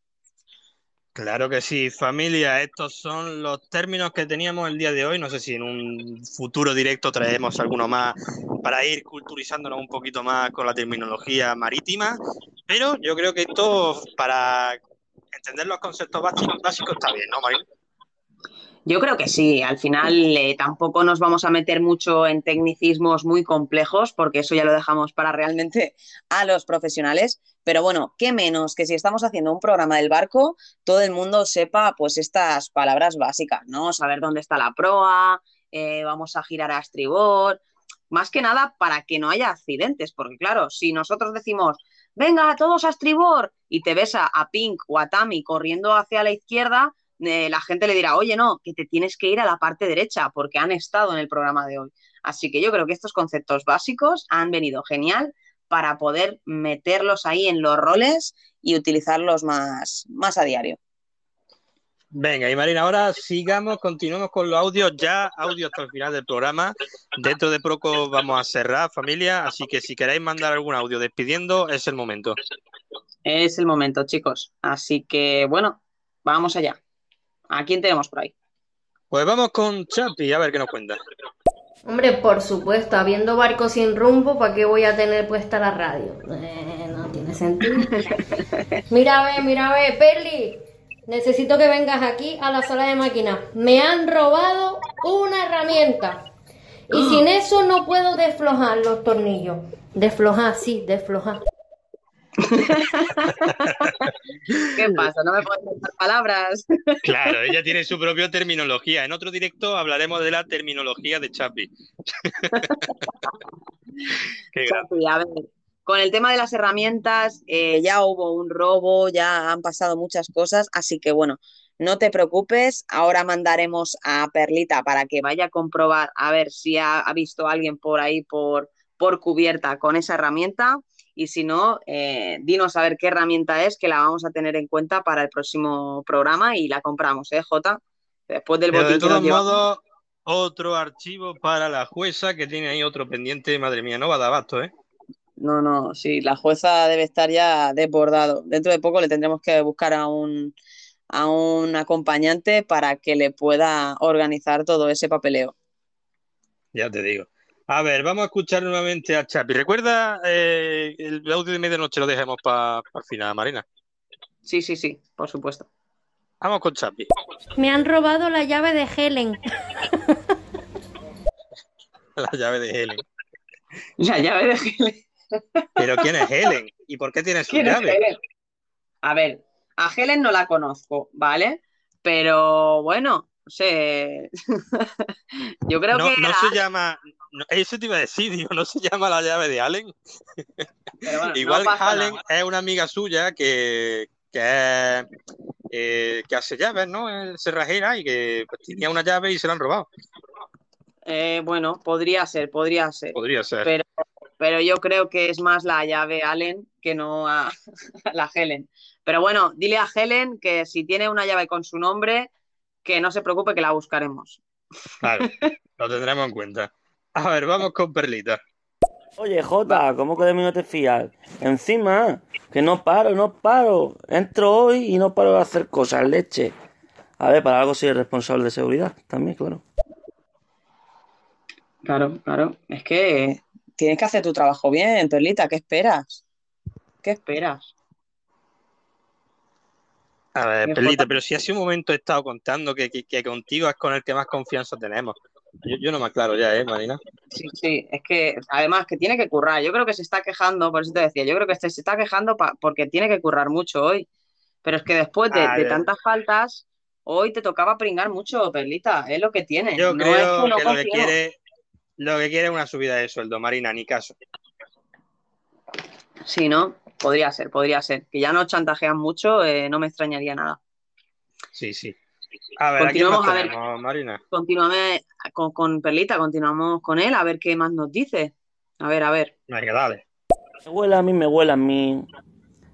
Claro que sí, familia. Estos son los términos que teníamos el día de hoy. No sé si en un futuro directo traemos alguno más para ir culturizándonos un poquito más con la terminología marítima. Pero yo creo que esto, para entender los conceptos básicos, básicos está bien, ¿no, Marina? Yo creo que sí, al final eh, tampoco nos vamos a meter mucho en tecnicismos muy complejos, porque eso ya lo dejamos para realmente a los profesionales. Pero bueno, qué menos que si estamos haciendo un programa del barco, todo el mundo sepa pues estas palabras básicas, ¿no? Saber dónde está la proa, eh, vamos a girar a estribor, más que nada para que no haya accidentes, porque claro, si nosotros decimos venga, todos a estribor, y te ves a, Pink o a Tammy corriendo hacia la izquierda, eh, la gente le dirá, oye, no, que te tienes que ir a la parte derecha porque han estado en el programa de hoy. Así que yo creo que estos conceptos básicos han venido genial para poder meterlos ahí en los roles y utilizarlos más, más a diario. Venga, y Marina, ahora sigamos, continuamos con los audios, ya audio hasta el final del programa. Dentro de poco vamos a cerrar, familia, así que si queréis mandar algún audio despidiendo, es el momento. Es el momento, chicos. Así que bueno, vamos allá. ¿A quién tenemos por ahí? Pues vamos con Chapi, a ver qué nos cuenta. Hombre, por supuesto, habiendo barco sin rumbo, ¿para qué voy a tener puesta la radio? Eh, no tiene sentido. mira, ve, mira, ve, Perli. Necesito que vengas aquí a la sala de máquinas. Me han robado una herramienta. Y sin eso no puedo desflojar los tornillos. Desflojar, sí, desflojar. ¿Qué pasa? ¿No me puedes contar palabras? Claro, ella tiene su propia terminología. En otro directo hablaremos de la terminología de Chapi. Qué. Chapi, a ver, con el tema de las herramientas, eh, ya hubo un robo, ya han pasado muchas cosas, así que bueno, no te preocupes, ahora mandaremos a Perlita para que vaya a comprobar a ver si ha, ha visto a alguien por ahí por, por cubierta con esa herramienta y si no, eh, dinos a ver qué herramienta es que la vamos a tener en cuenta para el próximo programa y la compramos, ¿eh, Jota? Después del Pero botín de todos modos, otro archivo para la jueza que tiene ahí otro pendiente. Madre mía, no va a dar abasto, ¿eh? No, no, sí, la jueza debe estar ya desbordado. Dentro de poco le tendremos que buscar a un, a un acompañante para que le pueda organizar todo ese papeleo. Ya te digo. A ver, vamos a escuchar nuevamente a Chapi. Recuerda, eh, el audio de medianoche lo dejemos para el final, Marina. Sí, sí, sí, por supuesto. Vamos con Chapi. Me han robado la llave de Helen. La llave de Helen. La llave de Helen. Pero ¿quién es Helen? ¿Y por qué tiene su ¿Quién es llave? Helen? A ver, a Helen no la conozco, ¿vale? Pero bueno, no sé. Yo creo no, que no era- se llama. no, eso te iba a decir, digo, no se llama la llave de Allen. pero bueno, no Igual pasa Allen nada. es una amiga suya que, que, eh, que hace llaves, ¿no? Es cerrajera y que pues, tenía una llave y se la han robado. Eh, bueno, podría ser, podría ser. Podría ser. Pero, pero yo creo que es más la llave Allen que no a, a la Helen. Pero bueno, dile a Helen que si tiene una llave con su nombre, que no se preocupe que la buscaremos. Claro, lo tendremos en cuenta. A ver, vamos con Perlita. Oye, Jota, ¿cómo que de mí no te fías? Encima, que no paro, no paro. Entro hoy y no paro de hacer cosas, leche. A ver, para algo soy el responsable de seguridad, también, claro. Claro, claro. Es que tienes que hacer tu trabajo bien, Perlita. ¿Qué esperas? ¿Qué esperas? A ver, Perlita, pero si hace un momento he estado contando que, que- que contigo es con el que más confianza tenemos. Yo, yo no me aclaro ya, ¿eh, Marina? Sí, sí, es que además que tiene que currar. Yo creo que se está quejando, por eso te decía, yo creo que se está quejando pa- porque tiene que currar mucho hoy. Pero es que después de, tantas faltas, hoy te tocaba pringar mucho, Perlita. Es lo que tiene. Yo No es creo que no que lo que quiere, lo que quiere es una subida de sueldo, Marina, ni caso. Sí, ¿no? Podría ser, podría ser. Que ya no chantajean mucho, eh, no me extrañaría nada. Sí, sí. A ver, ¿a quién más Continuamos a ver. tenemos, Marina? Continuame con, con Perlita, continuamos con él, a ver qué más nos dice. A ver, a ver. Venga, dale. Me huele a mí, me huele a mí.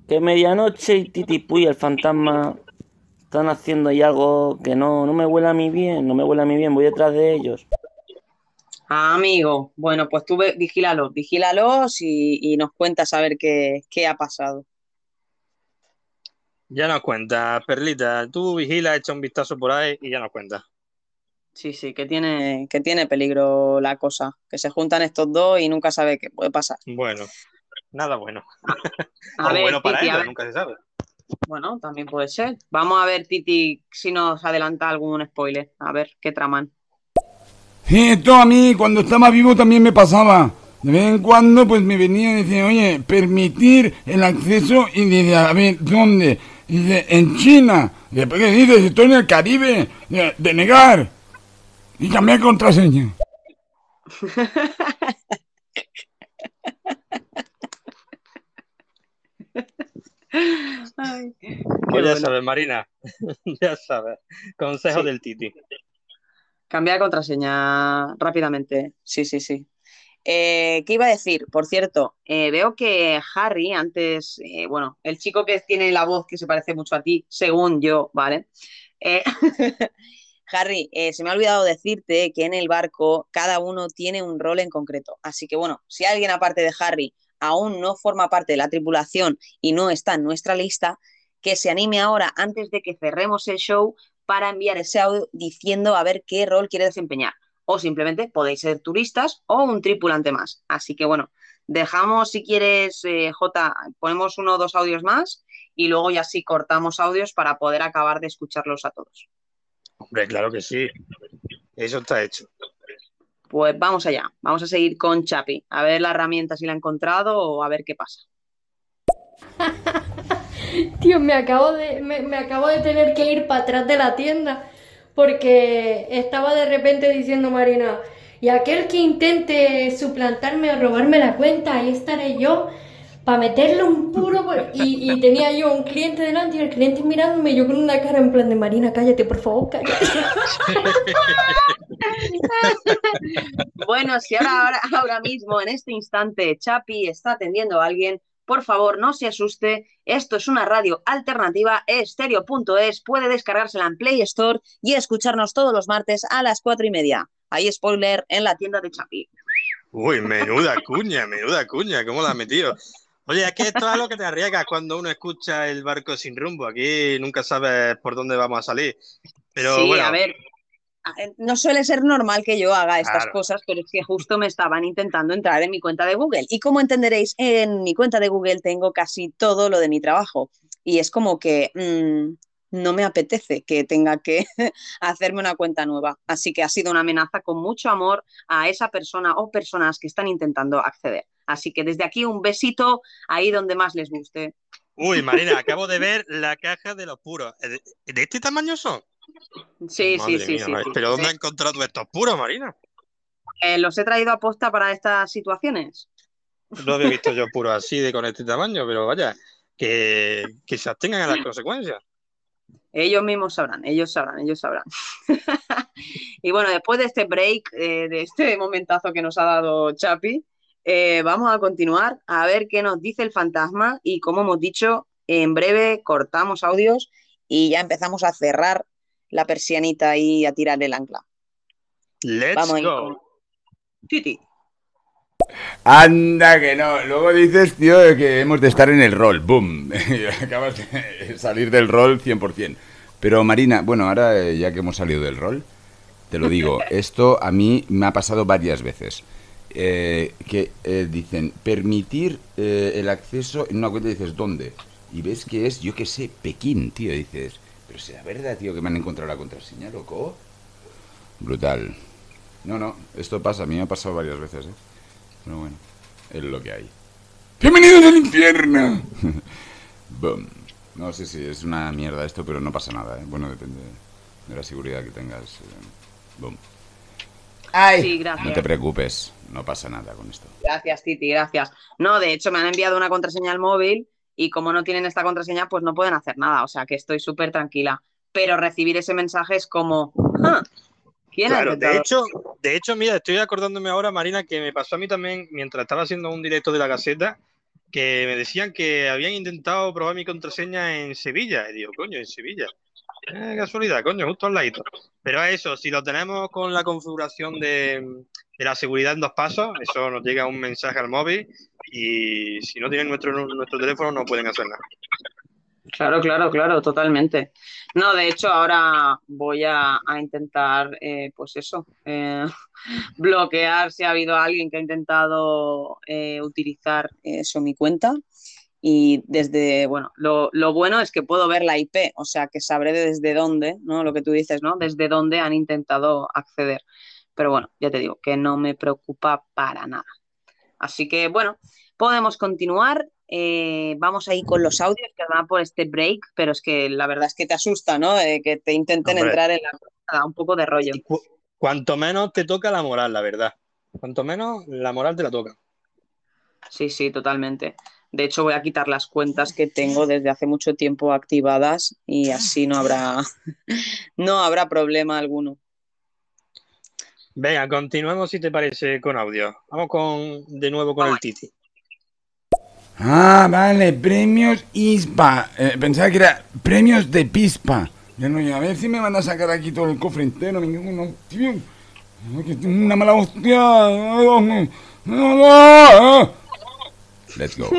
Que medianoche y Titipuy, el fantasma, están haciendo ahí algo que no, no me huele a mí bien, no me huele a mí bien, voy detrás de ellos. Ah, amigo, bueno, pues tú vigílalos, vigílalos y, y nos cuentas a ver qué, qué ha pasado. Ya nos cuenta, Perlita. Tú vigila, echa un vistazo por ahí y ya nos cuenta. Sí, sí, que tiene, que tiene peligro la cosa, que se juntan estos dos y nunca sabe qué puede pasar. Bueno, nada bueno. A o ver, bueno para Titi, a ver. nunca se sabe. Bueno, también puede ser. Vamos a ver, Titi, si nos adelanta algún spoiler. A ver, qué traman. Sí, esto a mí cuando estaba vivo también me pasaba. De vez en cuando pues me venía y decía, oye, permitir el acceso y dice, a ver, ¿dónde? Y dice, en China. Y después, ¿qué dices? Estoy en el Caribe. De, de negar. Y cambié contraseña. Pues ya bueno. sabes, Marina. ya sabes. Consejo Sí. del Titi. Cambiar contraseña rápidamente. Sí, sí, sí. Eh, ¿qué iba a decir? Por cierto, eh, veo que Harry, antes, eh, bueno, el chico que tiene la voz que se parece mucho a ti, según yo, ¿vale? Harry, se me ha olvidado decirte que en el barco cada uno tiene un rol en concreto. Así que bueno, si alguien aparte de Harry aún no forma parte de la tripulación y no está en nuestra lista, que se anime ahora antes de que cerremos el show para enviar ese audio diciendo a ver qué rol quiere desempeñar. O simplemente podéis ser turistas o un tripulante más. Así que bueno, dejamos si quieres, eh, J, ponemos uno o dos audios más y luego ya sí cortamos audios para poder acabar de escucharlos a todos. Hombre, claro que sí. Eso está hecho. Pues vamos allá, vamos a seguir con Chapi, a ver la herramienta si la ha encontrado o a ver qué pasa. Tío, me acabo de, me, me acabo de tener que ir para atrás de la tienda porque estaba de repente diciendo Marina, y aquel que intente suplantarme o robarme la cuenta, ahí estaré yo para meterle un puro... por-". Y, y tenía yo un cliente delante y el cliente mirándome yo con una cara en plan de Marina, cállate, por favor, cállate. Bueno, si ahora, ahora, ahora mismo, en este instante, Chapi está atendiendo a alguien, por favor, no se asuste. Esto es una radio alternativa, estéreo.es. Puede descargársela en Play Store y escucharnos todos los martes a las cuatro y media. Hay spoiler en la tienda de Chapi. Uy, menuda cuña, menuda cuña, ¿cómo la has metido? Oye, es que esto es lo que te arriesgas cuando uno escucha el barco sin rumbo. Aquí nunca sabes por dónde vamos a salir. Pero sí, bueno, a ver, no suele ser normal que yo haga estas Claro. cosas, pero es que justo me estaban intentando entrar en mi cuenta de Google. Y como entenderéis, en mi cuenta de Google tengo casi todo lo de mi trabajo. Y es como que mm, no me apetece que tenga que hacerme una cuenta nueva. Así que ha sido una amenaza con mucho amor a esa persona o personas que están intentando acceder. Así que desde aquí un besito ahí donde más les guste. uy, Marina, acabo de ver la caja de los puros. ¿De, de este tamaño son? Sí, Madre sí, sí, mía, sí. ¿Pero dónde has encontrado estos puros, Marina? Eh, los he traído a posta para estas situaciones. No había visto yo puros así de con este tamaño, pero vaya, que, que se abstengan a las consecuencias. Ellos mismos sabrán, ellos sabrán, ellos sabrán. y bueno, después de este break, eh, de este momentazo que nos ha dado Chapi, eh, vamos a continuar a ver qué nos dice el fantasma y como hemos dicho, en breve cortamos audios y ya empezamos a cerrar la persianita y a tirar el ancla. Let's Vamos a ir go. Titi. Anda que no. Luego dices, tío, que hemos de estar en el rol. ¡Boom! Acabas de salir del rol 100%. Pero Marina, bueno, ahora eh, ya que hemos salido del rol, te lo digo, esto a mí me ha pasado varias veces. Eh, que eh, dicen, permitir eh, el acceso en una cuenta, y dices, ¿dónde? Y ves que es, yo qué sé, Pekín, tío. Dices, pero será verdad, tío, que me han encontrado la contraseña, loco. Brutal. No, no, esto pasa, a mí me ha pasado varias veces, ¿eh? Pero bueno, es lo que hay. ¡Bienvenidos al infierno! Boom. No sé si es una mierda esto, pero no pasa nada, ¿eh? Bueno, depende de la seguridad que tengas. eh. Boom. ¡Ay! Sí, gracias. No te preocupes, no pasa nada con esto. Gracias, Titi, gracias. No, de hecho, me han enviado una contraseña al móvil y como no tienen esta contraseña, pues no pueden hacer nada. O sea que estoy súper tranquila. Pero recibir ese mensaje es como, "Ah, ¿quién ha Claro, de intentado?". hecho, de hecho, mira, estoy acordándome ahora, Marina, que me pasó a mí también mientras estaba haciendo un directo de la Gaceta, que me decían que habían intentado probar mi contraseña en Sevilla. Y digo, coño, en Sevilla. Eh, casualidad, coño, justo al ladito. Pero a eso, si lo tenemos con la configuración de, de la seguridad en dos pasos, eso nos llega un mensaje al móvil y si no tienen nuestro, nuestro teléfono no pueden hacer nada. Claro, claro, claro, totalmente. No, de hecho, ahora voy a, a intentar, eh, pues eso, eh, bloquear si ha habido alguien que ha intentado eh, utilizar eso mi cuenta. Y desde, bueno, lo, lo bueno es que puedo ver la IP, o sea que sabré desde dónde, ¿no? Lo que tú dices, ¿no? Desde dónde han intentado acceder. Pero bueno, ya te digo, que no me preocupa para nada. Así que bueno, podemos continuar. Eh, vamos ahí con los audios que van por este break, pero es que la verdad es que te asusta, ¿no? Eh, que te intenten Hombre. entrar en la da un poco de rollo. Cuanto menos te toca la moral, la verdad. Cuanto menos la moral te la toca. Sí, sí, totalmente. De hecho, voy a quitar las cuentas que tengo desde hace mucho tiempo activadas y así no habrá, no habrá problema alguno. Venga, continuemos si te parece con audio. Vamos con de nuevo con el Titi. Ah, vale, premios ISPA. Eh, pensaba que era premios de pispa. Ya no, a ver si me van a sacar aquí todo el cofre entero. Una mala hostia. Let's go.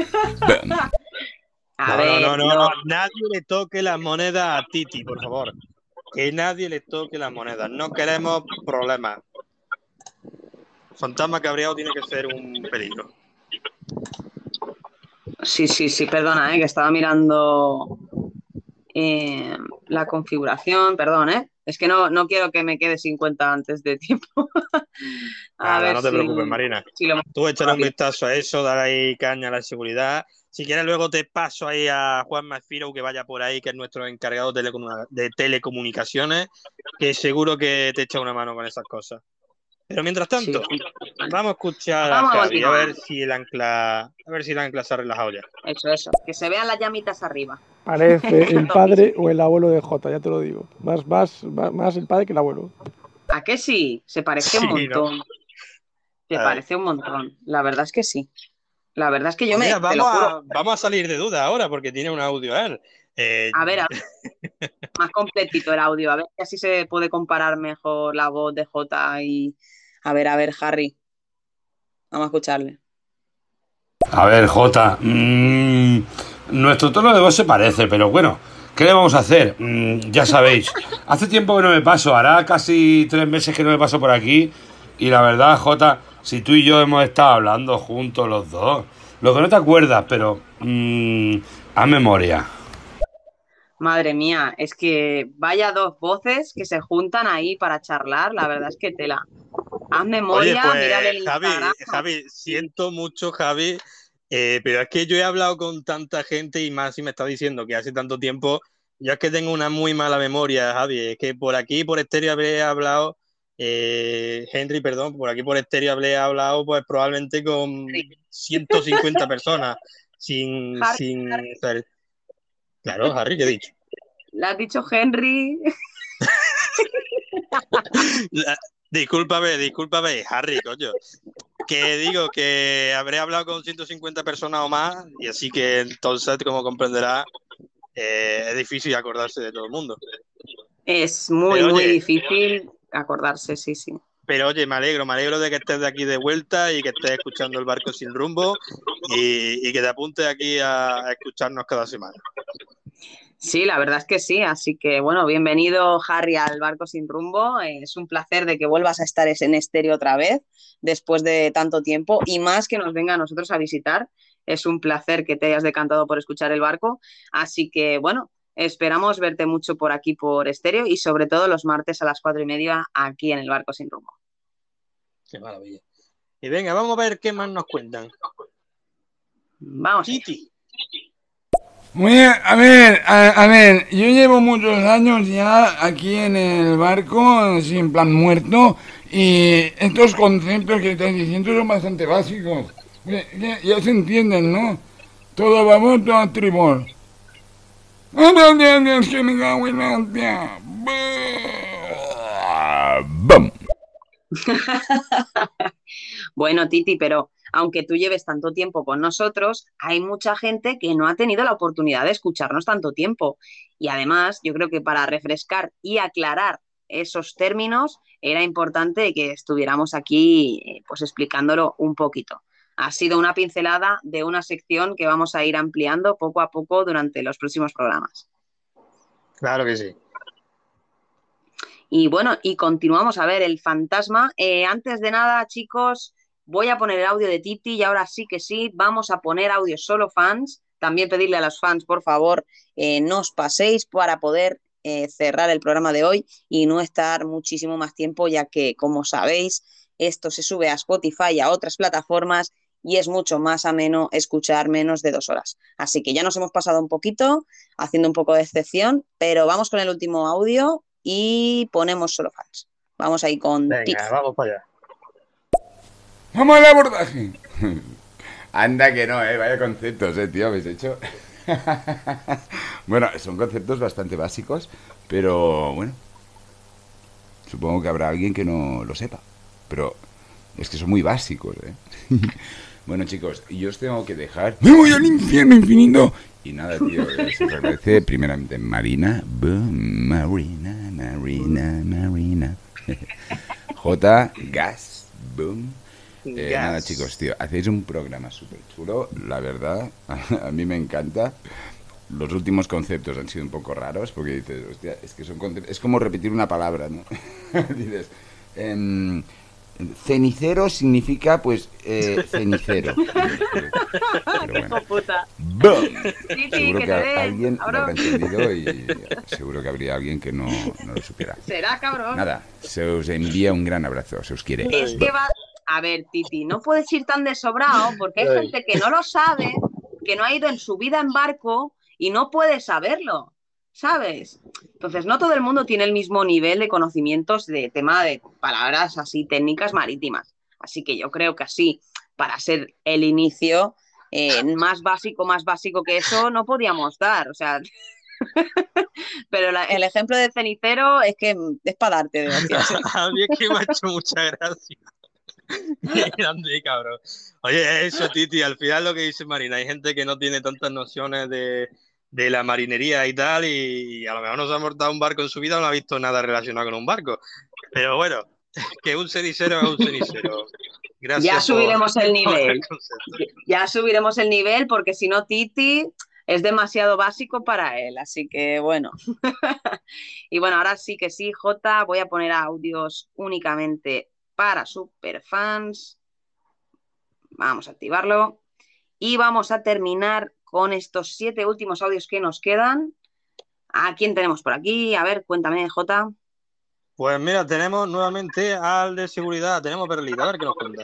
A no, ver, no, no, no. no, nadie le toque las monedas a Titi, por favor. Que nadie le toque las monedas. No queremos problemas. Fantasma cabreado tiene que ser un peligro. Sí, sí, sí, perdona, eh, que estaba mirando eh, la configuración, perdón, ¿eh? Es que no, no quiero que me quede sin cuenta antes de tiempo. A Nada, ver no te si- preocupes, Marina. si lo- Tú échale un vistazo a eso, dale ahí caña a la seguridad. Si quieres, luego te paso ahí a Juan Masfiro que vaya por ahí, que es nuestro encargado de telecomunicaciones, que seguro que te echa una mano con esas cosas. Pero mientras tanto, vamos a escuchar Vamos a Javi, a ver si el ancla, a ver si el ancla se ha relajado ya. Eso, eso. Que se vean las llamitas arriba. Parece el padre o el abuelo de Jota, ya te lo digo. Más, más, más, más el padre que el abuelo. ¿A qué sí? Se parece un Sí, ¿no? montón. Se parece un montón. La verdad es que sí. La verdad es que yo Pues me. te lo vamos, juro. a, vamos a salir de duda ahora porque tiene un audio él. Eh, A ver, a ver, más completito el audio, a ver si así se puede comparar mejor la voz de Jota y. A ver, a ver, Harry. Vamos a escucharle. A ver, Jota. mm, nuestro tono de voz se parece, pero bueno, ¿qué le vamos a hacer? Mm, ya sabéis, hace tiempo que no me paso, hará casi tres meses que no me paso por aquí. Y la verdad, Jota, si tú y yo hemos estado hablando juntos los dos, lo que no te acuerdas, pero mm, a memoria. Madre mía, es que vaya dos voces que se juntan ahí para charlar, la verdad es que tela. Haz Oye, memoria, pues mira el Javi, Instagram. Javi, siento mucho, Javi, eh, pero es que yo he hablado con tanta gente y más si me está diciendo que hace tanto tiempo, yo es que tengo una muy mala memoria, Javi, es que por aquí, por estéreo, habré hablado, eh, Henry, perdón, por aquí por estéreo habré hablado pues probablemente con 150 personas, sin, Harry, sin ser- Claro, Harry, ¿qué he dicho? Le has dicho Henry. La- Discúlpame, discúlpame, Harry, coño. Que digo que habré hablado con 150 personas o más, y así que entonces, como comprenderá, eh, es difícil acordarse de todo el mundo. Es muy, Pero, muy oye, difícil acordarse, sí, sí. Pero oye, me alegro, me alegro de que estés de aquí de vuelta y que estés escuchando el barco sin rumbo y, que te apuntes aquí a, a escucharnos cada semana. Sí, la verdad es que sí. Así que bueno, bienvenido Harry al barco sin rumbo. Eh, Es un placer de que vuelvas a estar en estéreo otra vez después de tanto tiempo y más que nos venga a nosotros a visitar. Es un placer que te hayas decantado por escuchar el barco. Así que bueno, esperamos verte mucho por aquí por estéreo y sobre todo los martes a las cuatro y media aquí en el barco sin rumbo. Qué maravilla. Y venga, vamos a ver qué más nos cuentan. Vamos. Titi. Oye, a ver, a, a ver, yo llevo muchos años ya aquí en el barco, en plan muerto, y estos conceptos que estás diciendo son bastante básicos. Ya, ya- ya se entienden, ¿no? Todo vapor, todo a tribor. ¡Ah, Dios, Dios, Dios, que me cago en la hostia! ¡Bum! Bueno, Titi, pero aunque tú lleves tanto tiempo con nosotros, hay mucha gente que no ha tenido la oportunidad de escucharnos tanto tiempo. Y además, yo creo que para refrescar y aclarar esos términos, era importante que estuviéramos aquí eh, pues explicándolo un poquito. Ha sido una pincelada de una sección que vamos a ir ampliando poco a poco durante los próximos programas. Claro que sí. Y bueno, y continuamos a ver el fantasma. Eh, antes de nada, chicos, voy a poner el audio de Titi y ahora sí que sí, vamos a poner audio solo fans. También pedirle a los fans, por favor, eh, no os paséis para poder eh, cerrar el programa de hoy y no estar muchísimo más tiempo, ya que, como sabéis, esto se sube a Spotify y a otras plataformas y es mucho más ameno escuchar menos de dos horas. Así que ya nos hemos pasado un poquito, haciendo un poco de excepción, pero vamos con el último audio y ponemos solo fans. Vamos ahí con. Venga, vamos para allá. Vamos al abordaje. Anda que no, eh. Vaya conceptos, eh, tío, habéis hecho. bueno, son conceptos bastante básicos, pero bueno. Supongo que habrá alguien que no lo sepa. Pero es que son muy básicos, eh. bueno, chicos, yo os tengo que dejar. ¡Me voy al infierno infinito! Y nada, tío, eh, se os agradece primeramente Marina, boom, Marina, Marina, Marina. J, Gas, boom. Eh, Gas. nada, chicos, tío, hacéis un programa súper chulo, la verdad, a mí me encanta. Los últimos conceptos han sido un poco raros porque dices, hostia, es que son conceptos, es como repetir una palabra, ¿no? dices, em, cenicero significa, pues, eh, cenicero. Pero bueno. puta. ¡Bum! Sí, sí, Seguro que alguien lo habrá entendido y seguro que habría alguien que no, no lo supiera. Será cabrón. Nada, se os envía un gran abrazo, se os quiere. Es que va. A ver, Titi, no puedes ir tan desobrado porque hay Ay. gente que no lo sabe, que no ha ido en su vida en barco y no puede saberlo, ¿sabes? Entonces, no todo el mundo tiene el mismo nivel de conocimientos de tema de palabras así técnicas marítimas. Así que yo creo que así, para ser el inicio, eh, más básico, más básico que eso, no podíamos dar. O sea, pero el ejemplo de cenicero es que es para darte de. A mí es que me ha hecho mucha gracia. Qué grande, cabrón. Oye, eso, Titi, al final lo que dice Marina, hay gente que no tiene tantas nociones de, de la marinería y tal, y, a lo mejor no se ha montado un barco en su vida no ha visto nada relacionado con un barco. Pero bueno, que un cenicero es un cenicero. Gracias Ya por- subiremos el nivel. Ya subiremos el nivel porque si no, Titi es demasiado básico para él. Así que bueno. y bueno, ahora sí que sí, Jota, voy a poner audios únicamente para superfans. Vamos a activarlo. Y vamos a terminar con estos siete últimos audios que nos quedan. ¿A quién tenemos por aquí? A ver, cuéntame, Jota. Pues mira, tenemos nuevamente al de seguridad, tenemos Perlita, a ver qué nos cuenta.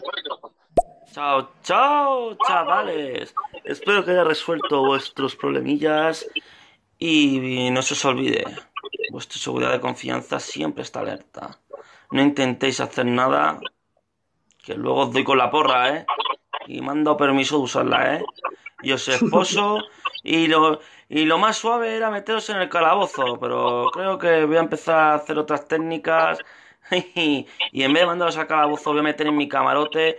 Chao, chao, chavales. Espero que haya resuelto vuestros problemillas y no se os olvide, vuestra seguridad de confianza siempre está alerta. No intentéis hacer nada, que luego os doy con la porra, ¿eh? Y mando permiso de usarla, ¿eh? Y os esposo y lo, y lo más suave era meteros en el calabozo, pero creo que voy a empezar a hacer otras técnicas y en vez de mandaros al calabozo voy a meter en mi camarote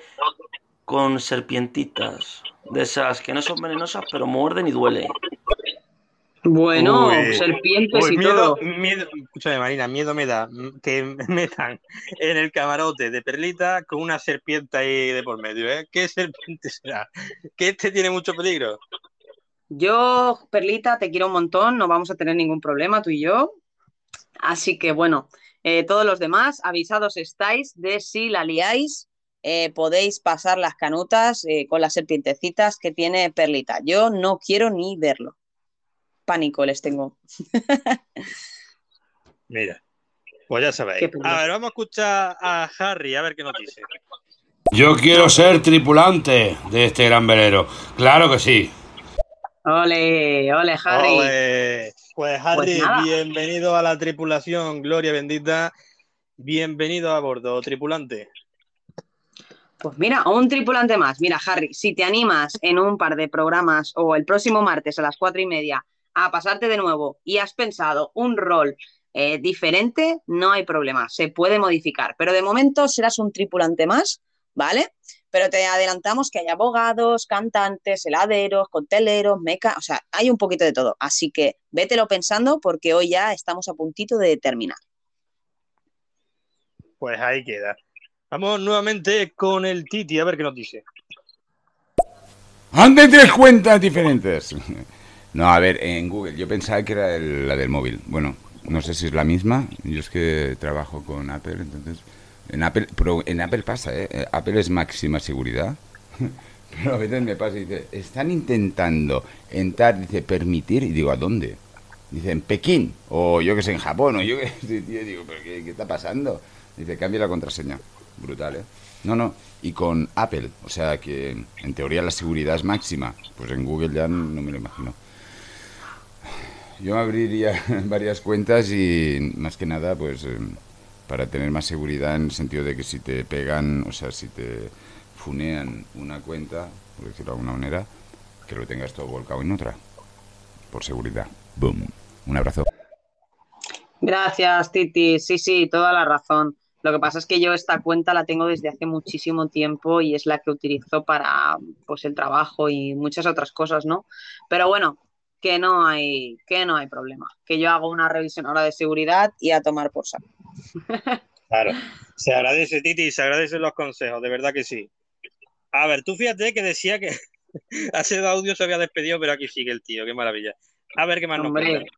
con serpientitas. De esas que no son venenosas, pero muerden y duele. Bueno, Uy, serpientes uy, y miedo, todo. miedo, escúchame, Marina, miedo me da que me metan en el camarote de Perlita con una serpiente ahí de por medio, ¿eh? ¿Qué serpiente será? Que este tiene mucho peligro. Yo, Perlita, te quiero un montón, no vamos a tener ningún problema tú y yo. Así que bueno, eh, todos los demás, avisados estáis de si la liáis, eh, podéis pasar las canutas eh, con las serpientecitas que tiene Perlita. Yo no quiero ni verlo. Pánico les tengo. Mira, pues ya sabéis. A ver, vamos a escuchar a Harry, a ver qué nos dice. Yo quiero ser tripulante de este gran velero. Claro que sí. Ole, ole, Harry. Ole. Pues Harry, Pues nada. bienvenido a la tripulación, Gloria bendita. Bienvenido a bordo, tripulante. Pues mira, un tripulante más. Mira, Harry, si te animas en un par de programas o el próximo martes a las cuatro y media a pasarte de nuevo y has pensado un rol eh, diferente, no hay problema, se puede modificar. Pero de momento serás un tripulante más, ¿vale? Pero te adelantamos que hay abogados, cantantes, heladeros, cocteleros, meca, o sea, hay un poquito de todo. Así que vételo pensando porque hoy ya estamos a puntito de terminar. Pues ahí queda. Vamos nuevamente con el Titi, a ver qué nos dice. Ande tres cuentas diferentes. No, a ver, en Google. Yo pensaba que era el- la del móvil. Bueno, no sé si es la misma. Yo es que trabajo con Apple, entonces. En Apple, pero en Apple pasa, ¿eh? Eh, Apple es máxima seguridad. Pero a veces me pasa y dice, están intentando entrar, dice, permitir, y digo, ¿a dónde? Dice, en Pekín, o yo que sé, en Japón, o yo que sé, tío, digo, ¿pero qué, qué está pasando? Dice, cambia la contraseña. Brutal, ¿eh? No, no, y con Apple, o sea que en teoría la seguridad es máxima, pues en Google ya no, no me lo imagino. Yo abriría varias cuentas y más que nada, pues eh, para tener más seguridad en el sentido de que si te pegan, o sea, si te funean una cuenta, por decirlo de alguna manera, que lo tengas todo volcado en otra. Por seguridad. Boom. Un abrazo. Gracias, Titi. Sí, sí, toda la razón. Lo que pasa es que yo esta cuenta la tengo desde hace muchísimo tiempo y es la que utilizo para pues el trabajo y muchas otras cosas, ¿no? Pero bueno, que no hay, que no hay problema. Que yo hago una revisión ahora de seguridad y a tomar por saco. Claro. Se agradece, Titi, se agradecen los consejos, de verdad que sí. A ver, tú fíjate que decía que hace dos audios se había despedido, pero aquí sigue el tío, qué maravilla. A ver qué más nos Hombre, cuenta.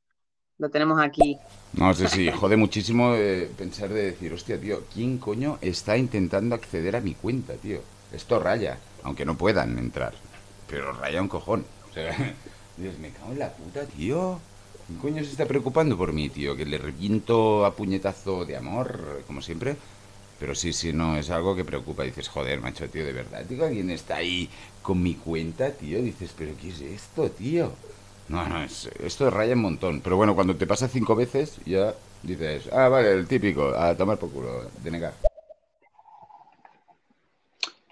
lo tenemos aquí. No sé si jode muchísimo eh, pensar de decir, hostia, tío, ¿quién coño está intentando acceder a mi cuenta, tío? Esto raya, aunque no puedan entrar. Pero raya un cojón. O sea, Dios, me cago en la puta, tío. ¿Quién coño se está preocupando por mí, tío? Que le reviento a puñetazo de amor, como siempre. Pero sí, sí, no, es algo que preocupa. Dices, joder, macho, tío, de verdad, tío, alguien está ahí con mi cuenta, tío. Dices, pero ¿qué es esto, tío? No, no, es, esto raya un montón. Pero bueno, cuando te pasa cinco veces, ya dices, ah, vale, el típico, a tomar por culo, denegar.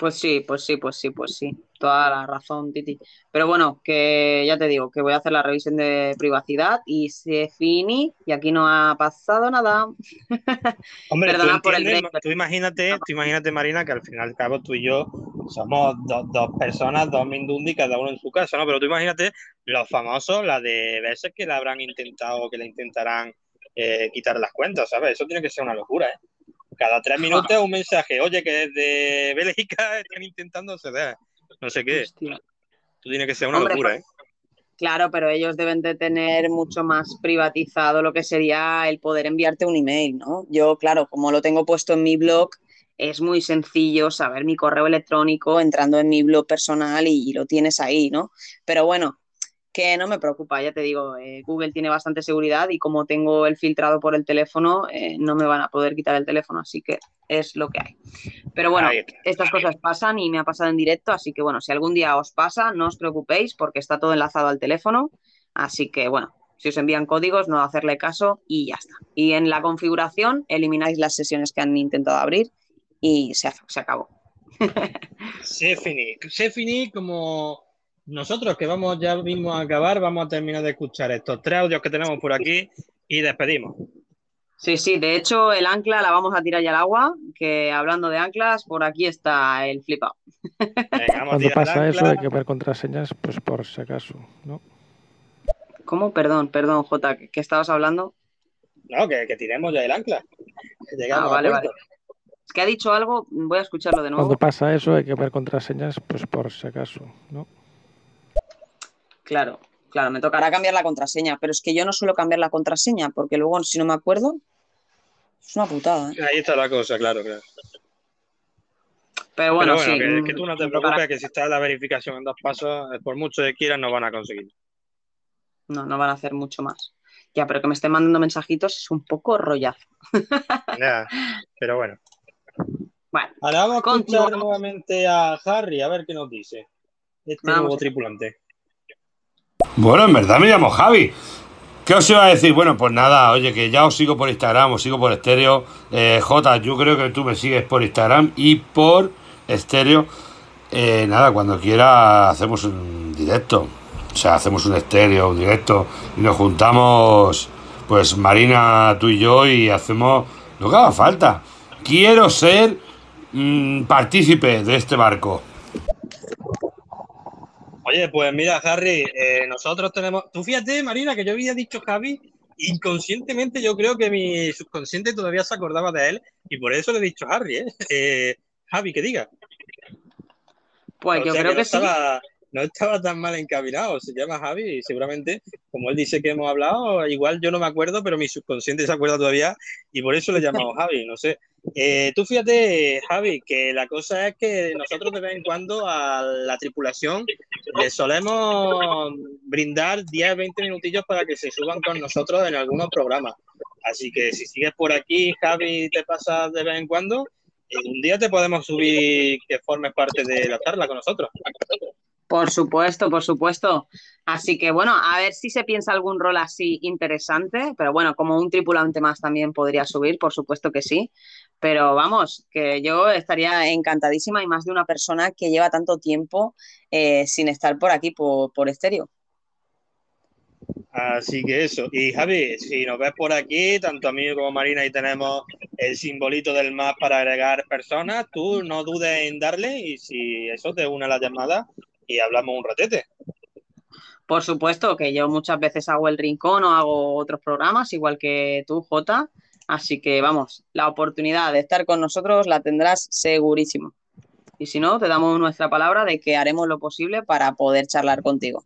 Pues sí, pues sí, pues sí, pues sí. Toda la razón, Titi. Pero bueno, que ya te digo, que voy a hacer la revisión de privacidad y se fini y aquí no ha pasado nada. Hombre, Perdona tú, por el break. tú imagínate, tú imagínate, Marina, que al fin y al cabo tú y yo somos dos, dos personas, dos Mindundi, cada uno en su casa, ¿no? Pero tú imagínate los famosos, la de veces que le habrán intentado, que le intentarán eh, quitar las cuentas, ¿sabes? Eso tiene que ser una locura, ¿eh? Cada tres minutos un mensaje, oye, que desde Bélgica están intentando acceder, no sé qué. Hostia. Tú tiene que ser una Hombre, locura, ¿eh? Claro, pero ellos deben de tener mucho más privatizado lo que sería el poder enviarte un email, ¿no? Yo, claro, como lo tengo puesto en mi blog, es muy sencillo saber mi correo electrónico entrando en mi blog personal y, y lo tienes ahí, ¿no? Pero bueno, que no me preocupa, ya te digo, eh, Google tiene bastante seguridad y como tengo el filtrado por el teléfono, eh, no me van a poder quitar el teléfono, así que es lo que hay. Pero bueno, estas cosas pasan y me ha pasado en directo, así que bueno, si algún día os pasa, no os preocupéis porque está todo enlazado al teléfono, así que bueno, si os envían códigos, no hacerle caso y ya está. Y en la configuración elimináis las sesiones que han intentado abrir y se, se acabó. Se finí. Se finí como nosotros que vamos ya mismo a acabar, vamos a terminar de escuchar estos tres audios que tenemos por aquí y despedimos. Sí, sí, de hecho el ancla la vamos a tirar ya al agua, que hablando de anclas, por aquí está el flipado. Venga, vamos a Cuando pasa eso hay que ver contraseñas, pues por si acaso, ¿no? ¿Cómo? Perdón, perdón, Jota, ¿qué, estabas hablando? No, que, que tiremos ya el ancla. Ah, llegamos a vale, vale. Es que ha dicho algo, voy a escucharlo de nuevo. Cuando pasa eso hay que ver contraseñas, pues por si acaso, ¿no? Claro, claro, me tocará cambiar la contraseña, pero es que yo no suelo cambiar la contraseña, porque luego si no me acuerdo, es una putada, ¿eh? Ahí está la cosa, claro, claro. Pero bueno, Pero bueno, sí. que, mm, que tú no te preocupes, que si está la verificación en dos pasos, eh, por mucho que quieran, no van a conseguir. No, no van a hacer mucho más. Ya, pero que me estén mandando mensajitos es un poco rollazo. Ya, pero bueno. Bueno, Ahora vamos a escuchar nuevamente a Harry, a ver qué nos dice. Este Vamos. nuevo tripulante. Bueno, en verdad me llamo Javi. ¿Qué os iba a decir? Bueno, pues nada, oye, que ya os sigo por Instagram, os sigo por estéreo. Eh, J, yo creo que tú me sigues por Instagram y por estéreo. Eh, nada, cuando quiera hacemos un directo. O sea, hacemos un estéreo, un directo. Y nos juntamos, pues Marina, tú y yo, y hacemos lo que haga falta. Quiero ser mm, partícipe de este barco. Oye, pues mira, Harry, eh, nosotros tenemos. Tú fíjate, Marina, que yo había dicho Javi, inconscientemente yo creo que mi subconsciente todavía se acordaba de él y por eso le he dicho Harry, ¿eh? Eh, Javi, que diga. Pues O yo creo que sí. No estaba tan mal encaminado. Se llama Javi y seguramente, como él dice que hemos hablado, igual yo no me acuerdo, pero mi subconsciente se acuerda todavía y por eso le llamamos Javi, no sé. Eh, tú fíjate, Javi, que la cosa es que nosotros de vez en cuando a la tripulación le solemos brindar 10, 20 minutillos para que se suban con nosotros en algunos programas. Así que si sigues por aquí, Javi, te pasas de vez en cuando, eh, un día te podemos subir que formes parte de la charla con nosotros. Por supuesto, por supuesto. Así que bueno, a ver si se piensa algún rol así interesante, pero bueno, como un tripulante más también podría subir, por supuesto que sí. Pero vamos, que yo estaría encantadísima y más de una persona que lleva tanto tiempo eh, sin estar por aquí, por, por estéreo. Así que eso. Y Javi, si nos ves por aquí, tanto a mí como a Marina, ahí tenemos el simbolito del más para agregar personas. Tú no dudes en darle y si eso te une a la llamada y hablamos un ratete. Por supuesto que yo muchas veces hago el rincón o hago otros programas, igual que tú, Jota. Así que vamos, la oportunidad de estar con nosotros la tendrás segurísimo. Y si no, te damos nuestra palabra de que haremos lo posible para poder charlar contigo.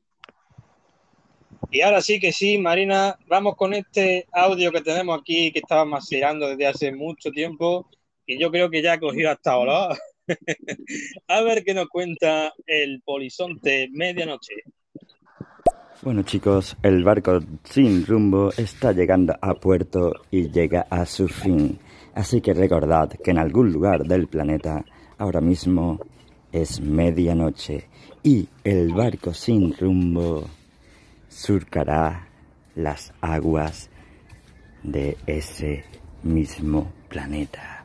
Y ahora sí que sí, Marina, vamos con este audio que tenemos aquí que estaba macerando desde hace mucho tiempo y yo creo que ya ha cogido hasta olor. a ver qué nos cuenta el polizonte medianoche. Bueno chicos, el barco sin rumbo está llegando a puerto y llega a su fin. Así que recordad que en algún lugar del planeta ahora mismo es medianoche y el barco sin rumbo surcará las aguas de ese mismo planeta.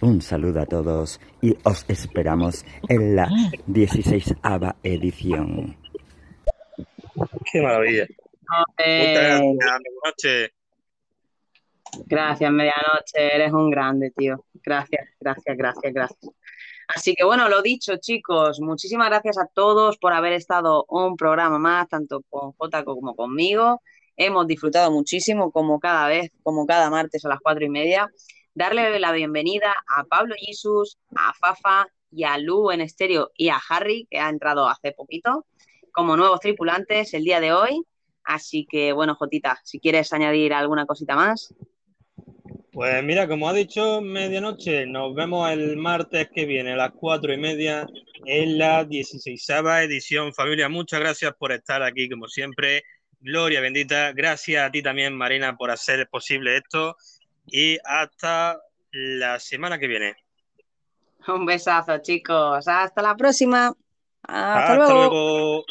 Un saludo a todos y os esperamos en la 16 edición. Qué maravilla. Eh, Muchas gracias, Gracias, medianoche, eres un grande, tío. Gracias, gracias, gracias, gracias. Así que bueno, lo dicho, chicos, muchísimas gracias a todos por haber estado un programa más, tanto con Jota como conmigo. Hemos disfrutado muchísimo, como cada vez, como cada martes a las cuatro y media. Darle la bienvenida a Pablo Jesus, a Fafa y a Lu en estéreo y a Harry, que ha entrado hace poquito, como nuevos tripulantes el día de hoy. Así que bueno, Jotita, si quieres añadir alguna cosita más. Pues mira, como ha dicho Medianoche, nos vemos el martes que viene a las cuatro y media en la 16 edición. Familia, muchas gracias por estar aquí, como siempre. Gloria bendita. Gracias a ti también, Marina, por hacer posible esto. Y hasta la semana que viene. Un besazo, chicos. Hasta la próxima. Hasta, Hasta luego. luego.